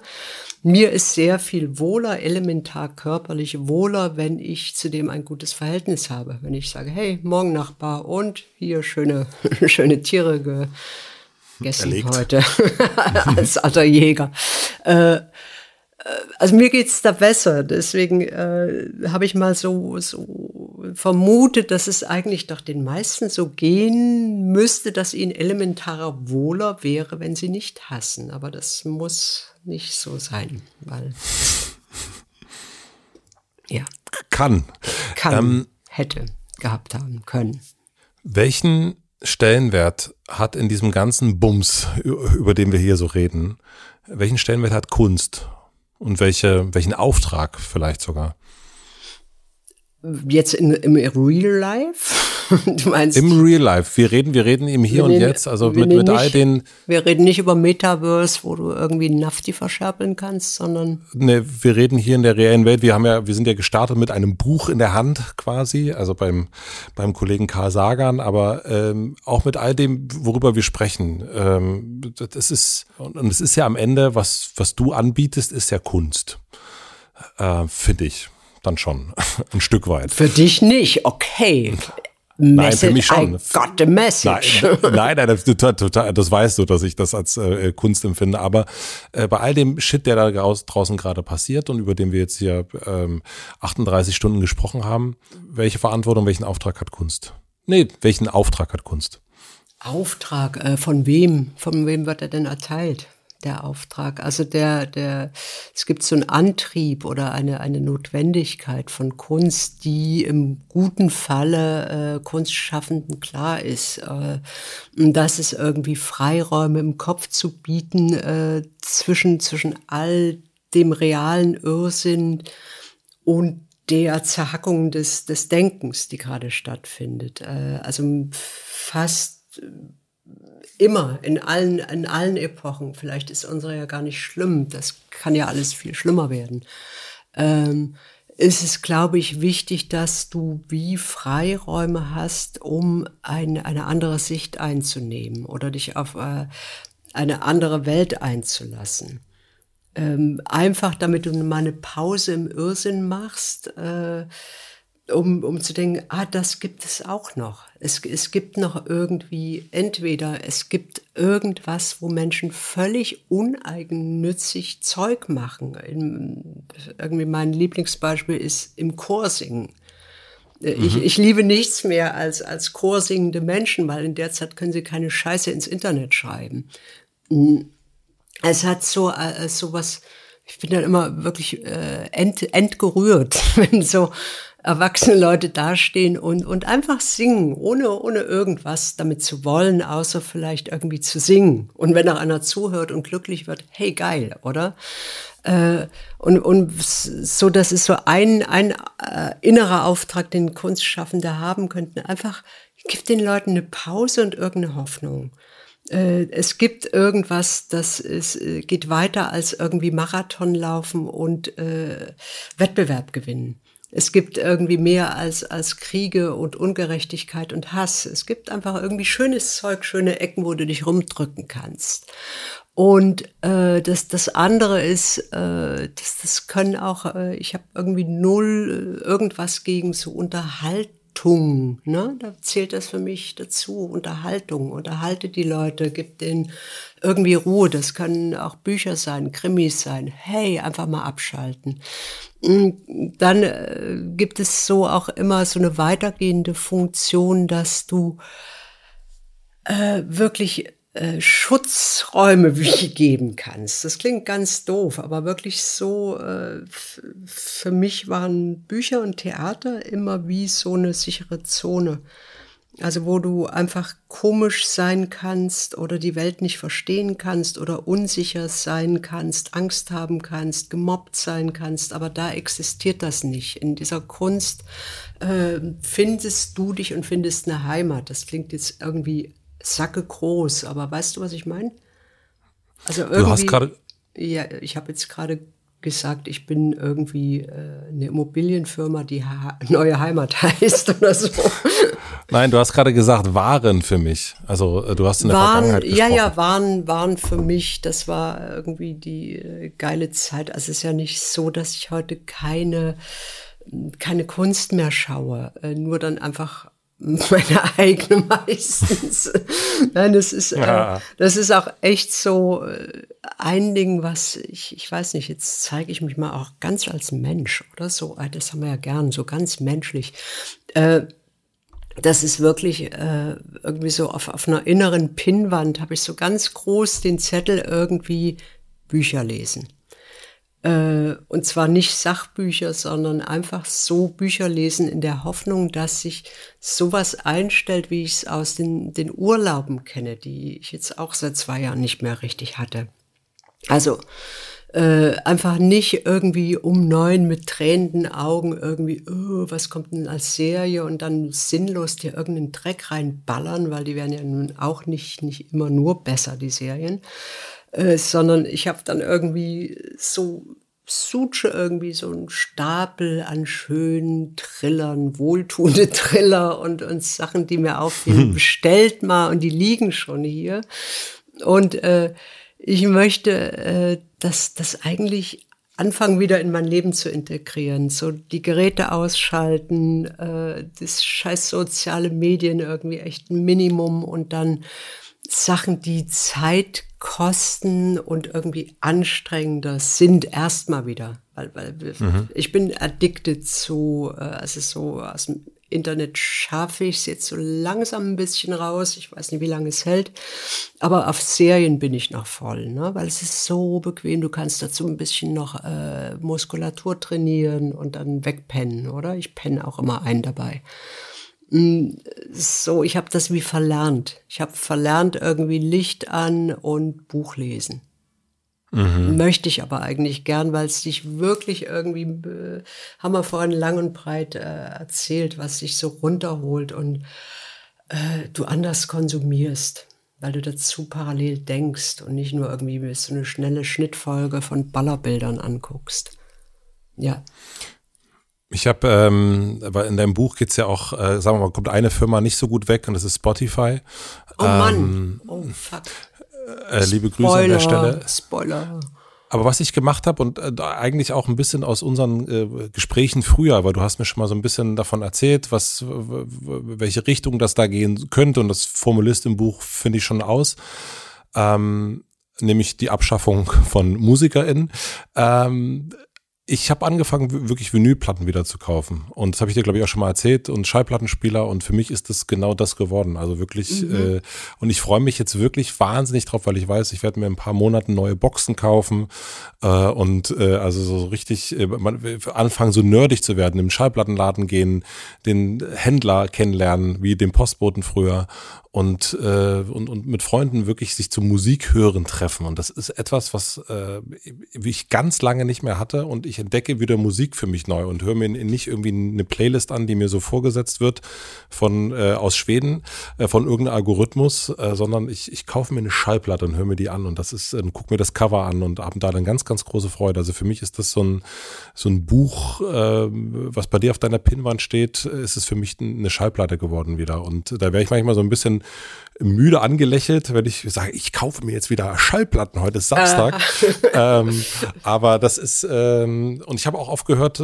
Mir ist sehr viel wohler, elementar körperlich wohler, wenn ich zu dem ein gutes Verhältnis habe. Wenn ich sage, hey, morgen Nachbar und hier schöne, schöne Tiere gegessen Erlegt. heute als alter Jäger. Äh, also mir geht's da besser. Deswegen äh, habe ich mal so, so vermutet, dass es eigentlich doch den meisten so gehen müsste, dass ihnen elementarer wohler wäre, wenn sie nicht hassen. Aber das muss nicht so sein, weil ja. Kann. Kann. Ähm, hätte gehabt haben können. Welchen Stellenwert hat in diesem ganzen Bums, über den wir hier so reden, welchen Stellenwert hat Kunst und welche, welchen Auftrag vielleicht sogar? Jetzt in, im Real Life? du meinst? Im Real Life. Wir reden, wir reden im Hier und Jetzt, also mit, mit all den. Wir reden nicht über Metaverse, wo du irgendwie Nafti verscherbeln kannst, sondern. Ne, wir reden hier in der reellen Welt. Wir haben ja, wir sind ja gestartet mit einem Buch in der Hand quasi, also beim, beim Kollegen Karl Sagan, aber ähm, auch mit all dem, worüber wir sprechen. Ähm, das ist, und es ist ja am Ende, was, was du anbietest, ist ja Kunst. Äh, Finde ich dann schon ein Stück weit. Für dich nicht, okay. Message, nein, für mich schon. I got the message. Nein, nein, das, total, das weißt du, dass ich das als äh, Kunst empfinde. Aber äh, bei all dem Shit, der da draußen gerade passiert und über den wir jetzt hier ähm, 38 Stunden gesprochen haben, welche Verantwortung, welchen Auftrag hat Kunst? Nee, welchen Auftrag hat Kunst? Auftrag, äh, von wem? Von wem wird er denn erteilt? Der Auftrag. Also der, der, es gibt so einen Antrieb oder eine, eine Notwendigkeit von Kunst, die im guten Falle äh, Kunstschaffenden klar ist. Äh, dass es irgendwie Freiräume im Kopf zu bieten äh, zwischen, zwischen all dem realen Irrsinn und der Zerhackung des, des Denkens, die gerade stattfindet. Äh, also fast immer, in allen, in allen Epochen. Vielleicht ist unsere ja gar nicht schlimm. Das kann ja alles viel schlimmer werden. Ähm, ist es, glaube ich, wichtig, dass du wie Freiräume hast, um ein, eine andere Sicht einzunehmen oder dich auf äh, eine andere Welt einzulassen. Ähm, einfach damit du mal eine Pause im Irrsinn machst. Äh, um, um zu denken, ah, das gibt es auch noch. Es, es gibt noch irgendwie, entweder es gibt irgendwas, wo Menschen völlig uneigennützig Zeug machen. In, irgendwie mein Lieblingsbeispiel ist im Chor singen. Ich, mhm. ich liebe nichts mehr als, als chorsingende Menschen, weil in der Zeit können sie keine Scheiße ins Internet schreiben. Es hat so, äh, so was, ich bin dann immer wirklich äh, ent, entgerührt, wenn so erwachsene Leute dastehen und, und einfach singen, ohne, ohne irgendwas damit zu wollen, außer vielleicht irgendwie zu singen. Und wenn auch einer zuhört und glücklich wird, hey, geil, oder? Äh, und, und so, das ist so ein, ein äh, innerer Auftrag, den Kunstschaffende haben könnten. Einfach, gibt den Leuten eine Pause und irgendeine Hoffnung äh, es gibt irgendwas, das ist, äh, geht weiter als irgendwie Marathon laufen und äh, Wettbewerb gewinnen. Es gibt irgendwie mehr als, als Kriege und Ungerechtigkeit und Hass. Es gibt einfach irgendwie schönes Zeug, schöne Ecken, wo du dich rumdrücken kannst. Und äh, das, das andere ist, äh, das, das können auch, äh, ich habe irgendwie null äh, irgendwas gegen so Unterhalten Unterhaltung, ne? Da zählt das für mich dazu. Unterhaltung. Unterhalte die Leute, gibt denen irgendwie Ruhe. Das können auch Bücher sein, Krimis sein. Hey, einfach mal abschalten. Mm, dann äh, gibt es so auch immer so eine weitergehende Funktion, dass du äh, wirklich äh, Schutzräume wie geben kannst. Das klingt ganz doof, aber wirklich so, äh, für mich waren Bücher und Theater immer wie so eine sichere Zone. Also wo du einfach komisch sein kannst oder die Welt nicht verstehen kannst oder unsicher sein kannst, Angst haben kannst, gemobbt sein kannst, aber da existiert das nicht. In dieser Kunst äh, findest du dich und findest eine Heimat. Das klingt jetzt irgendwie Sacke groß, aber weißt du, was ich meine? Also irgendwie, du hast gerade. Ja, ich habe jetzt gerade gesagt, ich bin irgendwie äh, eine Immobilienfirma, die ha neue Heimat heißt oder so. Nein, du hast gerade gesagt, Waren für mich. Also äh, du hast in der waren, Vergangenheit gesprochen. Ja, ja, Waren, waren für mich. Das war irgendwie die äh, geile Zeit. Also es ist ja nicht so, dass ich heute keine keine Kunst mehr schaue, äh, nur dann einfach meine eigene meistens. Nein, das ist, äh, ja. äh, das ist auch echt so, äh, ein Ding, was ich, ich weiß nicht, jetzt zeige ich mich mal auch ganz als Mensch oder so. Ah, das haben wir ja gern, so ganz menschlich. Äh, das ist wirklich äh, irgendwie so auf, auf einer inneren Pinnwand habe ich so ganz groß den Zettel irgendwie Bücher lesen. Äh, und zwar nicht Sachbücher, sondern einfach so Bücher lesen in der Hoffnung, dass sich sowas einstellt, wie ich es aus den, den Urlauben kenne, die ich jetzt auch seit zwei Jahren nicht mehr richtig hatte. Also äh, einfach nicht irgendwie um neun mit tränenden Augen irgendwie, oh, was kommt denn als Serie und dann sinnlos dir irgendeinen Dreck reinballern, weil die werden ja nun auch nicht, nicht immer nur besser, die Serien. Äh, sondern ich habe dann irgendwie so suche irgendwie so einen Stapel an schönen Trillern, wohltuende Triller und, und Sachen, die mir auffielen, bestellt mal und die liegen schon hier. Und äh, ich möchte äh, das, das eigentlich anfangen, wieder in mein Leben zu integrieren. So die Geräte ausschalten, äh, das scheiß soziale Medien irgendwie echt ein Minimum und dann Sachen, die Zeit kosten und irgendwie anstrengender sind, erstmal wieder. Weil, weil mhm. ich bin addicted zu, also so aus dem Internet schaffe ich es jetzt so langsam ein bisschen raus. Ich weiß nicht, wie lange es hält. Aber auf Serien bin ich noch voll, ne? weil es ist so bequem. Du kannst dazu ein bisschen noch äh, Muskulatur trainieren und dann wegpennen, oder? Ich penne auch immer ein dabei. Mm, so, ich habe das wie verlernt. Ich habe verlernt irgendwie Licht an und Buch lesen. Mhm. Möchte ich aber eigentlich gern, weil es dich wirklich irgendwie, äh, haben wir vorhin lang und breit äh, erzählt, was dich so runterholt und äh, du anders konsumierst, weil du dazu parallel denkst und nicht nur irgendwie so eine schnelle Schnittfolge von Ballerbildern anguckst. Ja. Ich habe, ähm, aber in deinem Buch geht's ja auch, äh, sagen wir mal, kommt eine Firma nicht so gut weg und das ist Spotify. Oh Mann, ähm, oh fuck. Äh, liebe Grüße an der Stelle. Spoiler. Aber was ich gemacht habe und äh, eigentlich auch ein bisschen aus unseren äh, Gesprächen früher, weil du hast mir schon mal so ein bisschen davon erzählt, was welche Richtung das da gehen könnte und das formulierst im Buch finde ich schon aus. Ähm, nämlich die Abschaffung von MusikerInnen. Ähm, ich habe angefangen, wirklich Vinylplatten wieder zu kaufen. Und das habe ich dir, glaube ich, auch schon mal erzählt. Und Schallplattenspieler. Und für mich ist das genau das geworden. Also wirklich. Mhm. Äh, und ich freue mich jetzt wirklich wahnsinnig drauf, weil ich weiß, ich werde mir in ein paar Monaten neue Boxen kaufen. Äh, und äh, also so richtig äh, man, anfangen, so nerdig zu werden, im Schallplattenladen gehen, den Händler kennenlernen, wie den Postboten früher und, äh, und, und mit Freunden wirklich sich zum Musik hören treffen. Und das ist etwas, was äh, ich ganz lange nicht mehr hatte. Und ich entdecke wieder Musik für mich neu und höre mir nicht irgendwie eine Playlist an, die mir so vorgesetzt wird von äh, aus Schweden, äh, von irgendeinem Algorithmus, äh, sondern ich, ich kaufe mir eine Schallplatte und höre mir die an und das ist, äh, guck mir das Cover an und habe da dann ganz, ganz große Freude. Also für mich ist das so ein, so ein Buch, äh, was bei dir auf deiner Pinnwand steht, ist es für mich eine Schallplatte geworden wieder. Und da wäre ich manchmal so ein bisschen müde angelächelt, wenn ich sage, ich kaufe mir jetzt wieder Schallplatten, heute ist Samstag. ähm, aber das ist, ähm, und ich habe auch aufgehört,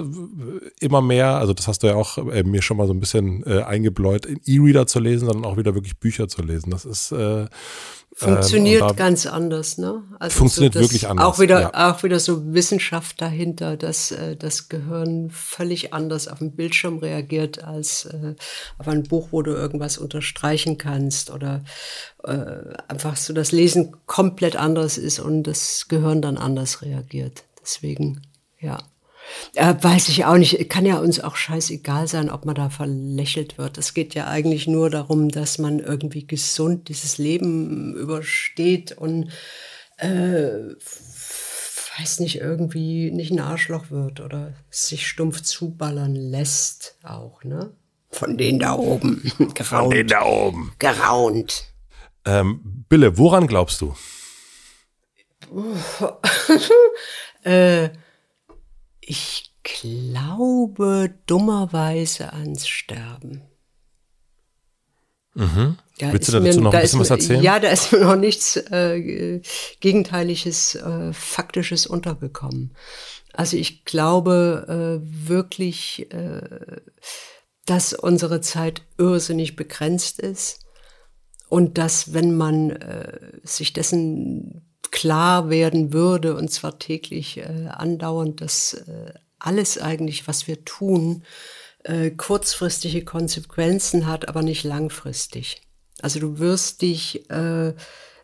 immer mehr, also das hast du ja auch äh, mir schon mal so ein bisschen äh, eingebläut, E-Reader zu lesen, sondern auch wieder wirklich Bücher zu lesen. Das ist äh, Funktioniert ähm, ganz anders, ne? Also funktioniert so wirklich anders. Auch wieder, ja. auch wieder so Wissenschaft dahinter, dass äh, das Gehirn völlig anders auf den Bildschirm reagiert als äh, auf ein Buch, wo du irgendwas unterstreichen kannst oder äh, einfach so das Lesen komplett anders ist und das Gehirn dann anders reagiert. Deswegen, ja. Äh, weiß ich auch nicht. Kann ja uns auch scheißegal sein, ob man da verlächelt wird. Es geht ja eigentlich nur darum, dass man irgendwie gesund dieses Leben übersteht und äh, weiß nicht, irgendwie nicht ein Arschloch wird oder sich stumpf zuballern lässt auch, ne? Von denen da oben. Geraunt. Von denen da oben. Geraunt. Ähm, Bille, woran glaubst du? äh, ich glaube dummerweise ans Sterben. Mhm. Da Willst du dazu mir, noch ein bisschen was erzählen? Ja, da ist mir noch nichts äh, Gegenteiliges, äh, Faktisches untergekommen. Also ich glaube äh, wirklich, äh, dass unsere Zeit irrsinnig begrenzt ist und dass, wenn man äh, sich dessen klar werden würde, und zwar täglich äh, andauernd, dass äh, alles eigentlich, was wir tun, äh, kurzfristige Konsequenzen hat, aber nicht langfristig. Also du wirst dich äh,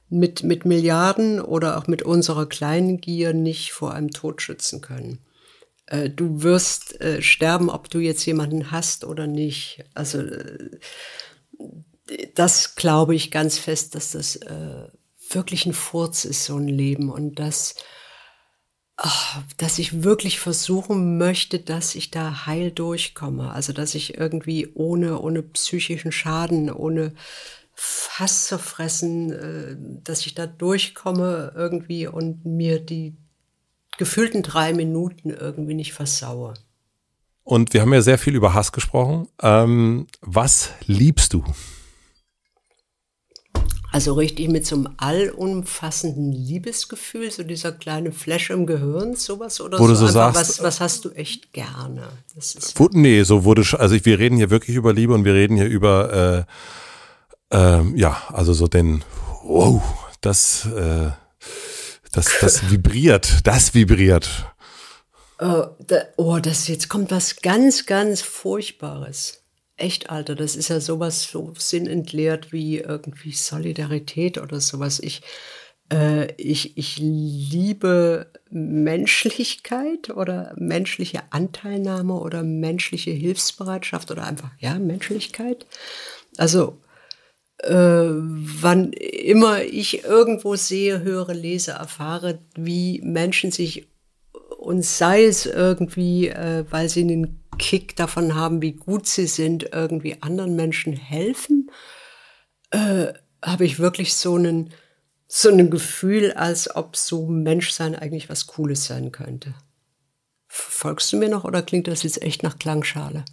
mit, mit Milliarden oder auch mit unserer kleinen Gier nicht vor einem Tod schützen können. Äh, du wirst äh, sterben, ob du jetzt jemanden hast oder nicht. Also äh, das glaube ich ganz fest, dass das äh, wirklich ein Furz ist, so ein Leben. Und dass, oh, dass ich wirklich versuchen möchte, dass ich da heil durchkomme. Also dass ich irgendwie ohne, ohne psychischen Schaden, ohne Fass zu fressen, äh, dass ich da durchkomme irgendwie und mir die gefühlten drei Minuten irgendwie nicht versaue. Und wir haben ja sehr viel über Hass gesprochen. Ähm, was liebst du? Also richtig mit so einem allumfassenden Liebesgefühl, so dieser kleine Flash im Gehirn, sowas oder Wo so. du so Einfach, sagst, was, was hast du echt gerne? Das ist Wo, nee, so wurde, also wir reden hier wirklich über Liebe und wir reden hier über, äh, ähm, ja, also so den, wow, das, äh, das, das vibriert, das vibriert. Oh, da, oh, das jetzt kommt was ganz, ganz Furchtbares. Echt, Alter, das ist ja sowas so sinnentleert wie irgendwie Solidarität oder sowas. Ich, äh, ich, ich liebe Menschlichkeit oder menschliche Anteilnahme oder menschliche Hilfsbereitschaft oder einfach, ja, Menschlichkeit. Also, äh, wann immer ich irgendwo sehe, höre, lese, erfahre, wie Menschen sich und sei es irgendwie, äh, weil sie einen Kick davon haben, wie gut sie sind, irgendwie anderen Menschen helfen, äh, habe ich wirklich so einen so ein Gefühl, als ob so Menschsein eigentlich was Cooles sein könnte. Folgst du mir noch oder klingt das jetzt echt nach Klangschale?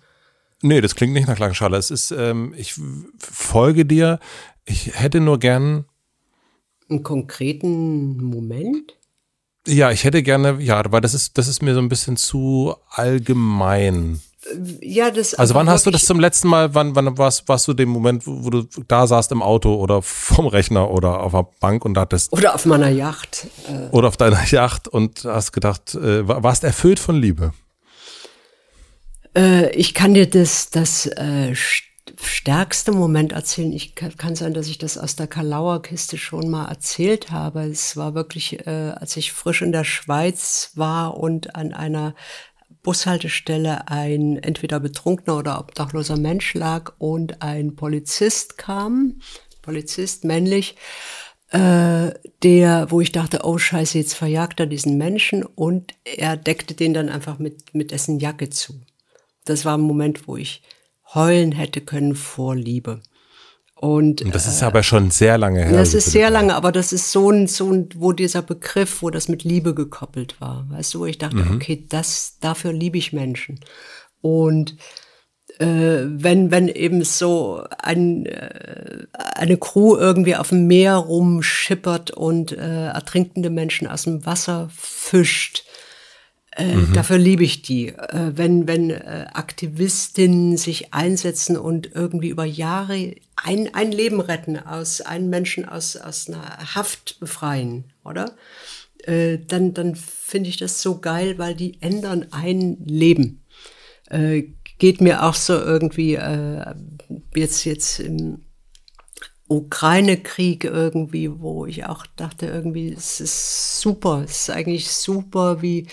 Nee, das klingt nicht nach Klangschale. Es ist, ähm, ich folge dir. Ich hätte nur gern, Einen konkreten Moment? Ja, ich hätte gerne, ja, weil das ist, das ist mir so ein bisschen zu allgemein. Ja, das Also aber wann hast du das zum letzten Mal, wann, wann warst, warst du dem Moment, wo, du da saßt im Auto oder vom Rechner oder auf der Bank und hattest, Oder auf meiner Yacht. Äh, oder auf deiner Yacht und hast gedacht, äh, wa- warst erfüllt von Liebe? Äh, ich kann dir das, das äh, stärkste Moment erzählen. Ich kann, sein, dass ich das aus der Kalauer Kiste schon mal erzählt habe. Es war wirklich, äh, als ich frisch in der Schweiz war und an einer Bushaltestelle ein entweder betrunkener oder obdachloser Mensch lag und ein Polizist kam, Polizist männlich, äh, der, wo ich dachte, oh Scheiße, jetzt verjagt er diesen Menschen und er deckte den dann einfach mit, mit dessen Jacke zu. Das war ein Moment, wo ich heulen hätte können vor Liebe. Und Und das ist aber schon sehr lange her. das also ist sehr lange, aber das ist so ein, so ein, wo dieser Begriff, wo das mit Liebe gekoppelt war. Weißt du, wo ich dachte, Mhm. okay, das, dafür liebe ich Menschen. Und äh, wenn, wenn eben so ein, äh, eine Crew irgendwie auf dem Meer rumschippert und äh, ertrinkende Menschen aus dem Wasser fischt, äh, Dafür liebe ich die. Äh, wenn wenn äh, Aktivistinnen sich einsetzen und irgendwie über Jahre ein, ein Leben retten, aus einen Menschen aus, aus einer Haft befreien, oder? Äh, dann dann finde ich das so geil, weil die ändern ein Leben. Äh, geht mir auch so irgendwie äh, jetzt jetzt im Ukraine-Krieg irgendwie, wo ich auch dachte, irgendwie, es ist super, es ist eigentlich super, wie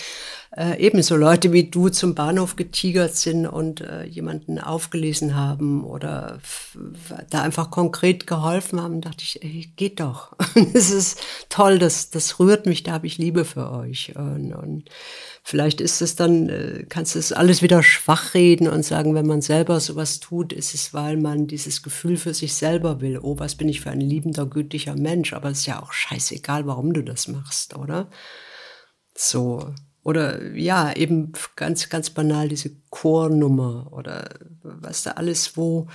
äh, ebenso Leute wie du zum Bahnhof getigert sind und äh, jemanden aufgelesen haben oder da einfach konkret geholfen haben, dachte ich, ey, geht doch. Es ist toll, das, das rührt mich, da habe ich Liebe für euch. Und, und vielleicht ist es dann, äh, kannst du es alles wieder schwach reden und sagen, wenn man selber sowas tut, ist es, weil man dieses Gefühl für sich selber will. Oh, was bin ich für ein liebender, gütlicher Mensch. Aber es ist ja auch scheißegal, warum du das machst, oder? So. Oder ja, eben ganz, ganz banal diese Chornummer oder was da alles, wo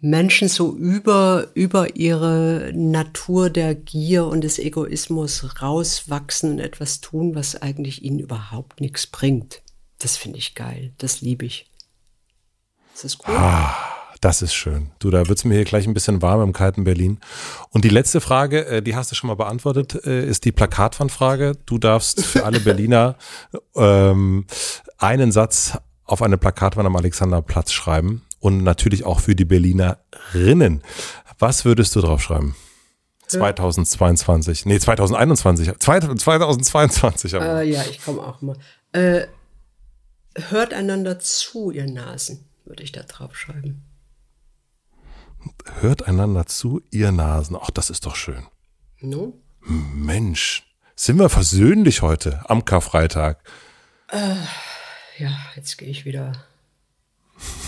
Menschen so über, über ihre Natur der Gier und des Egoismus rauswachsen und etwas tun, was eigentlich ihnen überhaupt nichts bringt. Das finde ich geil. Das liebe ich. Ist das cool? Das ist schön. Du, da wird's mir hier gleich ein bisschen warm im kalten Berlin. Und die letzte Frage, äh, die hast du schon mal beantwortet, äh, ist die Plakatwandfrage. Du darfst für alle Berliner ähm, einen Satz auf eine Plakatwand am Alexanderplatz schreiben und natürlich auch für die Berlinerinnen. Was würdest du drauf schreiben? 2022, nee, 2021, 2022. Äh, ja, ich komme auch mal. Äh, hört einander zu, ihr Nasen, würde ich da drauf schreiben hört einander zu, ihr Nasen. Ach, das ist doch schön. No? Mensch, sind wir versöhnlich heute am Karfreitag? Äh, ja, jetzt gehe ich wieder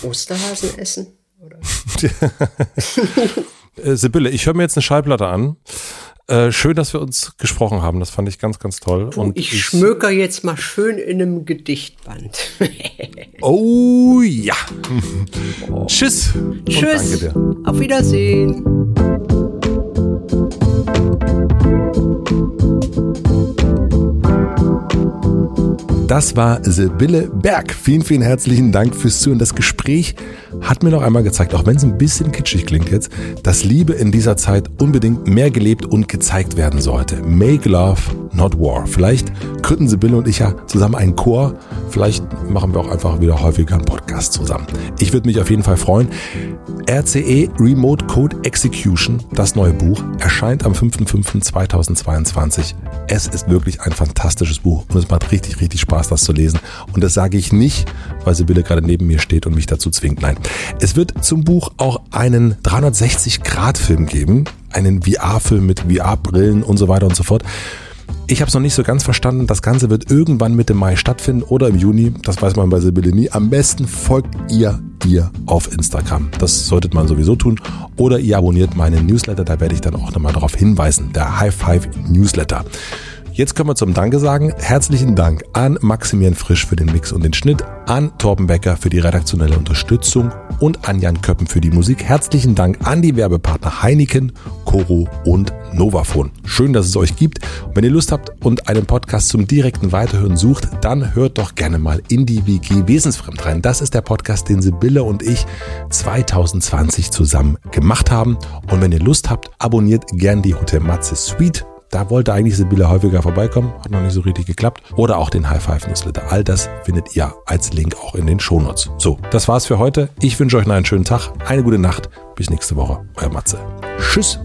Osterhasen essen. Oder? Äh, Sibylle, ich höre mir jetzt eine Schallplatte an. Äh, schön, dass wir uns gesprochen haben. Das fand ich ganz, ganz toll. Du, und ich, ich schmöker jetzt mal schön in einem Gedichtband. oh ja. Tschüss. Tschüss. danke dir. Auf Wiedersehen. Das war Sibylle Berg. Vielen, vielen herzlichen Dank fürs Zuhören. Das Gespräch hat mir noch einmal gezeigt, auch wenn es ein bisschen kitschig klingt jetzt, dass Liebe in dieser Zeit unbedingt mehr gelebt und gezeigt werden sollte. Make love, not war. Vielleicht gründen Sibylle und ich ja zusammen einen Chor. Vielleicht machen wir auch einfach wieder häufiger einen Podcast zusammen. Ich würde mich auf jeden Fall freuen. RCE Remote Code Execution, das neue Buch, erscheint am 5.5.2022. Es ist wirklich ein fantastisches Buch und es macht richtig, richtig Spaß, das zu lesen. Und das sage ich nicht, weil Sibylle gerade neben mir steht und mich dazu zwingt. Nein, es wird zum Buch auch einen 360-Grad-Film geben, einen VR-Film mit VR-Brillen und so weiter und so fort. Ich habe es noch nicht so ganz verstanden. Das Ganze wird irgendwann Mitte Mai stattfinden oder im Juni. Das weiß man bei Sibylle nie. Am besten folgt ihr ihr auf Instagram. Das solltet man sowieso tun. Oder ihr abonniert meinen Newsletter. Da werde ich dann auch nochmal darauf hinweisen. Der High Five Newsletter. Jetzt können wir zum Danke sagen. Herzlichen Dank an Maximilian Frisch für den Mix und den Schnitt, an Torben Becker für die redaktionelle Unterstützung und an Jan Köppen für die Musik. Herzlichen Dank an die Werbepartner Heineken, Coro und Novafon. Schön, dass es euch gibt. Und wenn ihr Lust habt und einen Podcast zum direkten Weiterhören sucht, dann hört doch gerne mal in die WG Wesensfremd rein. Das ist der Podcast, den Sibylle und ich 2020 zusammen gemacht haben. Und wenn ihr Lust habt, abonniert gern die Hotel Matze Suite da wollte eigentlich Sibylle häufiger vorbeikommen, hat noch nicht so richtig geklappt. Oder auch den High Five Newsletter. All das findet ihr als Link auch in den Shownotes. So, das war's für heute. Ich wünsche euch noch einen schönen Tag, eine gute Nacht. Bis nächste Woche. Euer Matze. Tschüss.